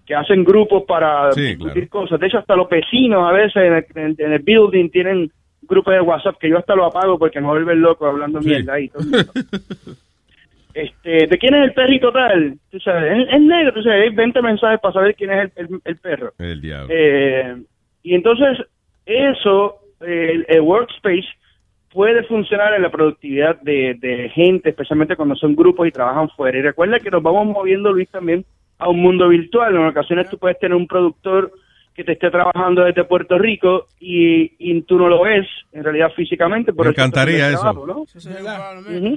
que hacen grupos para Sí, discutir cosas. De hecho, hasta los vecinos a veces en el, en- en el building tienen grupos de WhatsApp que yo hasta lo apago porque me vuelven loco hablando mierda ahí. todo el mundo. este, ¿De quién es el perrito tal? Tú sabes, es, negro, tú sabes, hay 20 mensajes para saber quién es el, el- el perro. El diablo. Eh, y entonces, eso, el, el workspace puede funcionar en la productividad de, de gente, especialmente cuando son grupos y trabajan fuera. Y recuerda que nos vamos moviendo, Luis, también a un mundo virtual. En ocasiones tú puedes tener un productor que te esté trabajando desde Puerto Rico y, y tú no lo ves, en realidad físicamente. Por Me encantaría eso. trabajo, ¿no?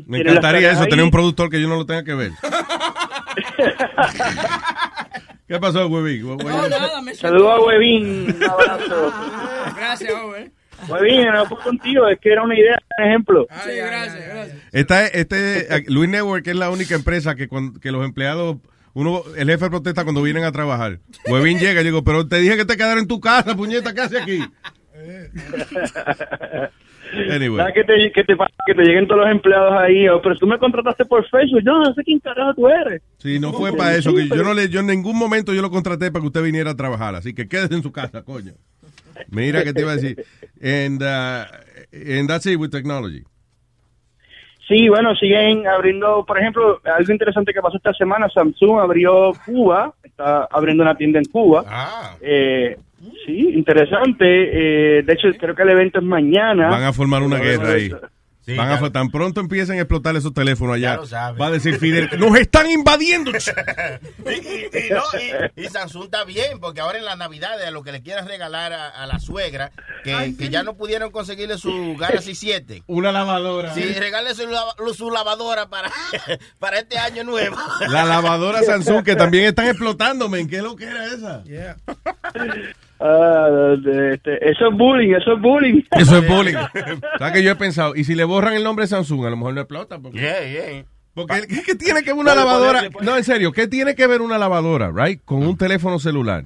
Me encantaría eso, ahí. tener un productor que yo no lo tenga que ver. ¿Qué pasó, Huevín? Saludos a Webin, un abrazo. Gracias, joven. Webin, no fue contigo, es que era una idea, un ejemplo. Sí, gracias, gracias. Esta, este, Luis Network es la única empresa que, cuando- que los empleados, uno, el jefe protesta cuando vienen a trabajar. Huevín llega y digo, pero te dije que te quedara en tu casa, puñeta, ¿qué hace aquí? Anyway. Que te, que, te, pasa, que te lleguen todos los empleados ahí, oh, pero tú me contrataste por Facebook, yo no sé quién carajo tú eres. Sí, no fue para eso, que yo no le, yo en ningún momento yo lo contraté para que usted viniera a trabajar, así que quédese en su casa, coño. Mira que te iba a decir. And, uh, and that's it with technology. Sí, bueno, siguen abriendo, por ejemplo, algo interesante que pasó esta semana, Samsung abrió Cuba, está abriendo una tienda en Cuba. Eh, sí, interesante. Eh, de hecho, creo que el evento es mañana. Van a formar una guerra ahí. Sí, Van a, tan pronto empiecen a explotar esos teléfonos allá. Va a decir Fidel, nos están invadiendo. y, y- y no, y- y Samsung está bien, porque ahora en la Navidad, a lo que le quieras regalar a, a la suegra, que, que ya no pudieron conseguirle su Galaxy 7. Una lavadora. Sí, regale su, lava- su lavadora para, para este año nuevo. La lavadora Samsung que también están explotando, men. ¿Qué lo que era esa? Ah, de- este, eso es bullying, eso es bullying. Eso es bullying. ¿Sabes que yo he pensado? Y si le borran el nombre de Samsung, a lo mejor no explota. Porque, Yeah, yeah. porque ¿qué, qué tiene que ver una Ponle, lavadora? No, en serio, ¿qué tiene que ver una lavadora, right? Con un teléfono celular.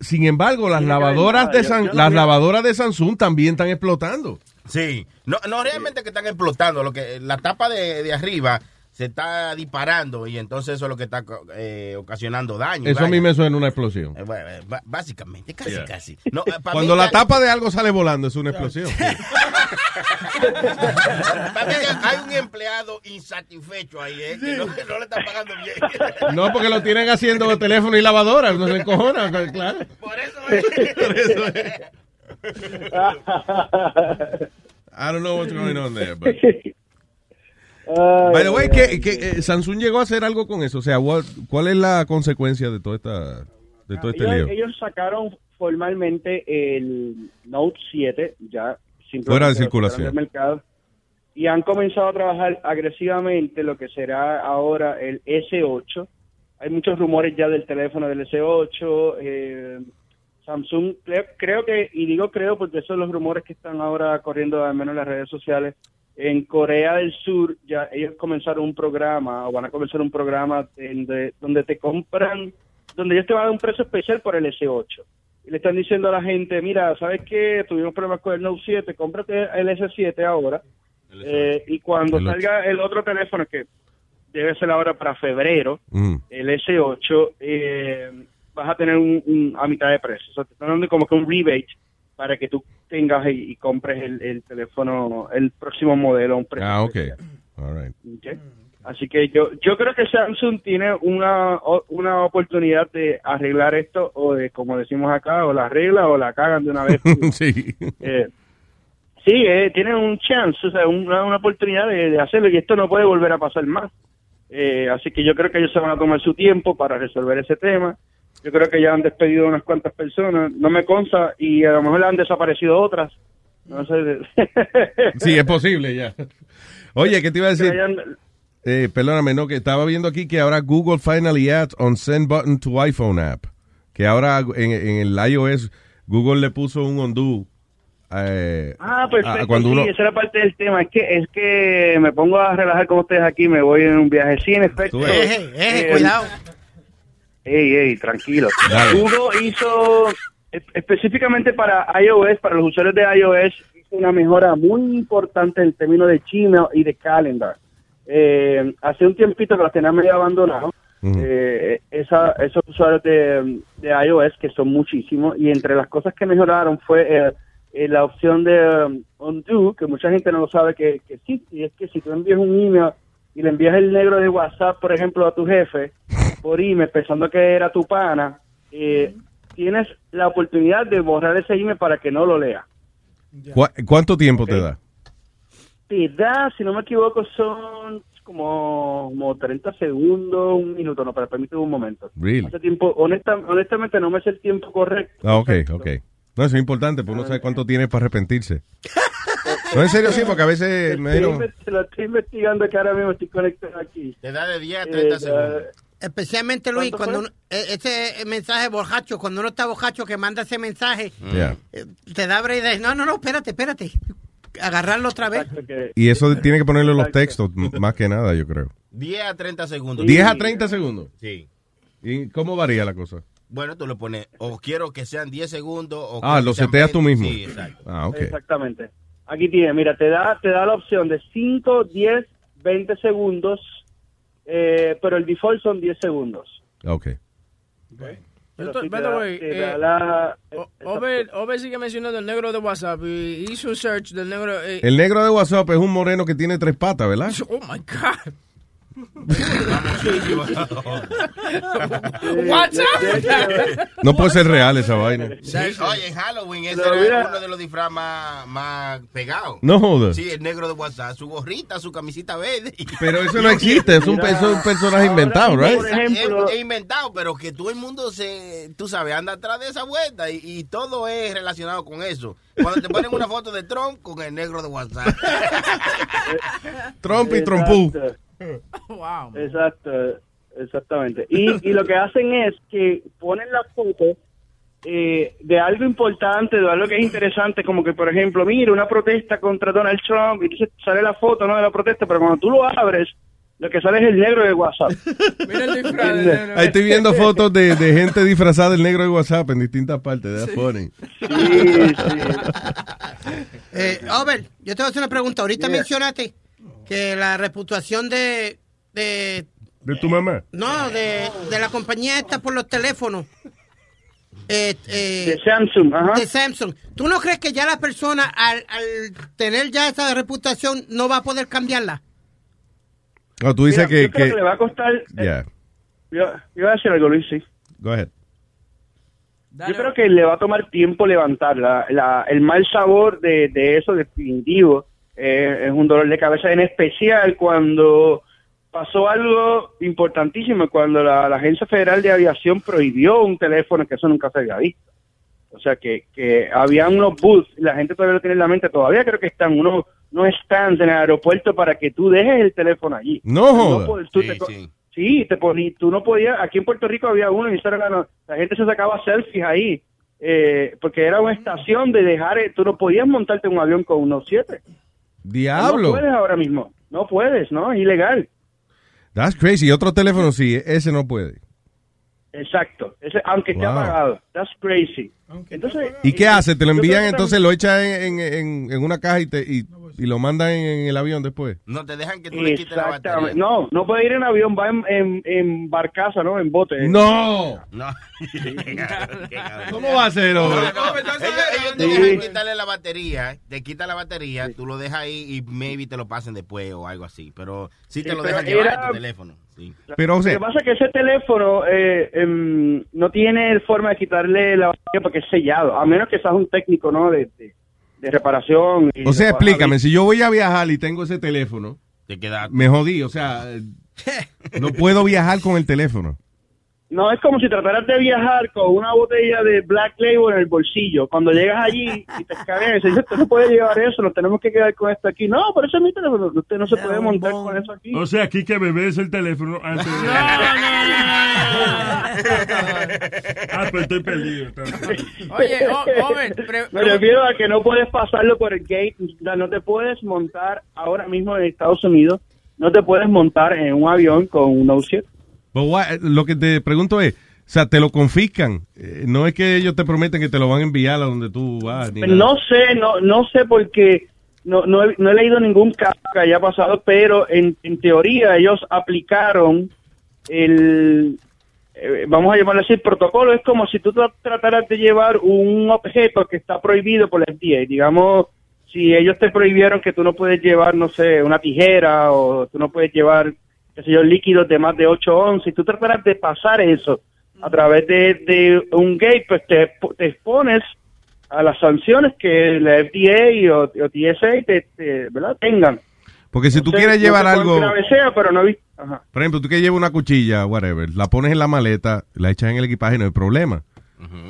Sin embargo, las lavadoras de San- las lavadoras de Samsung también están explotando. Sí, no, no realmente que están explotando, lo que la tapa de, de arriba se está disparando y entonces eso es lo que está eh, ocasionando daño. Eso a mí me suena una explosión. Eh, bueno, eh, básicamente, casi, Yeah. casi. No, eh, Cuando mí la tapa de algo sale volando, es una explosión. mí hay un empleado insatisfecho ahí, eh, que, no, que no le están pagando bien. No, porque lo tienen haciendo teléfono y lavadora, no se encojona, claro. Por eso Por eso es. I don't know what's going on there, but... By the way, que, que, eh, Samsung llegó a hacer algo con eso. O sea, what- ¿cuál es la consecuencia de toda esta, de todo este ellos, lío? ellos sacaron formalmente el Note 7, ya Fuera de circulación. mercado, y han comenzado a trabajar agresivamente lo que será ahora el S8. Hay muchos rumores ya del teléfono del S8. eh, Samsung, creo, creo que, y digo creo porque esos son los rumores que están ahora corriendo al menos en las redes sociales. En Corea del Sur ya ellos comenzaron un programa o van a comenzar un programa donde, donde te compran, donde ellos te van a dar un precio especial por el S8. y le están diciendo a la gente, mira, ¿sabes qué? Tuvimos problemas con el Note 7, cómprate el S7 ahora. Eh, y cuando El salga el otro teléfono, que debe ser ahora para febrero, Mm. el S8, eh, vas a tener un, un- a mitad de precio. O sea, te están dando como que un rebate para que tú tengas y, y compres el, el teléfono, el próximo modelo un precio. Ah, ok. All right. ¿ok? Así que yo yo creo que Samsung tiene una una oportunidad de arreglar esto o de, como decimos acá, o la arregla o la cagan de una vez. sí. Eh, sí, eh, tienen un chance, o sea, una, una oportunidad de, de hacerlo y esto no puede volver a pasar más. Eh, así que yo creo que ellos se van a tomar su tiempo para resolver ese tema. Yo creo que ya han despedido unas cuantas personas, no me consta, y a lo mejor han desaparecido otras. No sé. Sí, es posible ya. Oye, ¿qué te iba a decir? Hayan- Eh, perdóname, no, que estaba viendo aquí que ahora Google finally adds on send button to iPhone app. Que ahora en, en el iOS Google le puso un undo. eh, Ah, perfecto. a- cuando sí, uno, esa era parte del tema. Es que es que me pongo a relajar con ustedes aquí, me voy en un viaje. Sí, en efecto. ves. Eje, eje, eh, cuidado. Ey, ey, tranquilo. Dale. Google hizo e- específicamente para iOS, para los usuarios de iOS, hizo una mejora muy importante en términos de Gmail y de Calendar. Eh, hace un tiempito que los tenía medio abandonados. eh, esa- esos usuarios de, de iOS, que son muchísimos, y entre las cosas que mejoraron fue eh, eh, la opción de um, undo, que mucha gente no lo sabe que, que existe, y es que si tú envías un email y le envías el negro de WhatsApp, por ejemplo, a tu jefe, por email, pensando que era tu pana, eh, tienes la oportunidad de borrar ese email para que no lo lea. ¿cu- ¿Cuánto tiempo te da? Te da, si no me equivoco, son como, como 30 segundos, un minuto, no, pero permíteme un momento. Really? Hace tiempo, honesta- honestamente no me sé el tiempo correcto. Ah, ok, ok. No, eso es importante, porque uno sabe cuánto tiene para arrepentirse. No, en serio, sí, porque a veces... me lo estoy investigando que ahora mismo estoy conectado aquí. Te da de 10 a Eh, 30 ya- segundos. Especialmente Luis, ¿Cuánto cuando uno- eh, ese mensaje borracho, cuando uno está borracho que manda ese mensaje, Yeah. eh, te da break no, no, no, espérate, espérate. Agarrarlo otra vez. Y eso tiene que ponerlo en los textos, más que nada, yo creo. 10 a 30 segundos. 10 a 30 segundos. Sí. ¿Y cómo varía la cosa? Bueno, tú le pones, o quiero que sean 10 segundos. O Ah, lo seteas tú 20. mismo. Sí, exacto. Ah, ok. Exactamente. Aquí tiene, mira, te da, te da la opción de 5, 10, 20 segundos, eh, pero el default son 10 segundos. Ok. Pero Esto- sí by te the da- way, te da eh, la- Over, Over sigue mencionando el negro de WhatsApp y hizo un search del negro. eh, El negro de WhatsApp es un moreno que tiene tres patas, ¿verdad? Oh my God. No puede ser real esa vaina. Oye, en Halloween ese era uno de los disfraces más, más pegados. No jodas. Sí, el negro de WhatsApp, su gorrita, su camisita verde. Pero eso no existe, es un, es un personaje inventado, right? ejemplo- es, es inventado, pero que todo el mundo se, tú sabes, anda atrás de esa vuelta y, y todo es relacionado con eso. Cuando te ponen una foto de Trump con el negro de WhatsApp. Trump y Trompú. Wow. Exacto, exactamente. Y, y lo que hacen es que ponen la foto eh, de algo importante, de algo que es interesante, como que, por ejemplo, mira, una protesta contra Donald Trump, y entonces sale la foto ¿no? de la protesta, pero cuando tú lo abres, lo que sale es el negro de WhatsApp. Mira el disfraz del negro. Ahí estoy viendo fotos de, de gente disfrazada del negro de WhatsApp en distintas partes. That's funny. Eh, Over, yo te voy a hacer una pregunta. Ahorita Yeah. mencionaste que la reputación de, de ¿De tu mamá? no, de, de la compañía esta por los teléfonos. Eh, eh, De Samsung, ajá. de Samsung. ¿Tú no crees que ya la persona al, al tener ya esa reputación no va a poder cambiarla? No, tú dices Mira, que... yo creo que que le va a costar... eh, Yeah, Yo, yo iba a decir algo, Luis, sí. go ahead. Yo creo que le va a tomar tiempo levantar la, la- el mal sabor de, de eso definitivo. Eh, es un dolor de cabeza, en especial cuando pasó algo importantísimo, cuando la, la Agencia Federal de Aviación prohibió un teléfono, que eso nunca se había visto. O sea, que, que había unos booths, y la gente todavía lo tiene en la mente, todavía creo que están unos, unos stands en el aeropuerto para que tú dejes el teléfono allí. No tú te co- Sí, te poní, tú no podías, aquí en Puerto Rico había uno y la gente se sacaba selfies ahí, eh, porque era una estación de dejar, eh, tú no podías montarte en un avión con unos siete. No Diablo. puedes ahora mismo, no puedes, ¿no? Es ilegal. That's crazy. Otro teléfono sí, ese no puede. Exacto. Ese, aunque esté Wow. apagado. That's crazy. Entonces, ¿Y qué hace? ¿Te lo envían entonces, lo echan en, en, en- en una caja y, te, y, y lo mandan en, en el avión después? No te dejan que tú le quites la batería. Exactamente. No, no puede ir en avión, va en, en, en barcaza, ¿no? En bote. ¡No! No. ¿Cómo va a ser, hombre? Ellos, ellos te Sí. dejan quitarle la batería, te quitan la batería, tú lo dejas ahí y maybe te lo pasen después o algo así. Pero sí te Sí, lo dejan llevar era- en tu teléfono. Sí. Pero, o sea- Lo que pasa es que ese teléfono eh, em, no tiene forma de quitarle la batería porque es sellado, a menos que seas un técnico, ¿no? De, de, de reparación. y O sea, explícame, si yo voy a viajar y tengo ese teléfono, Te queda... me jodí, o sea, no puedo viajar con el teléfono. No, es como si trataras de viajar con una botella de Black Label en el bolsillo. Cuando llegas allí y te escanean y dices, usted no puede llevar eso, nos tenemos que quedar con esto aquí. No, pero eso es mi teléfono, usted no se puede montar con eso aquí. O sea, aquí que me ves el teléfono antes de... ah, pues estoy perdido. Oye, pre- Me refiero a que no puedes pasarlo por el gate, o sea, no te puedes montar ahora mismo en Estados Unidos, no te puedes montar en un avión con un no shit. But why- lo que te pregunto es, o sea, te lo confiscan. Eh, no es que ellos te prometen que te lo van a enviar a donde tú vas. ni nada. No sé, no, no sé porque no, no, he, no he leído ningún caso que haya pasado, pero en, en teoría ellos aplicaron el, eh, vamos a llamarlo así, el protocolo. Es como si tú tra- trataras de llevar un objeto que está prohibido por la FDA. Digamos, si ellos te prohibieron que tú no puedes llevar, no sé, una tijera o tú no puedes llevar, qué sé yo, líquidos de más de 8 onzas, y tú trataras de pasar eso a través de, de un gate, pues te, te expones a las sanciones que la FDA o, o TSA te, te- ¿verdad? tengan. Porque si tú quieres llevar algo, pero no. Ajá. por ejemplo, tú quieres llevar una cuchilla, whatever, la pones en la maleta, la echas en el equipaje, no hay problema.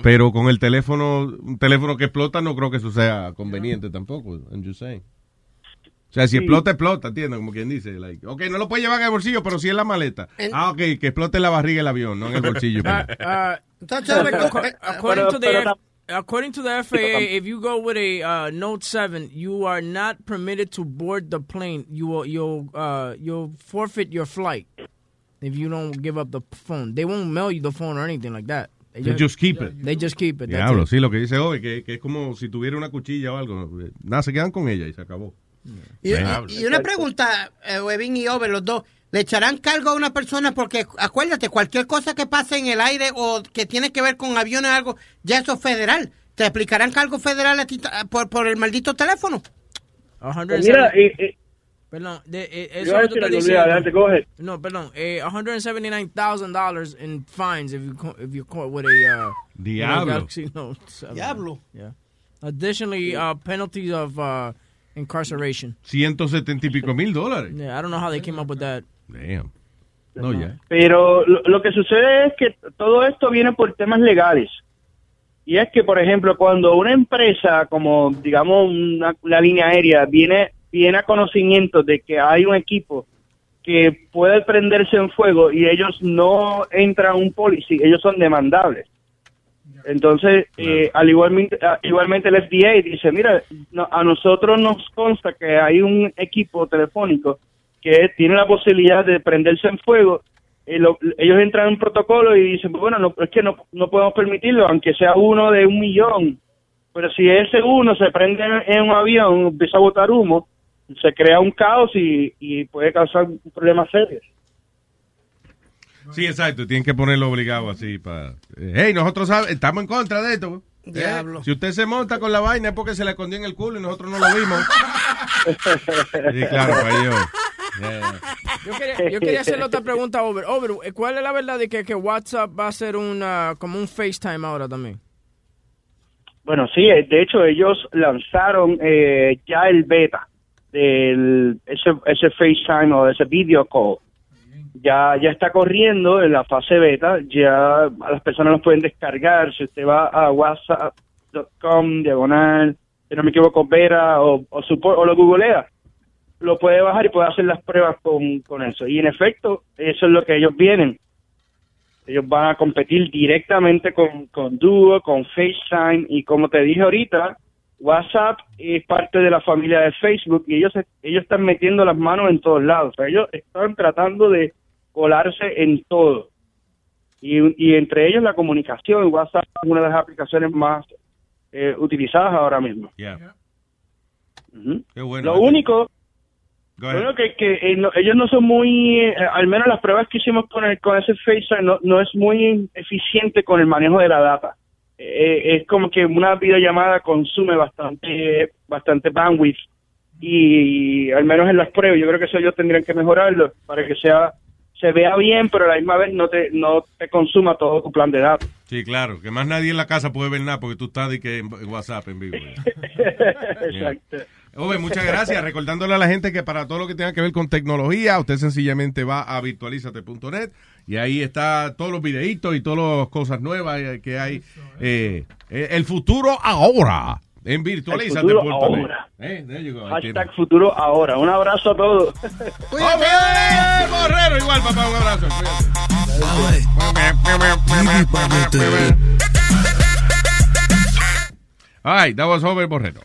Pero con el teléfono, un teléfono que explota, no creo que eso sea conveniente tampoco. I'm just saying. O sea, si Sí. explota, explota, ¿entiendes? Como quien dice. Like, ok, no lo puedes llevar en el bolsillo, pero sí en la maleta. Ah, ok, que explote en la barriga el avión, no en el bolsillo. Uh, uh, according Pero- to the tam- according to the FAA, if you go with a uh, Note 7, you are not permitted to board the plane. You will you'll uh, you'll forfeit your flight if you don't give up the phone. They won't mail you the phone or anything like that. They just keep it. They just keep it. Diablo, sí, lo que dice hoy, que, que es como si tuviera una cuchilla o algo. Nada, se quedan con ella y se acabó. Y, y- y una pregunta, eh, Webin y Over, los dos. ¿Le echarán cargo a una persona? Porque acuérdate, cualquier cosa que pase en el aire o que tiene que ver con aviones o algo, ya eso es federal. ¿Te aplicarán cargo federal a ti por, por el maldito teléfono? Pues mira, eh, Perdón, de, eh, Yo eso algo, Luis, diciendo. adelante, go ahead. No, perdón, eh, $179,000 in fines if you if you're caught with a uh, with a Diablo. Galaxy Note 7. Diablo. Yeah. Additionally, uh, penalties of uh, incarceration. 170 y pico mil dólares. Yeah, I don't know how they came up with that. Damn. No, ya. Pero lo, lo que sucede es que todo esto viene por temas legales. Y es que, por ejemplo, cuando una empresa, como digamos una, una línea aérea, viene, viene a conocimiento de que hay un equipo que puede prenderse en fuego y ellos no entran a un policy, ellos son demandables. Entonces, eh, al igualmente, igualmente el FDA dice, mira, no- a nosotros nos consta que hay un equipo telefónico que tiene la posibilidad de prenderse en fuego. eh, lo- ellos entran en un protocolo y dicen, bueno, no, es que no, no podemos permitirlo, aunque sea uno de un millón. Pero si ese uno se prende en, en un avión, empieza a botar humo, se crea un caos y, y puede causar problemas serios. Sí, exacto. Tienen que ponerlo obligado así para... eh, hey, nosotros sabe- estamos en contra de esto. ¿eh? Diablo. Si usted se monta con la vaina es porque se le escondió en el culo y nosotros no lo vimos. Sí, claro, para yo. Yeah. Yo quería, yo quería hacerle otra pregunta a Over. Over, eh, ¿cuál es la verdad de que, que WhatsApp va a ser una, como un FaceTime ahora también? Bueno, sí, de hecho ellos lanzaron eh, ya el beta del ese, ese FaceTime o ese video call. Ya, ya está corriendo en la fase beta, ya las personas los pueden descargar. Si usted va a whatsapp.com, diagonal, si no me equivoco, beta o, o, support, o lo googlea, lo puede bajar y puede hacer las pruebas con, con eso. Y en efecto, eso es lo que ellos vienen. Ellos van a competir directamente con, con Duo, con FaceTime y como te dije ahorita, WhatsApp es parte de la familia de Facebook y ellos ellos están metiendo las manos en todos lados. Ellos están tratando de colarse en todo. Y, y entre ellos la comunicación. WhatsApp es una de las aplicaciones más eh, utilizadas ahora mismo. Yeah. Ujú. Qué bueno. Lo único, único que, que eh, no- ellos no son muy, eh, al menos las pruebas que hicimos con, el, con ese FaceTime no, no es muy eficiente con el manejo de la data. Eh, es como que una videollamada consume bastante, bastante bandwidth y, al menos en las pruebas yo creo que eso ellos tendrían que mejorarlo para que sea se vea bien pero a la misma vez no te no te consuma todo tu plan de datos. Sí, claro, que más nadie en la casa puede ver nada porque tú estás de que en WhatsApp en vivo. Exacto. Ove, muchas gracias. Recordándole a la gente que para todo lo que tenga que ver con tecnología, usted sencillamente va a virtualizate.net y ahí está todos los videitos y todas las cosas nuevas que hay. Eh, eh, el futuro ahora en futuro ahora. Eh, there you go. Ahí tiene. Hashtag futuro ahora. Un abrazo a todos. ¡Ove, Borrero! Igual, papá, un abrazo. Ay, that was Over Borrero.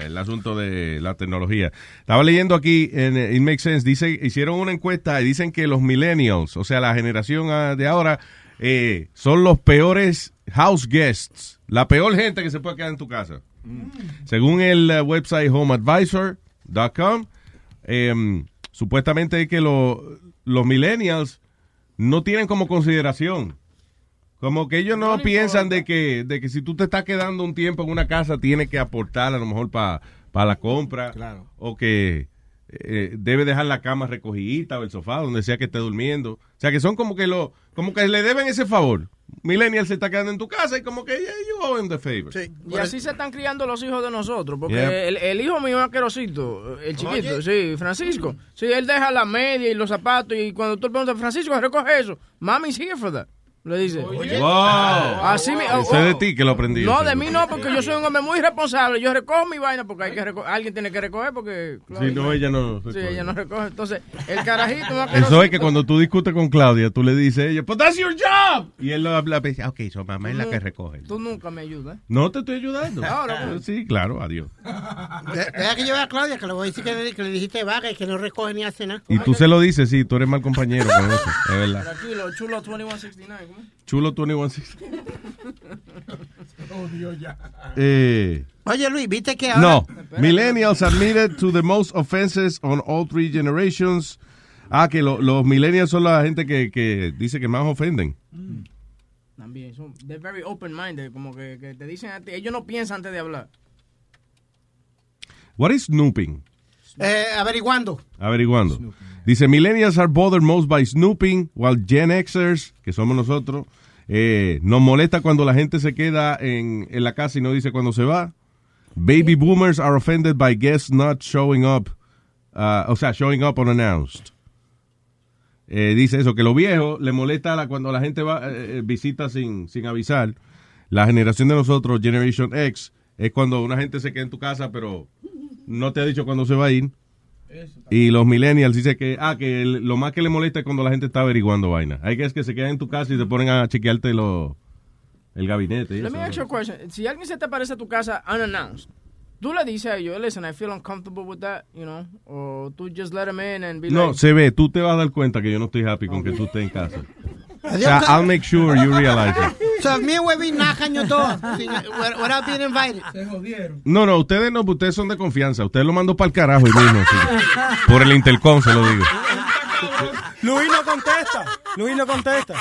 El asunto de la tecnología. Estaba leyendo aquí en eh, It Makes Sense. Dice, hicieron una encuesta y dicen que los millennials, o sea, la generación ah, de ahora, eh, son los peores house guests. La peor gente que se puede quedar en tu casa. Según el eh, website homeadvisor.com, em, supuestamente es que lo- los millennials no tienen como consideración. Como que ellos no, piensan de que, de que si tú te estás quedando un tiempo en una casa, tienes que aportar a lo mejor para la compra. O que eh, debe dejar la cama recogidita o el sofá, donde sea que esté durmiendo. O sea, que son como que lo, como que le deben ese favor. Millennial se está quedando en tu casa y como que yeah, you owe him the favor. Y así se están criando los hijos de nosotros. Porque Yeah. el, el hijo mío es asquerosito, el chiquito, Oye. sí, Francisco. Sí, él deja la media y los zapatos. Y cuando tú le preguntas, Francisco, recoge eso. Mommy's here for that. Le dice. Wow. Así mi- Ese es de ti que lo aprendí. No, de mí no, porque yo soy un hombre muy responsable. Yo recojo mi vaina porque hay que reco- alguien tiene que recoger porque... Si no, ella no. Sí, recoge. ella no recoge. Entonces, el carajito... un Eso es que cuando tú discutes con Claudia, tú le dices a ella, pues that's your job. Y él lo habla, pues, ok, so mamá es la que recoge. Tú nunca me ayudas. No te estoy ayudando. Ahora, pues. Sí, claro, adiós. De- Deja que yo vea a Claudia, que le voy a decir que, le- que le dijiste vaga y que no recoge ni hace nada. Y tú se lo dices, sí, tú eres mal compañero con eso. Es verdad. Tranquilo, chulo 2169. Chulo 2160. Oh, Dios, ya. Eh, Oye, Luis, ¿viste que ahora... no, millennials admitted to the most offenses on all three generations. Ah, que lo- los millennials son la gente que, que dice que más ofenden. También, son, they're very open-minded, como que, que te dicen a ti, ellos no piensan antes de hablar. What is snooping? Eh, averiguando. Averiguando. Dice, millennials are bothered most by snooping, while Gen Xers, que somos nosotros, eh, nos molesta cuando la gente se queda en, en la casa y no dice cuando se va. Baby boomers are offended by guests not showing up, uh, o sea, showing up unannounced. Eh, dice eso, que lo viejo le molesta cuando la gente va, eh, visita sin, sin avisar. La generación de nosotros, Generation X, es cuando una gente se queda en tu casa, pero no te ha dicho cuándo se va a ir. Y los millennials dice que, ah, que el- lo más que le molesta es cuando la gente está averiguando vaina. Hay que es que se quedan en tu casa y te ponen a chequearte lo, el gabinete. y Let eso, me ask you a question. Si alguien se te aparece a tu casa unannounced, tú le dices a ellos, listen, I feel uncomfortable with that, you know, o tú just let them in and be No, like, se ve, tú te vas a dar cuenta que yo no estoy happy con que tú estés en casa. Sea, ca- I'll make sure you realize it. So, me and we knocking your door without being invited. Se jodieron. No, no, ustedes no, ustedes son de confianza. Ustedes lo mando para el carajo y mismo. sí. Por el intercom se lo digo. Luis no contesta. Luis no contesta.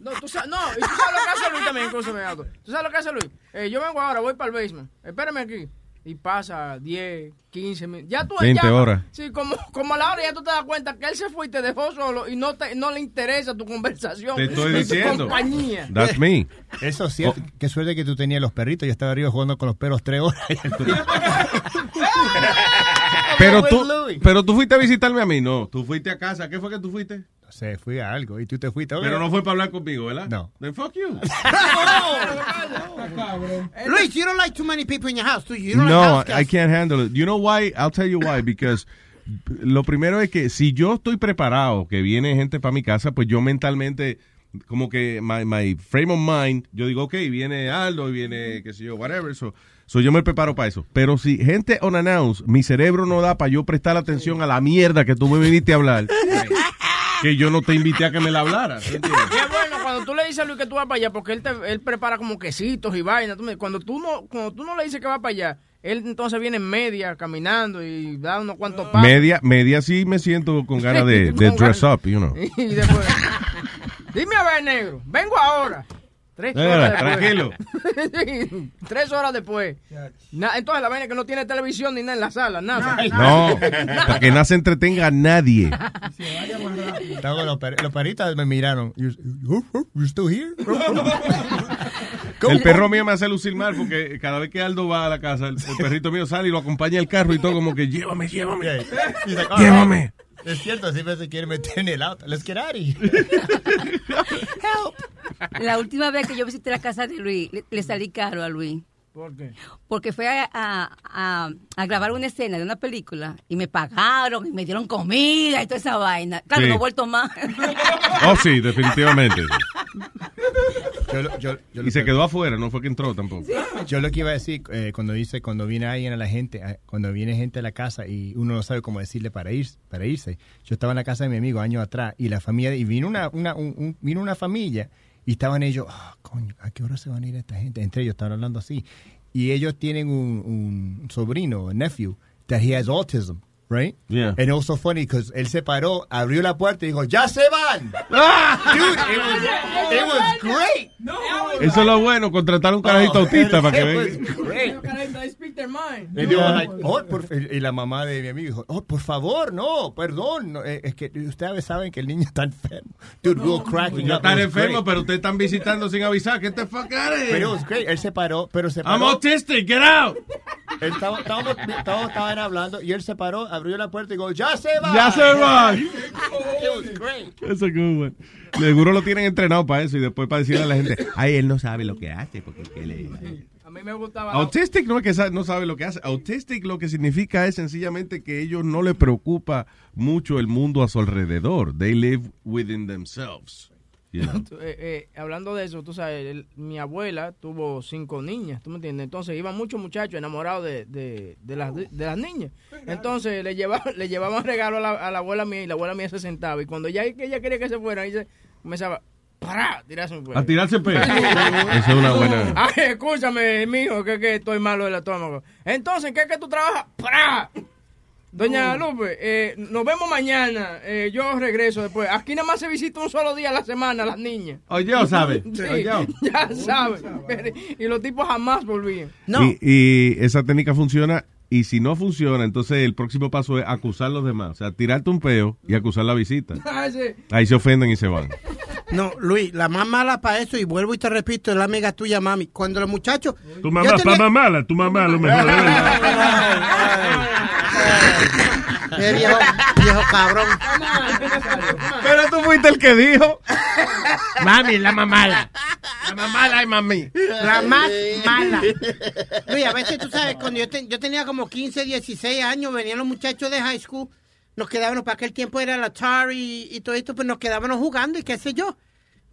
No, tú sabes, no, y tú sabes lo que hace Luis también, cosa me hago. ¿Tú sabes lo que hace Luis? Eh, yo vengo ahora, voy para el basement. Espérame aquí. Y pasa 10, 15 minutos. Ya tú 20 llamas. horas. Sí, como, como a la hora ya tú te das cuenta que él se fue y te dejó solo y no, te, no le interesa tu conversación. Te estoy ni tu diciendo. compañía. That's me. Eso sí, qué suerte que tú tenías los perritos. Yo estaba arriba jugando con los perros tres horas. Pero tú, pero tú fuiste a visitarme a mí, no. Tú fuiste a casa. ¿Qué fue que tú fuiste? No sé, fui a algo y tú te fuiste. Pero no fue para hablar conmigo, ¿verdad? No. Then fuck you. Luis, you don't like too many people in your house, do you? You don't No, like I can't handle it. You know why? I'll tell you why. Because lo primero es que si yo estoy preparado, que viene gente para mi casa, pues yo mentalmente, como que my, my frame of mind, yo digo, ok, viene Aldo, y viene, qué sé yo, whatever. So, so yo me preparo para eso. Pero si gente unannounced, mi cerebro no da para yo prestar atención a la mierda que tú me viniste a hablar. que yo no te invité a que me la hablaras. bueno cuando tú le dices a Luis que tú vas para allá, porque él, te, él prepara como quesitos y vainas, cuando tú no cuando tú no le dices que va para allá, él entonces viene en media caminando y da unos cuantos pasos. Media, media sí me siento con ganas de, de dress up, you know. Y después, dime a ver, negro, vengo ahora. Tres horas después. tranquilo. Sí, Tres horas después. Na- entonces la vaina es que no tiene televisión ni nada en la sala, nada. No, para que no se entretenga a nadie. Los, per- los perritos me miraron. You, you, you still here? El perro mío me hace lucir mal porque cada vez que Aldo va a la casa, el, el perrito mío sale y lo acompaña al carro y todo como que llévame, llévame. He's like, "All Llévame. Right." Es cierto, siempre se quiere meter en el auto. Let's get out here. La última vez que yo visité la casa de Luis, le salí caro a Luis. ¿Por qué? Porque fue a, a- a- a grabar una escena de una película y me pagaron y me dieron comida y toda esa vaina. Claro, Sí. no he vuelto más. Oh, sí, definitivamente. Yo lo- yo- yo Y se quedó afuera, no fue que entró tampoco. Yo lo que iba a decir, eh, cuando dice, cuando viene alguien a la gente, cuando viene gente a la casa y uno no sabe cómo decirle para ir, para irse. Yo estaba en la casa de mi amigo años atrás y la familia, y vino una, una, un- un- vino una familia y estaban ellos, "Ah, coño, ¿a qué hora se van a ir esta gente? Entre ellos estaban hablando así. Y ellos tienen un, un sobrino, un nephew, that he has autism. Right? Yeah. And it was so funny because él se paró, abrió la puerta y dijo, ¡Ya se van! Dude, it was, it was great. Eso es lo bueno, contratar un carajito Oh, autista para que it venga. was great. They speak their mind. Y digo, like, oh, por- y la mamá de mi amigo dijo, oh, por favor, no, perdón, no, eh, es que ustedes saben que el niño está enfermo. Dude, we were cracking No up. están enfermos, pero ustedes están visitando sin avisar. ¿Qué te fuck? Pero it was great. Él se paró, pero se paró. I'm autistic, get out. Estábamos estábamos- estaban hablando y él se paró, abrió la puerta y dijo, ya se va. Ya se va. Eso es good one. Seguro lo tienen entrenado para eso y después para decirle a la gente, ay, él no sabe lo que hace porque ¿qué le... A mí me gustaba. Autistic no es que no sabe lo que hace. Autistic lo que significa es sencillamente que ellos no les preocupa mucho el mundo a su alrededor. They live within themselves. You know. Tú, eh, eh, hablando de eso, tú sabes, el- mi abuela tuvo cinco niñas, ¿tú me entiendes? Entonces iban muchos muchachos enamorados de, de, de las, de las niñas. Entonces le llevaban, le llevaban regalo a la, a la abuela mía y la abuela mía se sentaba. Y cuando ya que ella quería que se fuera, ella comenzaba, para, tirarse un A tirarse pedo. Eso es una buena... Ay, escúchame, mijo, que, que estoy malo del estómago. Entonces, ¿qué es que tú trabajas? ¡Pra! Doña Lupe, eh, nos vemos mañana. Eh, yo regreso después. Aquí nada más se visita un solo día a la semana las niñas. Oye, ¿sabe? Sí, Oye. ya saben. Y los tipos jamás volvían. Y, y esa técnica funciona. Y si no funciona, entonces el próximo paso es acusar a los demás. O sea, tirarte un peo y acusar la visita. Ah, sí. Ahí se ofenden y se van. No, Luis, la más mala para eso, y vuelvo y te repito, es la amiga tuya, mami. Cuando los muchachos. Tu mamá, tenía- más mala, tu mamá lo mejor. Eh, viejo, viejo cabrón. Pero tú fuiste el que dijo. Mami, la mamala. La mamala y mami. La más mala. Luis, a veces tú sabes, cuando yo, te- yo tenía como 15, 16 años, venían los muchachos de high school, nos quedábamos, para aquel tiempo era la Atari y, y todo esto, pues nos quedábamos jugando y qué sé yo.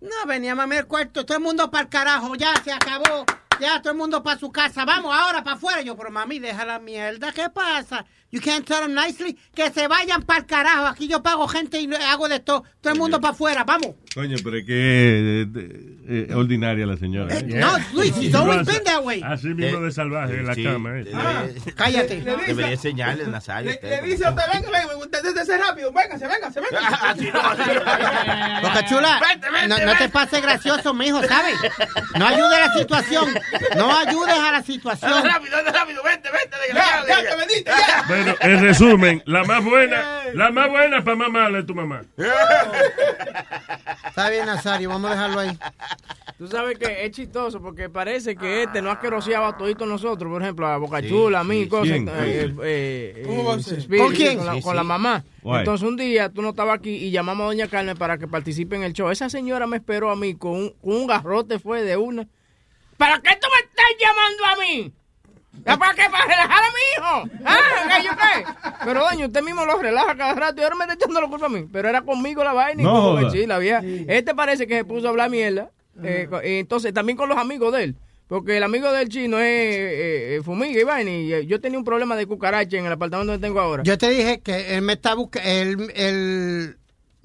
No, veníamos a ver cuarto, todo el mundo para el carajo, ya se acabó, ya todo el mundo para su casa, vamos ahora para afuera. Yo, pero mami, deja la mierda, ¿qué pasa? You can't tell them nicely, que se vayan para el carajo, aquí yo pago gente y no- hago de todo, todo el mundo para afuera, vamos. Coño, pero es que eh, eh, eh, ordinaria la señora. No, Luis, she's always been that way. Así mismo de salvaje en la Sí, cama. eh. Cállate. Debería enseñarle, Nazario. Le, le dice a usted, venga, venga, usted desde rápido, véngase, véngase, venga. Boca chula, no, no te pases gracioso, mijo, ¿sabes? No ayudes a la situación. No ayudes a la situación. rápido, rápido, vente, vente, ya, ya, te vendiste, ya. Bueno, en resumen, la más buena, la más buena para mamá es tu mamá. Está bien, Nazario, vamos a dejarlo ahí. Tú sabes que es chistoso porque parece que este no ha queroseado a toditos nosotros, por ejemplo, a Boca Chula, a mí, sí. cosas. ¿Quién? eh, eh, ¿Cómo va a eh, ser? ¿Con quién? Con la, Sí, con sí. la mamá. Guay. Entonces un día tú no estabas aquí y llamamos a Doña Carmen para que participe en el show. Esa señora me esperó a mí con un, con un garrote, fue de una. ¿Para qué tú me estás llamando a mí? ¿Ya ¿Para qué? ¿Para relajar a mi hijo? ¿Ah? ¿Qué yo qué? Pero, doña, usted mismo lo relaja cada rato y ahora me está echando la culpa a mí. Pero era conmigo la vaina. y No que joda. sí, la vieja. Este parece que se puso a hablar mierda. eh, entonces, también con los amigos de él. Porque el amigo del chino es eh, eh, fumiga y vaina. Y eh, yo tenía un problema de cucaracha en el apartamento donde tengo ahora. Yo te dije que él me está buscando. Él, él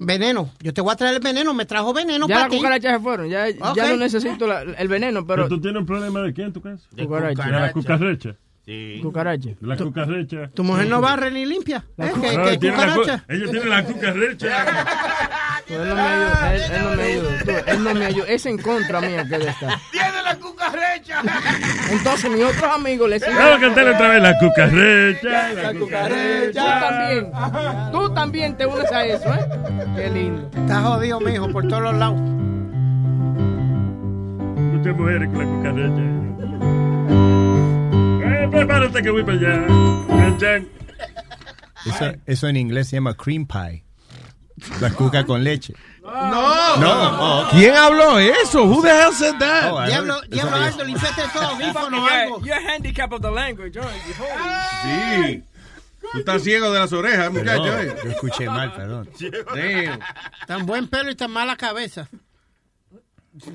Veneno. Yo te voy a traer el veneno. Me trajo veneno ya para las ti. cucarachas se fueron. Ya, ya no necesito la- el veneno, pero. ¿Pero tú tienes un problema de qué en tu casa? De Cucaracha. De la cucaracha. Sí. Cucaracha. La cucaracha. Tu mujer no barre ni limpia. ¿Eh? ¿Qué, No, qué tiene la cu- cucaracha? ella tiene la cucaracha. Él no me ayudó. Él, él no me ayudó. Tú, él no me ayudó. Es en contra mía que él está. ¡Tiene la cucaracha! Entonces, mis otros amigos le siguen. Vamos a cantarle otra vez la cucaracha. La Tú cucaracha. también. Tú también te unes a eso, ¿eh? Qué lindo. Está jodido, mijo, por todos los lados. Muchas mujeres con la cucaracha. Eh, prepárate que voy para allá. Eso, eso en inglés se llama cream pie. La cuca con leche. No. No. Oh, ¿Quién habló eso? Who the hell said that? Oh, Diablo, diablo Aldo, limpiate todo, audífono o algo. You're handicap of the language, you? Sí. Tú estás ciego de las orejas, muchacho. Yo escuché mal, perdón. Damn. Tan buen pelo y tan mala cabeza.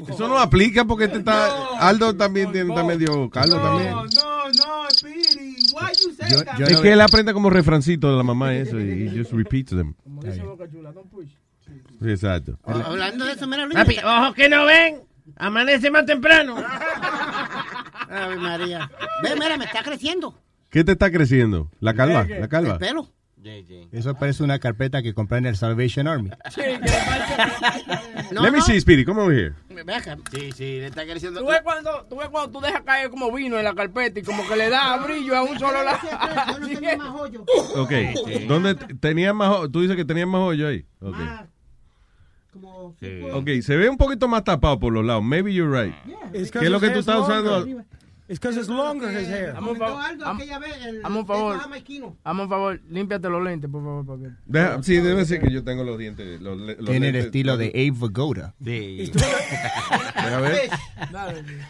Eso no aplica porque este está. Aldo también tiene, está medio caldo también. No, no, Speedy. Why you say Yo- that? yo Es no que él aprende como refrancito de la mamá eso y he just repeats them. Sí, exacto. Hablando de eso, mira, Luis. Papi, ojo que no ven. Amanece más temprano. Ave María. Ve, mira, me está creciendo ¿Qué te está creciendo? La calva, la el calva. pelo. Eso parece una carpeta que compré en el Salvation Army. No, Let me no. see, Speedy, come over here. Sí, sí, le está creciendo. ¿Tú ves, cuando, tú ves cuando tú dejas caer como vino en la carpeta y como que le da brillo a un solo lado. Yo no tenía más hoyo. Ok. ¿Dónde t- tenía más ho- Tú dices que tenía más hoyo ahí. Ok. Más, como Ok, se ve un poquito más tapado por los lados. Maybe you're right. 'cause ¿Qué es lo que tú estás usando? It's because it's longer, his hair. Hazme un favor. hazme un favor. límpiate los lentes, por favor. Porque... Deja- sí, debe ser que yo tengo los dientes. Los, los Tiene el estilo de Abe Vigoda. Sí. Deja ver.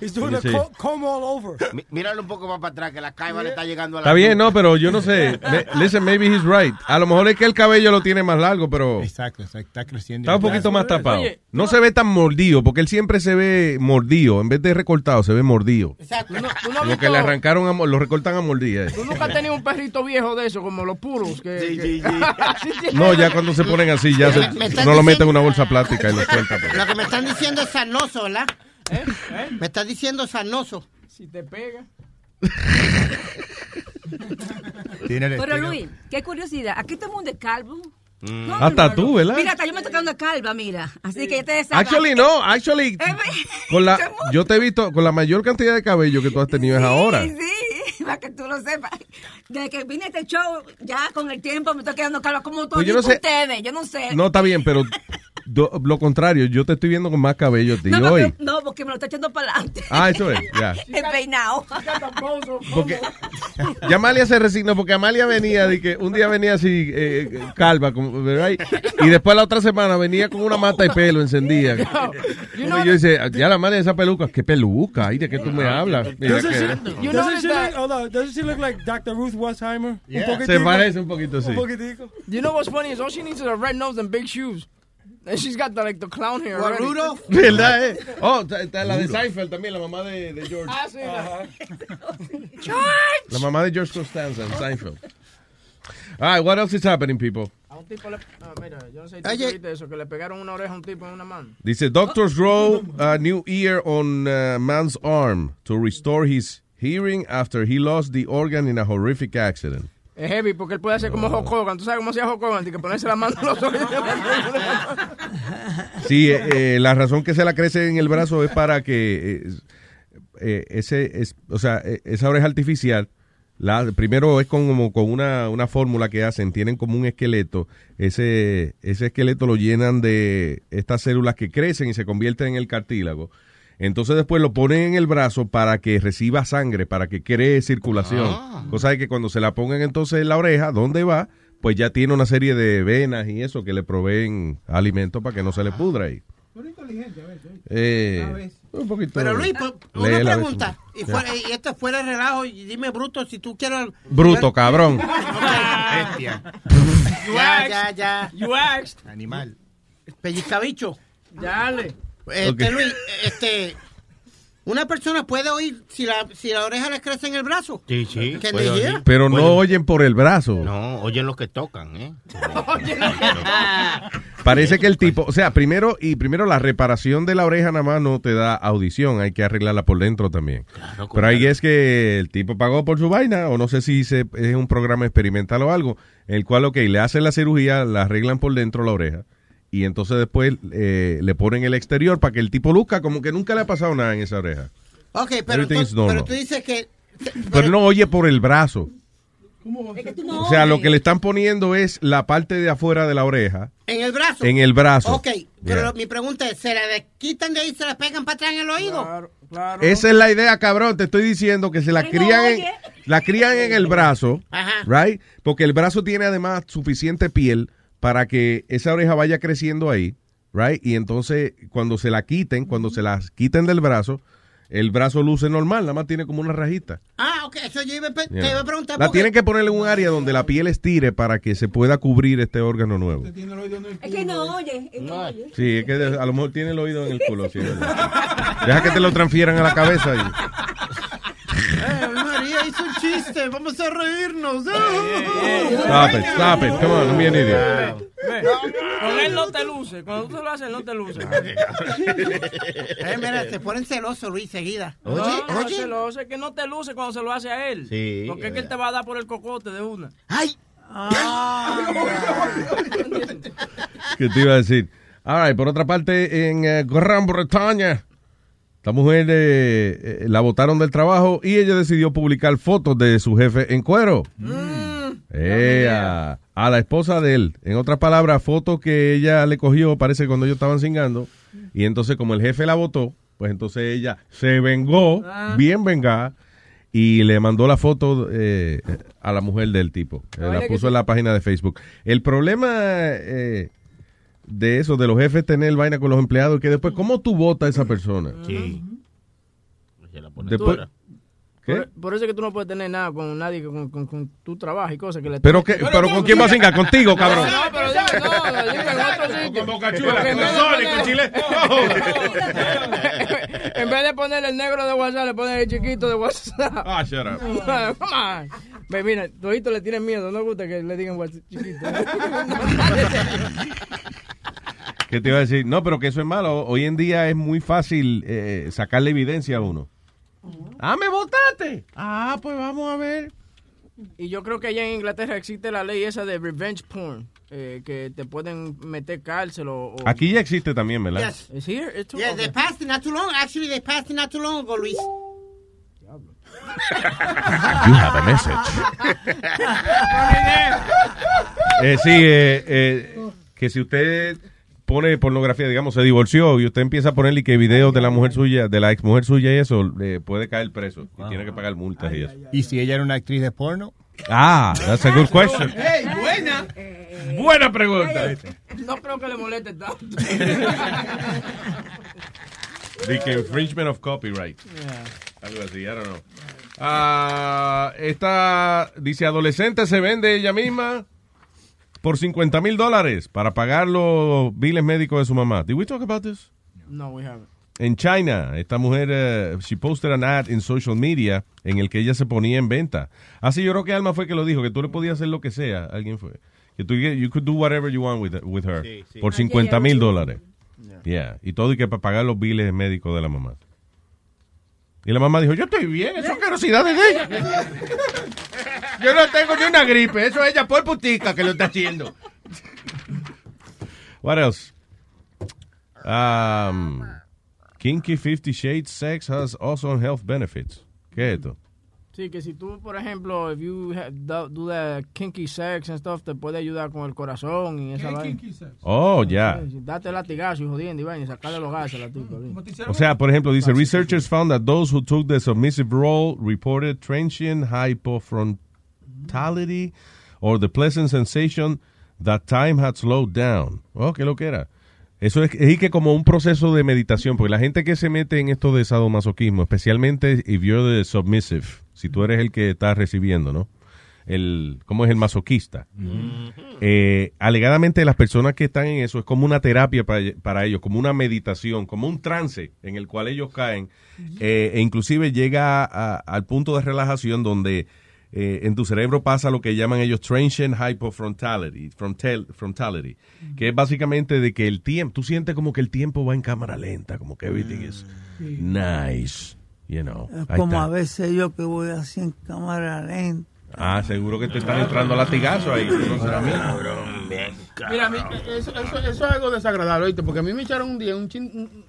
He's doing a co- comb all over. Míralo un poco más para atrás, que la caiba le está llegando a la. Está bien, no, pero yo no sé. Listen, maybe he's right. A lo mejor es que el cabello lo tiene más largo, pero Exacto, exacto, está creciendo. está un poquito más tapado. Oye, No se ve tan mordido, porque él siempre se ve mordido. En vez de recortado, se ve mordido. Exacto. ¿Tú no, tú no has Como que le arrancaron, a, lo recortan a mordida. ¿Tú nunca has tenido un perrito viejo de eso, como los puros? Que, Sí, que- sí, sí. Así tiene- No, ya cuando se ponen así, ya se- no lo meten en una bolsa plástica y lo sueltan. Lo que me están diciendo es sarnoso, ¿verdad? ¿Eh? ¿Eh? Me estás diciendo sarnoso. Si te pega. Pero Luis, qué curiosidad. Aquí todo el mundo es calvo. Mm. No, Hasta no, tú. ¿verdad? Mira, hasta yo me toqué una calva, mira. Así que ya te sabes. Actually, no, actually, con la, yo te he visto, con la mayor cantidad de cabello que tú has tenido es ahora. Sí, sí, para que tú lo sepas. Desde que vine a este show, ya con el tiempo me estoy quedando calva como todos Pues yo no sé- ustedes. Yo no sé. No, está bien, pero do- lo contrario, yo te estoy viendo con más cabello a ti No, hoy. porque, no, porque me lo está echando para adelante. Ah, eso es, ya. El peinado. Porque ya Amalia se resignó porque Amalia venía de que un día venía así eh, calva, como, ¿verdad? Y después la otra semana venía con una mata de pelo encendida. You Y know yo dice, ya la Amalia esa peluca, qué peluca, ay, de qué tú me hablas. Mira Doesn't que- she, You doesn't notice she that- look, hold on, doesn't she look like Dr. Ruth Westheimer? Yeah. Un poquitico. se parece un poquito, sí. Un poquitico. You know what's funny is all she needs is a red nose and big shoes. And she's got the, like the clown hair What, already. Rudolph? ¿Verdad? eh? Oh, está, está la de Seinfeld también, la mamá de, de George. Ah, sí, la- La mamá de George Costanza en Seinfeld. All right, what else is happening, people? A un tipo le... ah, mira, yo no sé si tú Oye. eso, que le pegaron una oreja a un tipo en una mano. Dice, doctors grow a new ear on uh, man's arm to restore his hearing after he lost the organ in a horrific accident. Es heavy porque él puede hacer como Hulk. ¿Tú sabes cómo hacía Hulk Hogan? De que ponerse la mano en los ojos. Sí, eh, eh, la razón que se la crece en el brazo es para que eh, eh, ese, es, o sea, eh, esa oreja artificial, la, primero es como con una, una fórmula que hacen, tienen como un esqueleto, ese, ese esqueleto lo llenan de estas células que crecen y se convierten en el cartílago. Entonces después lo ponen en el brazo para que reciba sangre, para que cree circulación. Cosa de que cuando se la pongan entonces en la oreja, ¿dónde va? Pues ya tiene una serie de venas y eso que le proveen alimento para que no se le pudra ahí. Son inteligentes a veces. Eh, un poquito. Pero Luis, una pregunta. Y, fuera, y esto fuera de relajo, y dime bruto, si tú quieres... Bruto, cabrón. Bestia. Ya, ya, ya. You asked. Animal. Pellizcabicho. Dale. Este. Luis, este... Una persona puede oír si la, si la oreja le crece en el brazo. Sí, sí. Puede oír. Pero no oyen por el brazo. No, oyen lo que tocan, ¿eh? Parece que el tipo, o sea, primero y primero la reparación de la oreja nada más no te da audición, hay que arreglarla por dentro también. Pero ahí es que el tipo pagó por su vaina, o no sé si se- es un programa experimental o algo, en el cual, ok, le hacen la cirugía, la arreglan por dentro la oreja, y entonces después eh, le ponen el exterior para que el tipo luzca como que nunca le ha pasado nada en esa oreja. Ok, pero, tú, pero tú dices que... Pero no oye por el brazo. Es que tú no O sea, lo que le están poniendo es la parte de afuera de la oreja. En el brazo. En el brazo. Ok, pero Yeah. mi pregunta es, ¿se la quitan de ahí y se la pegan para atrás en el oído? Esa es la idea, cabrón. Te estoy diciendo que se la Pero no crían, en, la crían en el brazo, Ajá. right? Porque el brazo tiene además suficiente piel para que esa oreja vaya creciendo ahí, right? Y entonces cuando se la quiten, cuando se las quiten del brazo, el brazo luce normal, nada más tiene como una rajita. Ah, ok, eso yo iba Yeah. te iba a preguntar. La porque- tienen que poner en un área donde la piel estire para que se pueda cubrir este órgano nuevo. Es que no oye. él no oye. Sí, es que a lo mejor tiene el oído en el culo. sí, es. Deja que te lo transfieran a la cabeza. y- Eh, María hizo un chiste, vamos a reírnos. Stop it, stop it. Come on, don't be an idiot. Con él no te luce. Cuando tú lo haces, no te luce. Eh, mira, se ponen celosos, Luis, seguida. Oye, no, oye. se lo hace que no te luce cuando se lo hace a él. Sí, Porque es que él te va a dar por el cocote de una. ¡Ay! ¿Qué te iba a decir? All right, por otra parte, en eh, Gran Bretaña, esta mujer eh, eh, la botaron del trabajo y ella decidió publicar fotos de su jefe en cuero. Eh, a, a la esposa de él. En otras palabras, fotos que ella le cogió, parece cuando ellos estaban cingando. Y entonces, como el jefe la votó, pues entonces ella se vengó, bien vengada, y le mandó la foto eh, a la mujer del tipo. La puso en la página de Facebook. El problema eh, de eso, de los jefes tener vaina con los empleados, que después, ¿cómo tú votas a esa persona? Sí. Después. Por, por eso es que tú no puedes tener nada con nadie que con, con, con tu trabajo y cosas que le ¿Pero, qué, pero con quién vas a cingar? ¿Contigo, cabrón? No, pero dime, no, dime en otro sitio. Con Boca Chula, Porque en con vez de Sony, poner- con Chile. En vez de ponerle el negro de WhatsApp, le ponen el chiquito de WhatsApp. Ah, shut up. Come on. Ve, mira, toditos le tienen miedo, no gusta que le digan WhatsApp chiquito. ¿Qué te iba a decir? No, pero que eso es malo. Hoy en día es muy fácil eh, sacarle evidencia a uno. Ah, me votaste. Ah, pues vamos a ver. Y yo creo que allá en Inglaterra existe la ley esa de revenge porn, eh, que te pueden meter cárcel o... o- Aquí ya existe también, ¿verdad? Yes. Here? It's too- Yeah, okay. they passed it not too long. Actually, they passed it not too long ago, Luis. You have a message. Eh, sí, eh, eh, que si usted pone pornografía, digamos, se divorció y usted empieza a ponerle que videos de la mujer suya, de la ex mujer suya y eso, le puede caer preso y tiene que pagar multas y eso. ¿Y si ella era una actriz de porno? Ah, that's a good question. ¡Ey, buena! Buena pregunta. No creo que le moleste tanto. De que infringement of copyright. Algo así, I don't know. Ah, esta, dice, adolescente se vende ella misma por 50 mil dólares para pagar los biles médicos de su mamá. Did we talk about this? No, we haven't. En China, esta mujer, eh, she posted an ad in social media en el que ella se ponía en venta. Así yo creo que Alma fue que lo dijo, que tú le podías hacer lo que sea. Alguien fue. Que tú, you could do whatever you want with, with her. Sí, sí. Por Ah, 50 yeah, mil yeah. dólares. Yeah. Y todo y que para pagar los biles médicos de la mamá. Y la mamá dijo, yo estoy bien, eso es carosidades de ella. Yo no tengo ni una gripe, eso es ella por putica que lo está haciendo. What else? Um, Kinky Fifty Shades Sex has awesome health benefits. ¿Qué es esto? Sí, que si tú, por ejemplo, if you have, do, do the kinky sex and stuff, te puede ayudar con el corazón y esa vaina. Oh, ya. Sí, Date latigazo y jodiendo y vaina y sacarle los gases a la tipa. sí. O sea, por ejemplo, dice, researchers found that those who took the submissive role reported transient hypofrontality or the pleasant sensation that time had slowed down. Oh, ¿qué lo que era? Eso es, es que como un proceso de meditación, porque la gente que se mete en esto de sadomasoquismo, especialmente if you're the submissive, si tú eres el que está recibiendo, ¿no? El, ¿Cómo es el masoquista? Eh, alegadamente las personas que están en eso es como una terapia para, para ellos, como una meditación, como un trance en el cual ellos caen, eh, e inclusive llega a- al punto de relajación donde eh, en tu cerebro pasa lo que llaman ellos transient hypofrontality, frontal, frontality, que es básicamente de que el tiempo, tú sientes como que el tiempo va en cámara lenta, como que everything is nice, you know. Es Ahí como a veces yo que voy así en cámara lenta. Ah, seguro que te están entrando latigazos ahí. no serás mío. Mira, a mí, eso, eso, eso es algo desagradable, ¿oíste? Porque a mí me echaron un día un chin, un-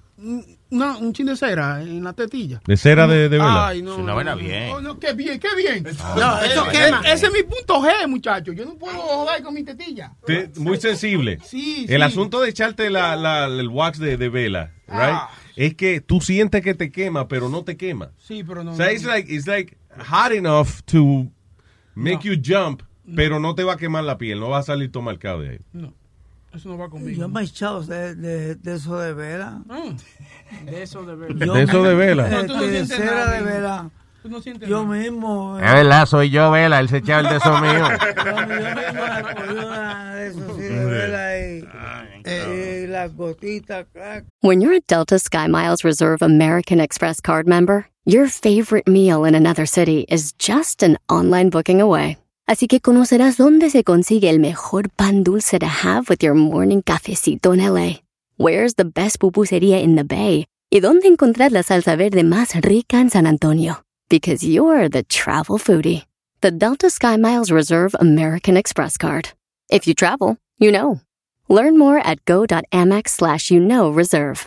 una- un chin de cera en la tetilla. ¿De cera de- de vela? Ay, no. Es una no, vaina bien. no, no, qué bien, qué bien. No, eso quema. Ese es mi punto G, muchacho. Yo no puedo joder con mi tetilla. Te- muy sensible. Sí, El sí. asunto de echarte la, la- el wax de, de vela, right? Ah. Es que tú sientes que te quema, pero no te quema. Sí, pero no. O sea, it's like, it's like hot enough to make you jump, pero no te va a quemar la piel, no va a salir todo marcado de ahí. No, eso no va conmigo. Yo me he echado de, de, de eso de vela. De eso de verdad. Yo ¿De eso de vela? No, no de cera nada, de vela. No Yo nada. mismo. eh, Es verdad, soy yo, Vela, él se echaba el de eso mío. Yo, yo mismo la cogí una de eso sí de vela y, eh, y las gotitas, crack. When you're a Delta SkyMiles Reserve American Express card member, your favorite meal in another city is just an online booking away. Así que conocerás dónde se consigue el mejor pan dulce to have with your morning cafecito en LA. Where's the best pupusería in the Bay? Y dónde encontrar la salsa verde más rica en San Antonio. Because you're the travel foodie. The Delta SkyMiles Reserve American Express card. If you travel, you know. Learn more at go.amex slash you know reserve.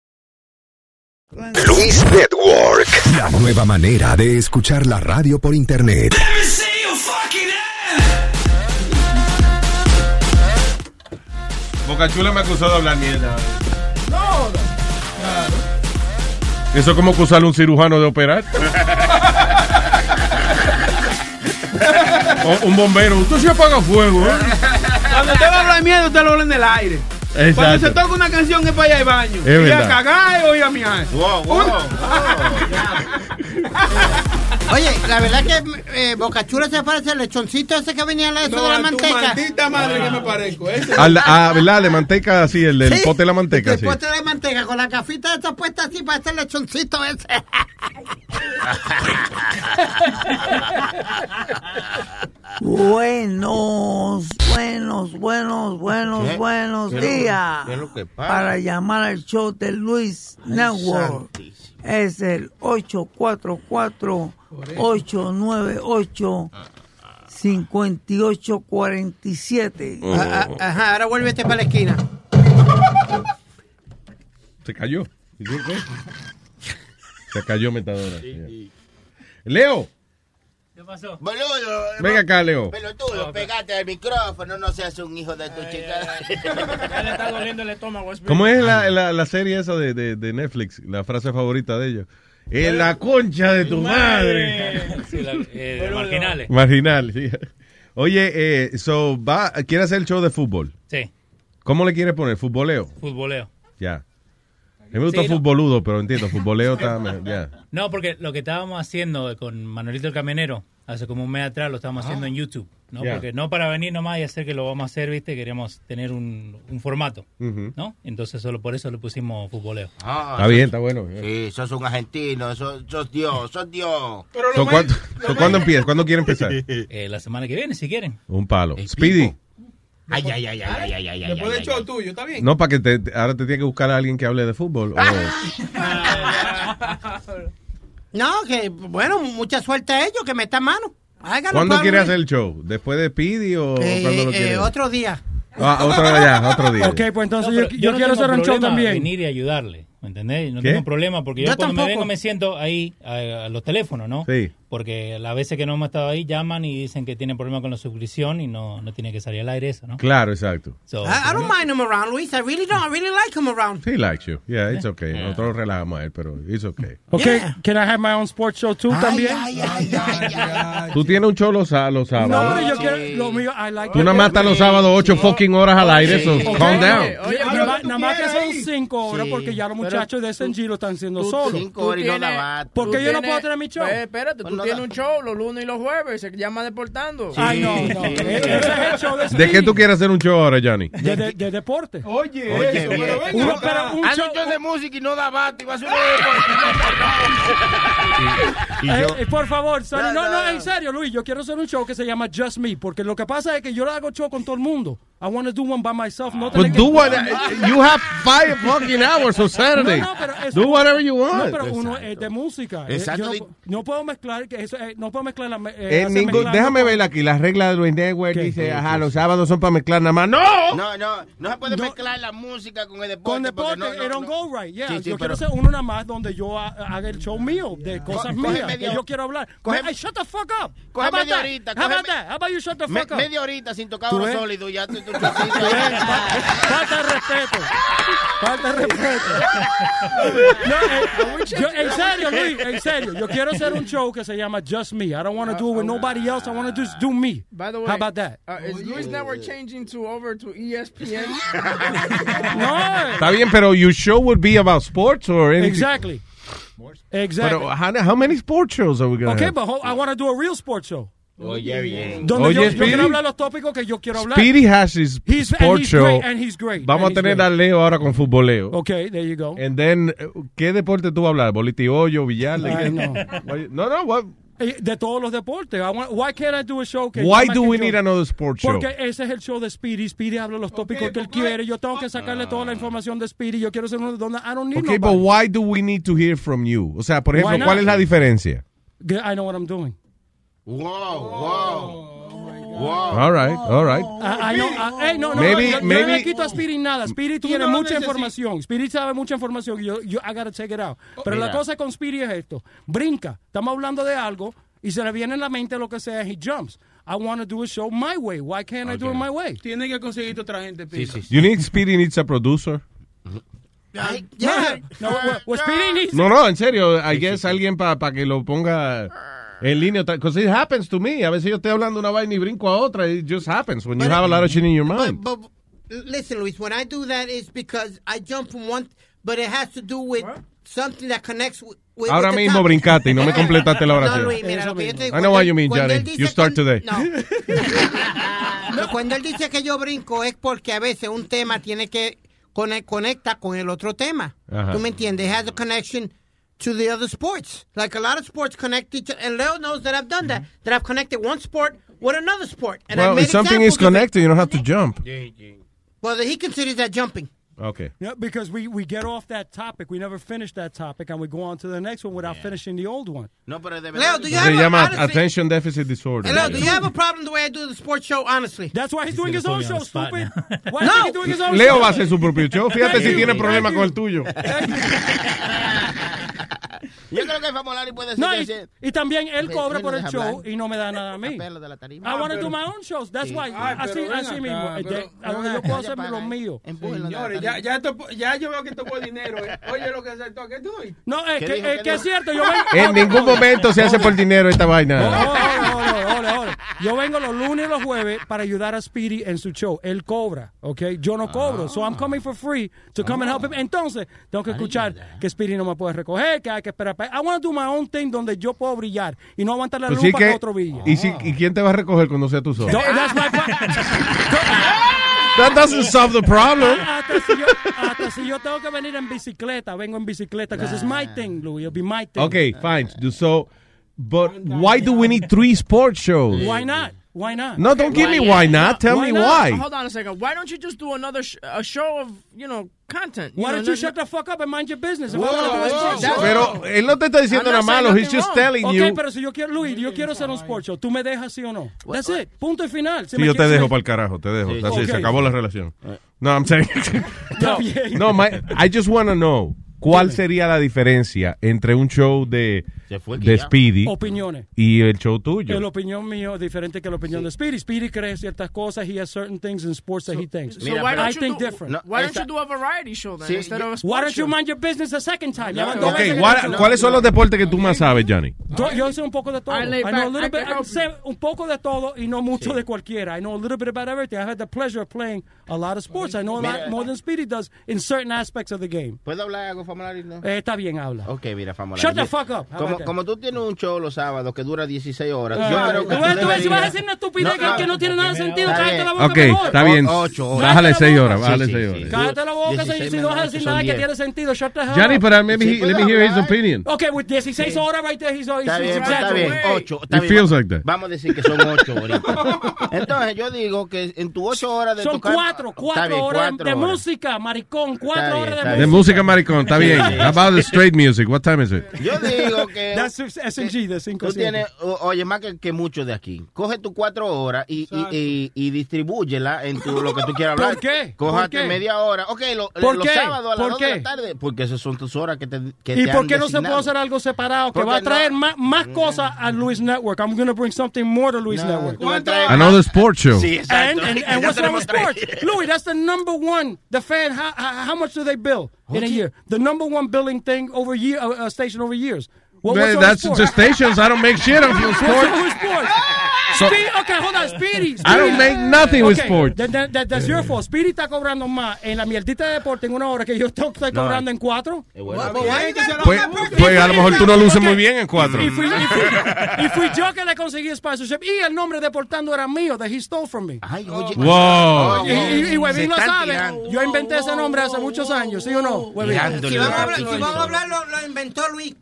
Luis Network. La nueva manera de escuchar la radio por internet. Bocachula me acusó de hablar mierda. No, Eso es como acusar a un cirujano de operar. O un bombero. Usted se apaga fuego, ¿eh? Cuando usted va a hablar miedo, usted lo habla en el aire. Exacto. Cuando se toca una canción es para allá al baño. Es ir a cagar o ir a miar. Oye, la verdad que eh, Bocachula se parece al lechoncito ese que venía en la- eso No, de la manteca. maldita madre que me parezco. Ese- Al, ah, ¿verdad? De manteca, sí, el del Sí, pote de la manteca, el sí. pote de manteca con la gafita esa puesta así para ese lechoncito ese. Buenos, buenos, buenos, buenos, ¿Qué? buenos ¿Qué es lo días. qué es lo que pasa? Para llamar al show de Luis Ay, Network es el 844-898-5847. Ah, ah, Ajá, ahora vuélvete para la esquina. Se cayó. Se cayó metadora. Leo, ¿Qué pasó? Boludo. Venga acá, Leo. Pelotudo, pegate al micrófono, no seas un hijo de tu chica. Ya le está doliendo el estómago. ¿cómo es la, la, la serie esa de, de, de Netflix? La frase favorita de ellos. En la concha de tu madre. Sí, la- eh, marginales. Marginal, sí. Oye, eh, so, va, ¿quiere hacer el show de fútbol? Sí, ¿Cómo le quiere poner? ¿Futboleo? futboleo. Ya. Me gusta Sí, no. futboludo, pero entiendo, futboleo está... me- ya. No, porque lo que estábamos haciendo con Manuelito el Camionero, hace como un mes atrás, lo estábamos haciendo en YouTube. ¿no? Porque no para venir nomás y hacer que lo vamos a hacer, ¿viste? Queríamos tener un, un formato. ¿no? Entonces solo por eso le pusimos futboleo. Ah, Está bien, está bueno. Sí, sos un argentino, sos, sos Dios, sos Dios. So, ¿cuándo, so, ¿cuándo empieza? ¿Cuándo quiere empezar? Eh, la semana que viene, si quieren. Un palo. Speedy. Ay, ay, ay, ay, ay, ay, ay, Después del ay, show tuyo, ¿está bien? No, para que te, te- ahora te tiene que buscar a alguien que hable de fútbol. o- No, que bueno, mucha suerte a ellos, que metan mano. Háganlo, ¿Cuándo Pablo. quiere hacer el show? ¿Después de Speedy o Eh, cuándo lo eh, otro día. Ah, otro día, otro día. Ok, pues entonces No, yo, pero yo no quiero tengo hacer un show problema también. venir y ayudarle, ¿me entendés? No ¿Qué? tengo problema porque yo, Yo cuando me tampoco. vengo me siento ahí a, a los teléfonos, ¿no? Sí. Porque las veces que no hemos estado ahí llaman y dicen que tienen problema con la suscripción y no, no tiene que salir al aire eso, ¿no? Claro, exacto. So, I, I don't mind him around, Luis. I really don't. I really like him around. He likes you. Yeah, it's okay. Nosotros relajamos a él, pero it's okay. Okay, can I have my own sports show too también? Tú tienes un show los, sá- los No, sábados. pero yo quiero, lo mío, I like Tú nada más estás los sábados ocho fucking horas al aire, so Ok. calm down. Oye, nada más- nada más que son cinco horas porque ya los muchachos de SNG lo están haciendo solos. cinco horas y no la va- ¿Por qué Tú yo no puedo tener mi show? Pues, espérate, tú no tienes da- un show los lunes y los jueves, se llama Deportando. Ay, no, no. Ese es el show de ¿De qué tú quieres hacer un show ahora, Johnny? De, de- de deporte. Oye, Oye, eso, pero venga, uno, pero un Haz show, de música y no da bate y va a ser un Eh, eh, por favor, no, no, en serio, Luis, yo quiero hacer un show que se llama Just Me, porque lo que pasa es que yo le hago show con todo el mundo. I want to do one by myself, no But que- do what you have five fucking hours on Saturday. No, no, pero eso- do whatever you No, want. pero uno es de música. Eh, Exacto. yo no, pu- no puedo mezclar, eso, eh, no puedo mezclar la... eh, Eh, mezclar- déjame ver aquí las reglas de Luis Network. Dice, ajá, los sábados son para mezclar nada más. ¡No! No, no, no se puede mezclar la música con el deporte. Con deporte, porque no, it no, don't no. go right. Yeah, Sí, sí, yo pero- quiero hacer uno nada más donde yo ha- haga el show mío de cosas coge mías media- que yo quiero hablar. coge- Hey, shut the fuck up. Coge media horita, How about that? How about you shut the fuck up? media horita sin tocar ¿Tú oro ves? sólido y ya tú, Falta de respeto. Falta de respeto. No, eh, en serio, Luis, en serio. Yo quiero hacer un show que se llama I'm a just Me. I don't want to do it with nobody else. I want to just do me. By the way, How about that? uh, is Luis Network changing to over to ESPN? No. Está bien, pero your show would be about sports or anything. Exactly. Exactly. Pero how, how many sports shows are we going to Okay, have? but ho- I want to do a real sports show. Oye, bien. Donde Oye, yo, yo quiero hablar los tópicos que yo quiero hablar. Speedy has his He's- and sports show. great, and he's great, Vamos and a tener great. a Leo ahora con futboleo. Okay, there you go. And then, ¿qué deporte tú vas a hablar? ¿Bolitiollo, billar? Ay, no. No, no, what? Eh, De todos los deportes. Want- why can't I do a show que Why do we yo- need another sports show? Porque ese es el show de Speedy. Speedy habla los tópicos que él quiere. Yo tengo que sacarle toda la información de Speedy. Yo quiero ser uno donde I don't need Okay, but nobody. why do we need to hear from you? O sea, por ejemplo? ¿cuál es la diferencia? I know what I'm doing. Wow, wow. Wow. All right, all right. I, I know, I- hey, no, no, Maybe- yo, yo no maybe- le quito a Speedy nada. Speedy tiene no mucha información. Speedy sabe mucha información. Yo, yo, I gotta check it out. Pero la Mira. cosa con Speedy es esto. Brinca. Estamos hablando de algo y se le viene en la mente lo que sea. He jumps. I want to do a show my way. Why can't I do it my way? Tiene que conseguir otra gente, You need Speedy needs a producer. Yeah. No, No, no, en serio. I guess alguien para que lo ponga en línea. Because it happens to me. A veces yo estoy hablando una vaina y brinco a otra. It just happens when you have a lot of shit in your mind. But, but listen, Luis, when I do that is because I jump from one, but it has to do with something that connects with. with Ahora with the mismo topic. brincaste y no me completaste la No, oración. Luis, mira, lo que yo te digo, I know what you mean, cuando Johnny. dice You start que- today. No, cuando él dice que yo brinco es porque a veces un tema tiene que cone- conecta con el otro tema. Ajá. ¿Tú me entiendes? It has a connection to the other sports. Like a lot of sports connect each other. And Leo knows that I've done that. That I've connected one sport with another sport. And I Well, made if something is examples it. connected, you don't have to jump. Well, he considers that jumping. Okay. Yeah, because we, we get off that topic. We never finish that topic, and we go on to the next one without finishing the old one. No, pero de Leo, do you have a, llama honestly, attention deficit disorder. Leo, do you have a problem the way I do the sports show, honestly? That's why he's doing his own show, stupid. Why No. is he doing his own Leo show? va a hacer su propio show. Fíjate si tiene problema con el tuyo. Yo creo que el Famolari puede ser. Y, también él cobra por el show y no me da nada a mí. I want to do my own shows. That's why. Así, así mismo. A donde yo puedo hacer los míos. Señores, ya, ya, yo veo que esto dinero. ¿eh? Oye, lo que aceptó. ¿Qué tú doy? No, es que, es, cierto. En ningún momento se hace por dinero esta vaina. Yo vengo los lunes y los jueves para ayudar a Speedy en su show. Él cobra, ¿ok? Yo no cobro. So I'm coming for free to come and help him. Entonces, tengo que escuchar que Speedy no me puede recoger peca, que espera peca. I want to do my own thing donde yo puedo brillar y no aguantar la pues lupa sí que, otro villa. ¿Y, si, ¿Y quién te va a recoger cuando sea tú solo? That's my That doesn't solve the problem. Ah, hasta si, yo, tengo que venir en bicicleta, vengo en bicicleta, because it's my thing, Louis. It'll be my thing. Okay, fine. So, but why do we need three sports shows? Why not? Why not? No, don't give me why not. No, Tell why me why. Hold on a second. Why don't you just do another sh a show of, you know, content? You why know, don't you shut the fuck up and mind your business? Pero él no te está diciendo nada malo. He's just wrong. telling pero si yo quiero, Luis, yo quiero hacer un sports show. ¿Tú me dejas sí o no? That's it. Punto y final. Sí, yo te dejo para el carajo. Te dejo. Sí. Se acabó la relación. No, I'm saying... no, no my, I just want to know. ¿Cuál sería la diferencia entre un show de se fue de Speedy. Opiniones. Y el show tuyo. La opinión mío diferente que la opinión sí. de Speedy. Speedy cree ciertas cosas. He has certain things in sports so, that he thinks. So mira, why I think do, different. No, why don't you do a variety show then sí, instead of a sports Why don't you mind your business a second time? No, no, okay, what, ¿cuáles son los deportes que tú más sabes, Johnny? Yo, yo sé un poco de todo. I, I know a little I bit, I sé un poco de todo y no mucho sí. de cualquiera. I know a little bit about everything. I had the pleasure of playing a lot of sports. I know a lot more than Speedy does in certain aspects of the game. ¿Puedo hablar algo, Famolari? Eh, está bien, habla. Ok, mira, Famolari. Shut the fuck up como tú tienes un show los sábados que dura 16 horas, ah, yo creo que. Bueno, tú, deberías... si vas a hacer una estupidez no, no, que, no tiene nada de sentido, cállate la boca. Ok, mejor. está bien. Ocho, ocho. Bájale 6 horas, bájale 6 horas. Cállate la boca si no vas a decir nada que tiene sentido. Shut the hell Johnny, but let me hear his ¿eh? opinion. Ok, with 16 horas right there, he's Está bien, 8. Pues, feels like. Vamos a decir que son 8 ahorita. Entonces, yo digo que en tus 8 horas de Son 4, 4 horas de música, maricón. 4 horas de música. De música, maricón, está bien. How about the straight music? What time is it? Yo digo que eh, that's SMG de 5 Tú tienes, oye, más que, que muchos de aquí. Coge tus cuatro horas y, y, y, distribúyela en tu, lo que tú quieras hablar. ¿Por qué? ¿Por media hora. Ok, lo, ¿Por los qué? sábados a las 2 de la tarde. Porque esas son tus horas que te. Que ¿Y te por qué no se puede hacer algo separado? Porque que va a traer más, más mm. cosas a Luis Network. I'm going to bring something more to Luis Network. Another sports show. Sí, exacto. And, and, and what's wrong with sports? Louis, that's the number one. The fan, how, how much do they bill? in a year. The number one billing thing over year, uh, uh station over years. What, what's that's the stations. I don't make shit on sports. What's sports? So, okay, hold on, Speedy. Speedy. I don't make nothing okay, with sports. That, that, that, that's your fault. Speedy está cobrando más en la mierdita de deporte en una hora que yo estoy cobrando no. en cuatro. Bueno. Pues, pues, pues, a lo mejor tú pues, no luces okay. muy bien en cuatro. Y fui, y, fui, y fui, yo que le conseguí sponsorship. Y el nombre deportando era mío, that he stole from me. Ay, oye. Wow. wow. Y, y, y Webin lo sabe. Yo inventé ese nombre hace muchos años, ¿sí o no? Si si vamos a hablar lo inventó Luis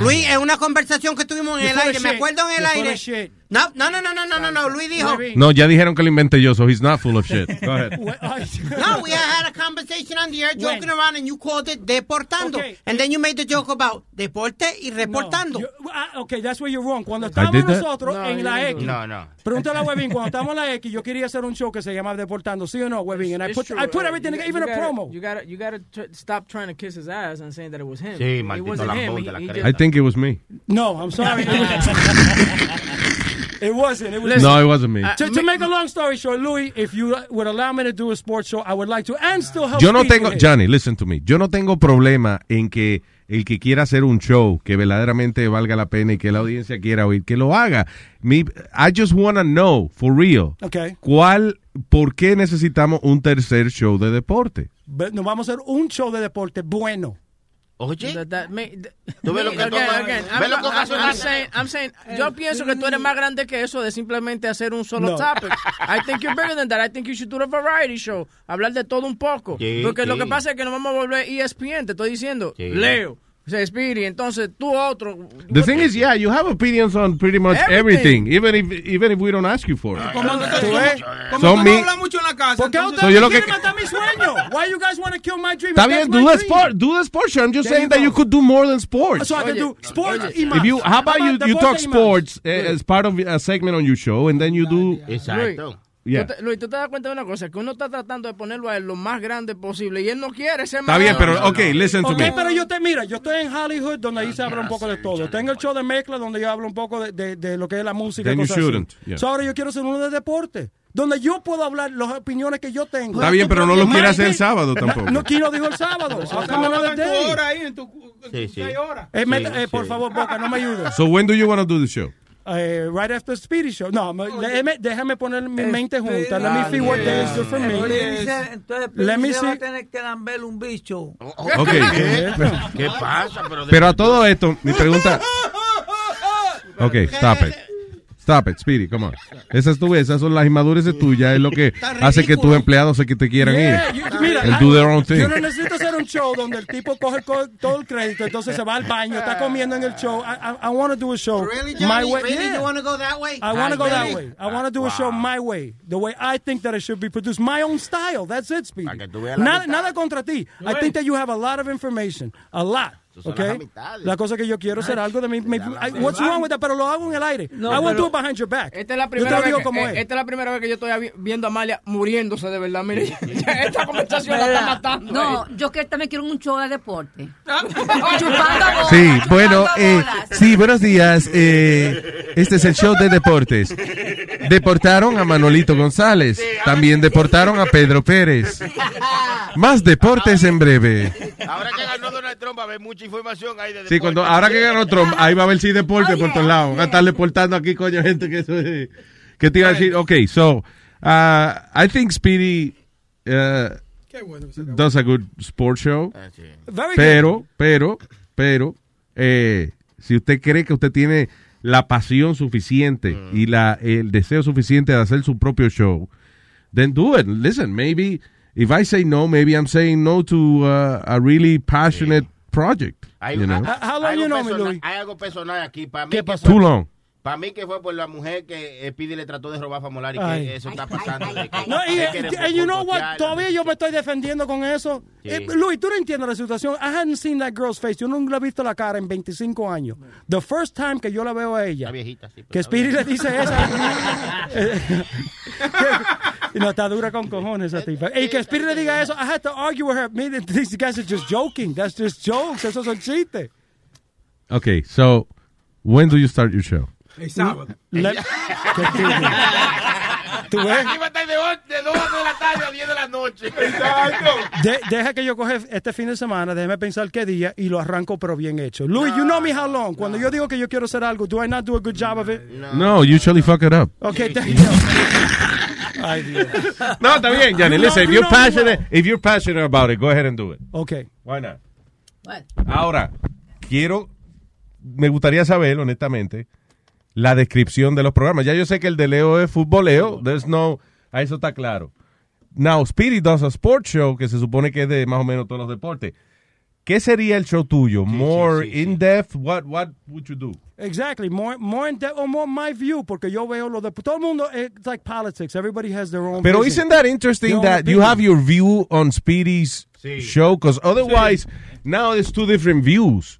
Luis, es una conversación que tuvimos en el aire. Me acuerdo en el aire. No, no, no, no, no, no, no, Luis dijo. No, ya dijeron que lo inventé yo, so he's not full of shit. Go ahead. no, we had a conversation on the air joking when? around and you called it deportando. Okay. And then you made the joke about deporte y reportando. No, uh, ah, okay, that's where you're wrong. Cuando estábamos nosotros no, en la X. No, no. Pregúntale a Webin, cuando estábamos en la X, yo quería hacer un show que se llamaba Deportando, ¿sí o no, Webin? And I put, I put everything, you, even you a gotta, promo. You gotta, you gotta stop trying to kiss his ass and saying that it was him. Sí, it wasn't him. He, he I think it was me. No, I'm sorry. It wasn't. It was Listen, no, it wasn't me. To, to, make a long story short, Louis, if you would allow me to do a sports show, I would like to and still help. Yo no tengo, Johnny, listen to me. Yo no tengo problema en que el que quiera hacer un show que verdaderamente valga la pena y que la audiencia quiera oír, que lo haga. Me, I just wanna know, for real, okay. cuál, por qué necesitamos un tercer show de deporte. Nos vamos a hacer un show de deporte bueno. Oye, that, that may, tú ves lo que I'm, saying, yo eh, pienso que tú eres mm. más grande que eso de simplemente hacer un solo no. topic. I think you're bigger than that. I think you should do a variety show, hablar de todo un poco. Porque lo que pasa es que nos vamos a volver ESPN, te estoy diciendo. Leo. Entonces tú otro. The thing is, yeah, you have opinions on pretty much everything, everything even if even if we don't ask you for it. Como, como, no mucho en la casa. ¿Por qué ustedes so quieren matar mi sueño? Why you guys want to kill my dream? Está bien, do the sport, do the sport. I'm just saying that you could do more than sports. So I can do sports. If you, how about you you talk sports eh, as part of a segment on your show, and then you do. Exacto. Yeah. Te, Luis, tú te das cuenta de una cosa, que uno está tratando de ponerlo a él lo más grande posible y él no quiere ser más Está bien, pero, ok, listen to okay, me. pero yo te, mira, yo estoy en Hollywood donde ahí se habla un poco de todo. Tengo el show de mezcla donde yo hablo un poco de, de, de lo que es la música. Then cosas you shouldn't. Así. Yeah. So ahora yo quiero ser uno de deporte donde yo puedo hablar las opiniones que yo tengo. Está bien, pero no lo quiere hacer el sábado tampoco. No, quiero dijo el sábado. ahí, en tu, sí, sí. horas. Eh, sí, eh, por favor, Boca, no me ayudes. So when do you want to do the show? Eh, right after Speedy Show. No, me- déjame, déjame poner mi mente junta. Let me see what day is good for me. Dice, Entonces, Let me se va a see. tener que lamber un bicho. Ok. ¿Qué pasa? Pero, Pero a todo esto, mi pregunta. Ok, stop it. Stop it, Speedy, come on. Esas, tú, esas son las inmadureces tuyas, es lo que hace que tus empleados se que te quieran Yeah, ir. you- mira, And do their own thing. Yo no necesito un show donde el tipo coge co- todo el crédito, entonces se va al baño, está comiendo en el show. I, I, I want to do a show Really, my way. Really? Yeah. You want to go that way? I want to go that way. I want to do a show my way, the way I think that it should be produced, my own style. That's it, Speedy. veas la Nada, mitad. nada contra ti. I think that you have a lot of information, a lot. Okay? La cosa que yo quiero hacer algo de mi, mi- I- what's wrong with that? Pero lo hago en el aire. No, I won't do it behind your back. Esta es la primera vez que, eh, es. esta es la primera vez que yo estoy vi- viendo a Amalia muriéndose de verdad. Mire, esta conversación la está matando. No, yo que también quiero un show de deporte. Chupando bolas. Sí, bueno, eh, sí, buenos días. eh, este es el show de deportes. Deportaron a Manolito González. También deportaron a Pedro Pérez. Más deportes en breve. Ahora que ganó Donald Trump, va a haber mucha información ahí de Sí, cuando ahora que ganó Trump, ahí va a haber sí deporte por todos lados. Van a estar deportando aquí, coño, gente que eso es- ¿Qué te iba a decir? Ok, so, uh, I think Speedy uh, does a good sports show. Very Pero, pero, pero, eh, si usted cree que usted tiene la pasión suficiente y la, el deseo suficiente de hacer su propio show, then do it. Listen, maybe if I say no, maybe I'm saying no to uh, a really passionate project. Hay, you know? How- how long you algo know me, personal- Luis? Hay algo personal aquí. Para mí ¿Qué que pasó? fue- Too long. Para mí que fue por la mujer que eh, Speedy le trató de robar a Famolari, Ay. que eso está pasando. No, y, you know what? Todavía yo me estoy defendiendo con eso. Sí. Eh, Luis, tú no entiendes la situación. I hadn't seen that girl's face. Yo nunca le he visto la cara en 25 años. The first time que yo la veo a ella, viejita, sí, que Speedy le dice esa. eh, y no está dura con cojones esa tipa. Y que Speedy le diga eso, I had to argue with her. Mire, these guys are just joking. That's just jokes. Esos son chistes. Okay, so when do you start your show? El sábado. Le- ¿Qué tú- ¿Tú ves? Aquí va a estar de 2 de la tarde a 10 de la noche. De- deja que yo coge este fin de semana, déjeme pensar qué día y lo arranco pero bien hecho. Luis, you know me how long. Cuando yo digo que yo quiero hacer algo, do I not do a good job of it? No, usually fuck it up. Okay, thank you. Ay, Dios. No, está bien, Johnny. Listen, if you're passionate, if you're passionate about it, go ahead and do it. Okay. Why not? What? Ahora, quiero, me gustaría saber, honestamente, la descripción de los programas. Ya yo sé que el de Leo es futboleo, there's no, a eso está claro. Now, Speedy does a sports show que se supone que es de más o menos todos los deportes. ¿Qué sería el show tuyo? More in-depth? What, what would you do? Exactly. More, more in depth or more my view, porque yo veo lo de todo el mundo. It's like politics. Everybody has their own. Pero vision. isn't that interesting Their that you have your view on Speedy's show? Because otherwise, now it's two different views.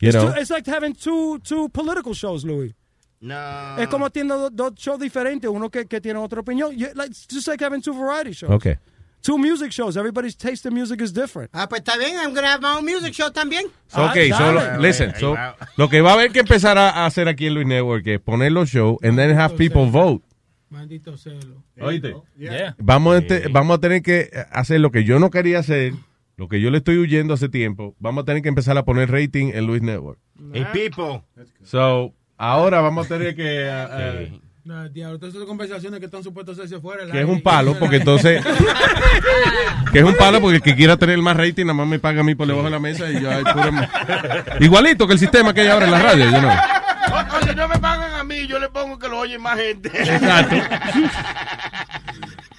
You It's, know? two- it's like having two, two political shows, Louis. No. Es como tiene dos, shows diferentes, uno que, que tiene otra opinión. You- like, it's just like having two variety shows. Okay. Two music shows. Everybody's taste in music is different. Ah, pues está bien. I'm gonna have my own music show también. So, okay, so lo- listen, so, lo que va a haber que empezar a, hacer aquí en Luis Network es poner los shows and then have people vote. Maldito celo. Oíste. Yeah. Vamos, a vamos a tener que hacer lo que yo no quería hacer, lo que yo le estoy huyendo hace tiempo. Vamos a tener que empezar a poner rating en Luis Network. Hey, people. So, ahora vamos a tener que... uh, uh, No, diablo, todas esas conversaciones que están supuestas a hacerse fuera. que es un palo, porque entonces... que es un palo porque el que quiera tener más rating nada más me paga a mí por debajo de la mesa y yo... ay, Igualito que el sistema que hay ahora en la radio, yo no. Oye, no me pagan a mí, yo le pongo que lo oye más gente. Exacto.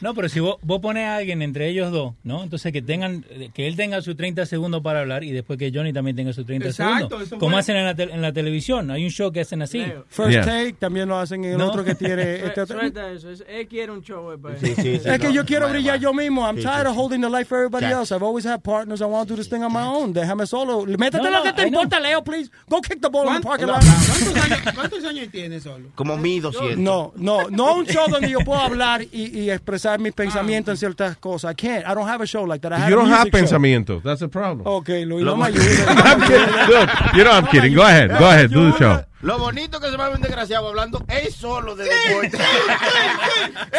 No, pero si vos, vos pones a alguien entre ellos dos, ¿no? Entonces que tengan, que él tenga sus 30 segundos para hablar y después que Johnny también tenga sus 30 Exacto, segundos. eso Como fue. hacen en la, tel- en la televisión. Hay un show que hacen así. First Take también lo hacen en el No. otro que tiene. este otro- Suelta eso. es- Él quiere un show. eh, pues. es que yo quiero brillar yo mismo. I'm Sí, tired sí, of holding the light for everybody else. I've always had partners. I want to do this thing on my own. Déjame solo. Métete No, lo que te I know. importa, Leo, please. Go kick the ball in the parking lot. ¿Cuántos años, cuántos años tiene solo? Como mi 200. No, no, no un show donde yo puedo hablar y, y expresar mis pensamientos en ciertas cosas. I can't. I don't have a show like that. I have You don't have show. pensamiento. That's the problem. Okay, Luis, Lo- no me I'm ayudes. kidding. Look, you know I'm kidding. Go ahead. Go ahead. Do the show. Lo bonito que se va a ver un desgraciado hablando es solo de deporte.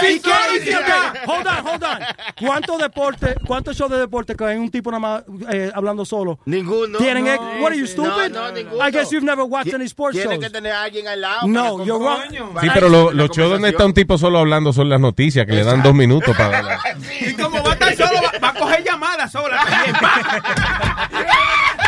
¿Y qué? ¿Y qué? Ok, Hold on, hold on. ¿Cuántos deportes, cuántos shows de deporte que hay un tipo nada más eh, hablando solo? Ninguno. ¿Tienen No, ex- What are you no, stupid? no, ninguno. I guess you've never watched any sports Tiene shows. que tener a alguien al lado. No, you're wrong. Sí, pero lo- los shows donde está un tipo solo hablando son las noticias, que le dan dos minutos para hablar. Y como va a estar solo, va, va a coger llamadas sola también.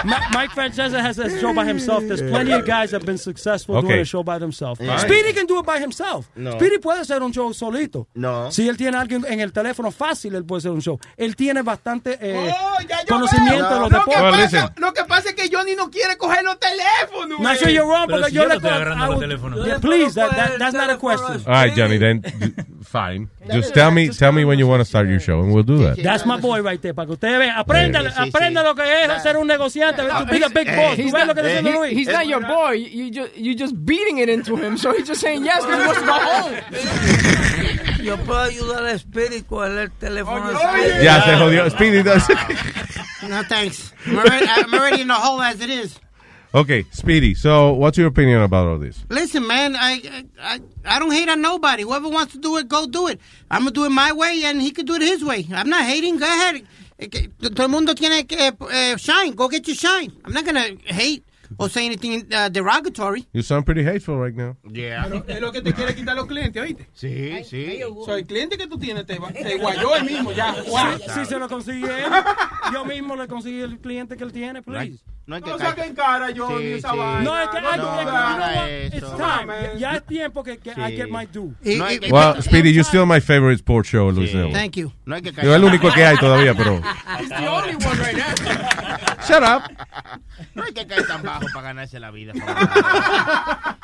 Ma- Mike Francesa has a show by himself. There's plenty of guys that have been successful Okay. doing a show by themselves. Speedy can do it by himself. No. Speedy puede hacer un show solito. No. Si él tiene a alguien en el teléfono fácil, él puede hacer un show. Él tiene bastante eh, Oh, conocimiento veo. de los Lo que, deportes. pasa, lo que pasa es que Johnny no quiere coger los teléfonos. No, güey. you're wrong, porque si yo yo le no estoy agarrando I los teléfonos. Yeah, please, that, that- that's not a question. All right, Johnny, then fine. Just tell me, tell me when you want to start your show, and we'll do that. That's my boy right there, para que ustedes vean. Aprenda, Sí, sí, aprenda sí. lo que es ser un negociante. to be the big boss. ¿Tú He's ves lo not, que está diciendo Luis? he's not your boy. You just you just beating it into him, so he's just saying yes because he wants to go home. Yo puedo ayudar a Spirit con el teléfono. de Oye, Spirit. Ya se jodió. Speedy does. No, thanks. I'm already, I'm already in the hole as it is. Okay, Speedy. So, what's your opinion about all this? Listen, man, I, I I don't hate on nobody. Whoever wants to do it, go do it. I'm gonna do it my way, and he could do it his way. I'm not hating. Go ahead. Eh, Todo el mundo tiene que eh, shine. Go get your shine. I'm not gonna hate or say anything uh, derogatory. You sound pretty hateful right now. Yeah. Pero es lo que te quiere quitar los clientes, ¿oíste? Sí, sí. So, el cliente que tú tienes te, te guayó el mismo, ya. guau. Si se lo consigue él, yo mismo le conseguí el cliente que él tiene, please. No hay que No saquen cara, Johnny, Sí, esa sí. vaina. No, es que, hay- no, que, you haga know what? eso. It's time. Ya, ya es tiempo que, que I get my due. Y- No hay y- que- Well, Speedy, you're still my favorite sports show, Luis Sí. Thank you. No hay que Yo es el único que hay todavía, pero. He's the only one right now. Shut up. No hay que caer tan bajo para ganarse la vida.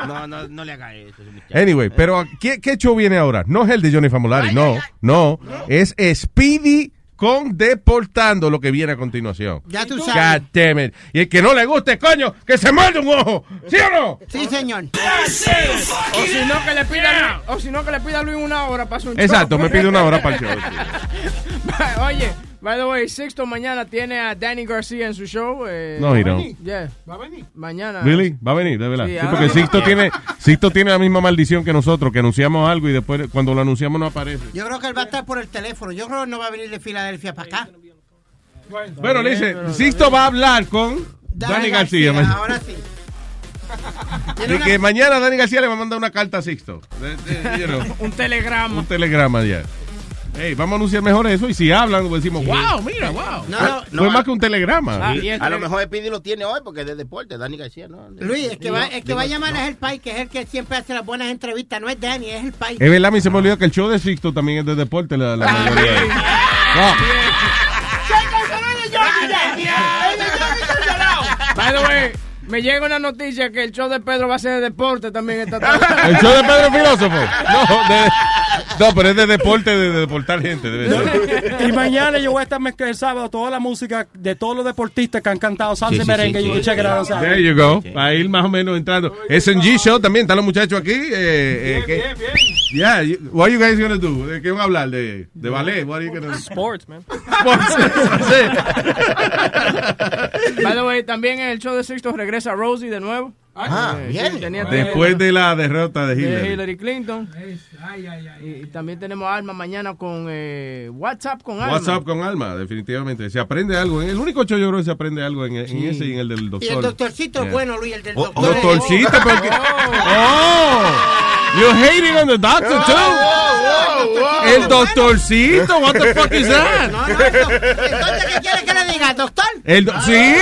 No, no, no le haga eso. Anyway, pero ¿qué, qué show viene ahora? No es el de Johnny Famolari, no, no. Es Speedy con Deportando lo que viene a continuación. Ya tú God sabes. damn it. Y el que no le guste, coño, que se muerde un ojo. ¿Sí o no? Sí, señor. O si no que le pida a Luis, o si no que le pida a Luis una hora para su Exacto, me pide una hora para el show. Oye, by the way, Sixto mañana tiene a Danny García en su show. Eh, No, he don't. Yeah, Va a venir. mañana. Really? Va a venir, de verdad. Sí, Sí, ahora porque. Sixto tiene, Sixto tiene la misma maldición que nosotros, que anunciamos algo y después cuando lo anunciamos no aparece. Yo creo que él va a estar por el teléfono. Yo creo que no va a venir de Filadelfia para acá. Bueno, le dice, Sixto va a hablar con Dani García. mañana. Ahora sí. De que mañana Dani García le va a mandar una carta a Sixto. De- de- you know, Un telegrama. un telegrama ya. Hey, vamos a anunciar mejor eso y si hablan, pues decimos, wow, mira, wow. No, Fue- no, Fue no, más que un telegrama. Ah, y A lo mejor Speedy lo tiene hoy porque es de deporte, Dani García, ¿no? Luis, el que va, el que Digo, va a llamar no. es el Pai, que es el que siempre hace las buenas entrevistas. No es Danny, es el Pai. Es verdad, a mí se me olvidó que el show de Sixto también es de deporte. La, la mayoría. No. By the way, me llega una noticia que el show de Pedro va a ser de deporte también esta tarde. El show de Pedro Filósofo. No, de- no, pero es de deporte, de, de deportar gente. Debe ser. Y mañana yo voy a estar mezclando el sábado toda la música de todos los deportistas que han cantado salsa Sí, y merengue. sí, sí. it out on Saturday. There you go. Para ir más o menos entrando. SNG Show también. Están los muchachos aquí. Eh, eh, que- Bien, bien. Yeah, you- what are you guys gonna do? ¿De qué van a hablar? ¿De, de ballet? What are you gonna Sports, man. By the way, también en el show de Sixto regresa Rosie de nuevo. Ah, Eh, bien. sí, tenía- Después de la derrota de de Hillary. Hillary Clinton. Ay, ay, ay. Y, y también tenemos Alma mañana con eh, WhatsApp con Alma. WhatsApp con Alma, definitivamente. Se aprende algo. En el único show yo creo que se aprende algo en, en ese y en el del doctor. Y el doctorcito es Yeah. bueno, Luis, el del Oh, doctor. doctorcito, porque... ¡Oh! You're hating on the doctor, too. El doctorcito, what the fuck is that? No, no, no. Entonces, ¿qué quiere que le diga, doctor? El do- ¿Sí?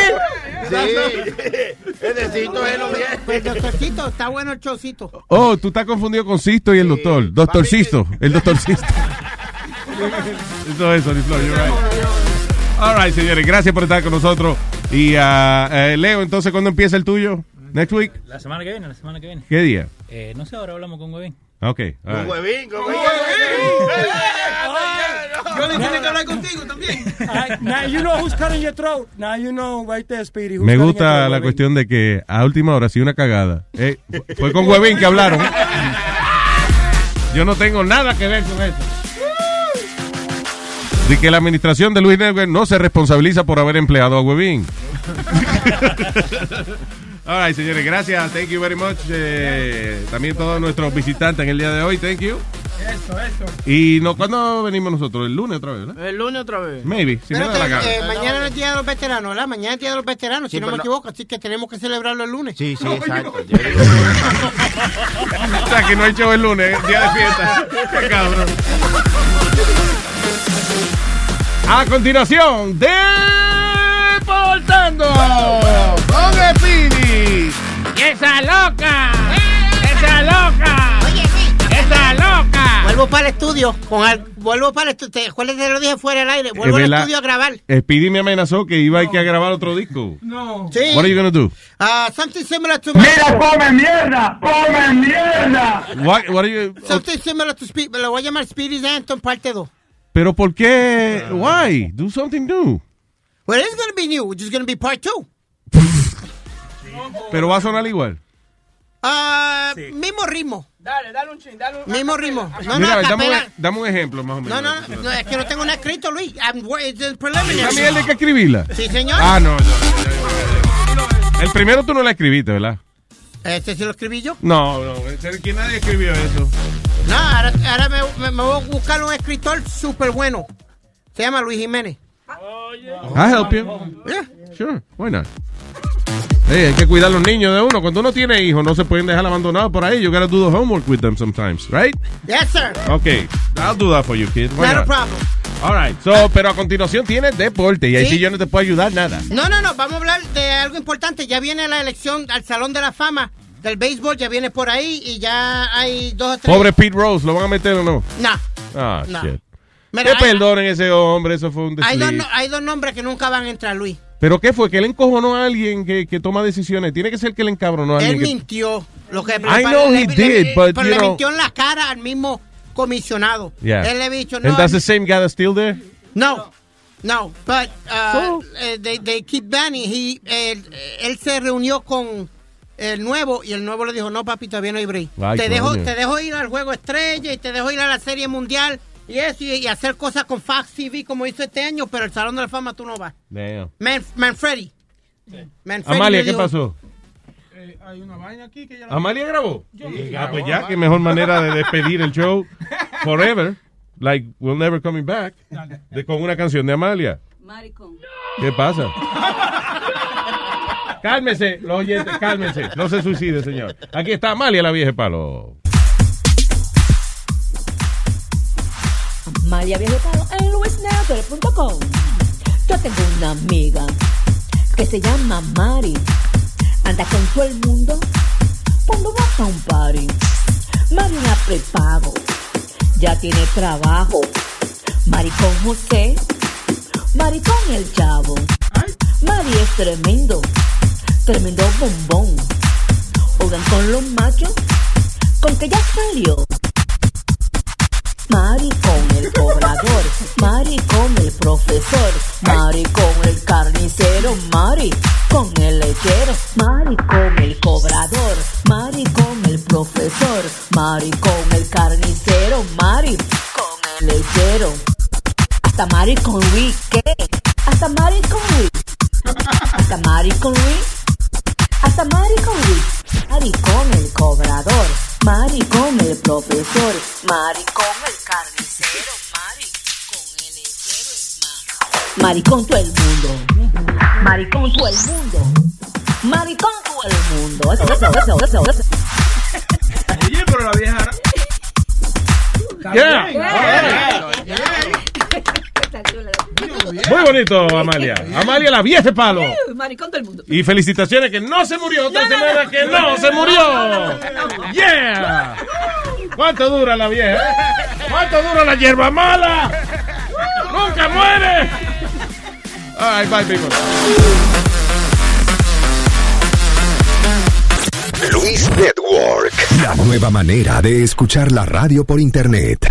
Sí. Necesito. Pues, doctorcito, está bueno el chocito. Oh, tú estás confundido con Sisto y el doctor. Doctor Sisto, el doctor Sisto. Eso es, Sony Flow, you're right. All right, señores, gracias por estar con nosotros. Y eh, Leo, entonces, ¿cuándo empieza el tuyo? Next week? La semana que viene, la semana que viene. ¿Qué día? Eh, no sé, ahora hablamos con Webin. Ok. all Un right. huevín, con Johnny tiene que hablar contigo también. Ay, now you know who's cutting your throat. Now you know right there, Speedy. who's Me gusta la cuestión de que a última hora, si una cagada. eh, fue con Huevín que hablaron. Yo no tengo nada que ver con eso. De que la administración de Luis Network no se responsabiliza por haber empleado a Huevín. All right, señores, gracias. Thank you very much. Eh, también todos nuestros visitantes en el día de hoy. Thank you. Eso, eso. Y no, ¿cuándo venimos nosotros? El lunes otra vez, ¿verdad? El lunes otra vez. Maybe, si me da la gana. eh, mañana es el Día de los Veteranos, ¿verdad? Mañana es el Día de los Veteranos, si no me no- equivoco, así que tenemos que celebrarlo el lunes. Sí, sí, exacto. O sea, que no hay show el lunes, día de fiesta. Qué cabrón. A continuación, Deportando con. Vuelvo para el estudio, con al- vuelvo para el estudio, te acuerdas que lo dije fuera del aire, vuelvo al estudio a grabar. Speedy me amenazó que iba a ir a grabar otro disco. No. Sí. What are you gonna do? Uh, something similar to Mira, come mierda, come mierda. What, what are you, Something similar to Speed, lo voy a llamar Speedy's Anthem parte 2. pero ¿por qué? Why? Do something new. Well, it's gonna be new, which is gonna be part 2. Pero va a sonar igual. Ah, mismo ritmo, Dale, dale un ching, dale un mismo ritmo. No, Mira, no, dame, un, capela. dame un ejemplo más o menos. No, no, no, es que no tengo nada escrito, Luis. I'm, it's a preliminary. ¿La mierda hay que escribirla? Sí, señor. Ah, no. no, no, no. El primero tú no la escribiste, ¿verdad? Este sí lo escribí yo. No, no. ¿Quién nadie escribió eso? No, ahora, ahora me, me- me voy a buscar un escritor súper bueno. Se llama Luis Jiménez. I help you. Yeah. Sure, why not? Hey, hay que cuidar a los niños de uno. Cuando uno tiene hijos, no se pueden dejar abandonados por ahí. You gotta do the homework with them sometimes, right? Yes, sir. Okay, I'll do that for you, kid. Why Not a problem. All right. So, pero a continuación tienes deporte y ahí Sí. yo no te puedo ayudar nada. No, no, no, vamos a hablar de algo importante. Ya viene la elección al Salón de la Fama del béisbol, ya viene por ahí y ya hay dos o tres. Pobre Pete Rose, ¿lo van a meter o no? No. Ah, No. shit. Mira, que hay- perdonen ese hombre, eso fue un Hay dos, desliz. hay dos nombres que nunca van a entrar, Luis. ¿Pero qué fue? ¿Que él encojonó a alguien que, que toma decisiones? Tiene que ser que él encabronó a Él alguien. que- mintió. Lo que I know he did, but, pero you le know- mintió en la cara al mismo comisionado. Yeah. Él le dicho, no, And that's the same guy that's still there? no, no, but uh, eh, they, they keep banning. He, él, él se reunió con el nuevo y el nuevo le dijo, no, papi, todavía no hay break. Ay, te, dejo, te dejo ir al juego estrella y te dejo ir a la serie mundial y eso y, y hacer cosas con Fox TV como hizo este año, pero el Salón de la Fama tú no vas. Damn. Man, Manfredi. Manfredi Amalia, ¿qué dijo- pasó? Eh, hay una vaina aquí que ya ¿Amalia grabó? Ah, pues ya, qué mejor manera de despedir el show forever. Like, we'll never coming back. De, con una canción de Amalia. Maricón. ¿Qué pasa? Cálmese, los oyentes, cálmese. No se suicide, señor. Aquí está Amalia, la vieja palo. María Viajeparo en luisnether.com. Yo tengo una amiga que se llama Mari. Anda con todo el mundo cuando vas a un party. Mari la prepago, ya tiene trabajo. Mari con José, Mari con el chavo. Mari es tremendo, tremendo bombón. Oigan con los machos, con que ya salió. Mari con el cobrador, Mari con el profesor, Mari con el carnicero, Mari con el lechero, Mari con el cobrador, Mari con el profesor, Mari con el carnicero, Mari con el lechero. Hasta Mari con Luis, ¿qué? Hasta Mari con Luis. Hasta Mari con Luis. Hasta Mari con Luis. Mari con el cobrador. Mari con el profesor. Mari con el carnicero. Mari con el lechero. es más. Mari con todo el mundo. Mari con todo el mundo. Mari con todo el mundo. Eso, eso, eso, eso, eso. Oye, pero la vieja. Yeah. Muy bonito, Amalia. Amalia, la vieja palo. Maricón todo el mundo. Y felicitaciones que no se murió. Otra semana que no se murió. Yeah. ¿Cuánto dura la vieja? ¿Cuánto dura la hierba mala? ¡Nunca muere! All right, bye, people. Luis Network. La nueva manera de escuchar la radio por internet.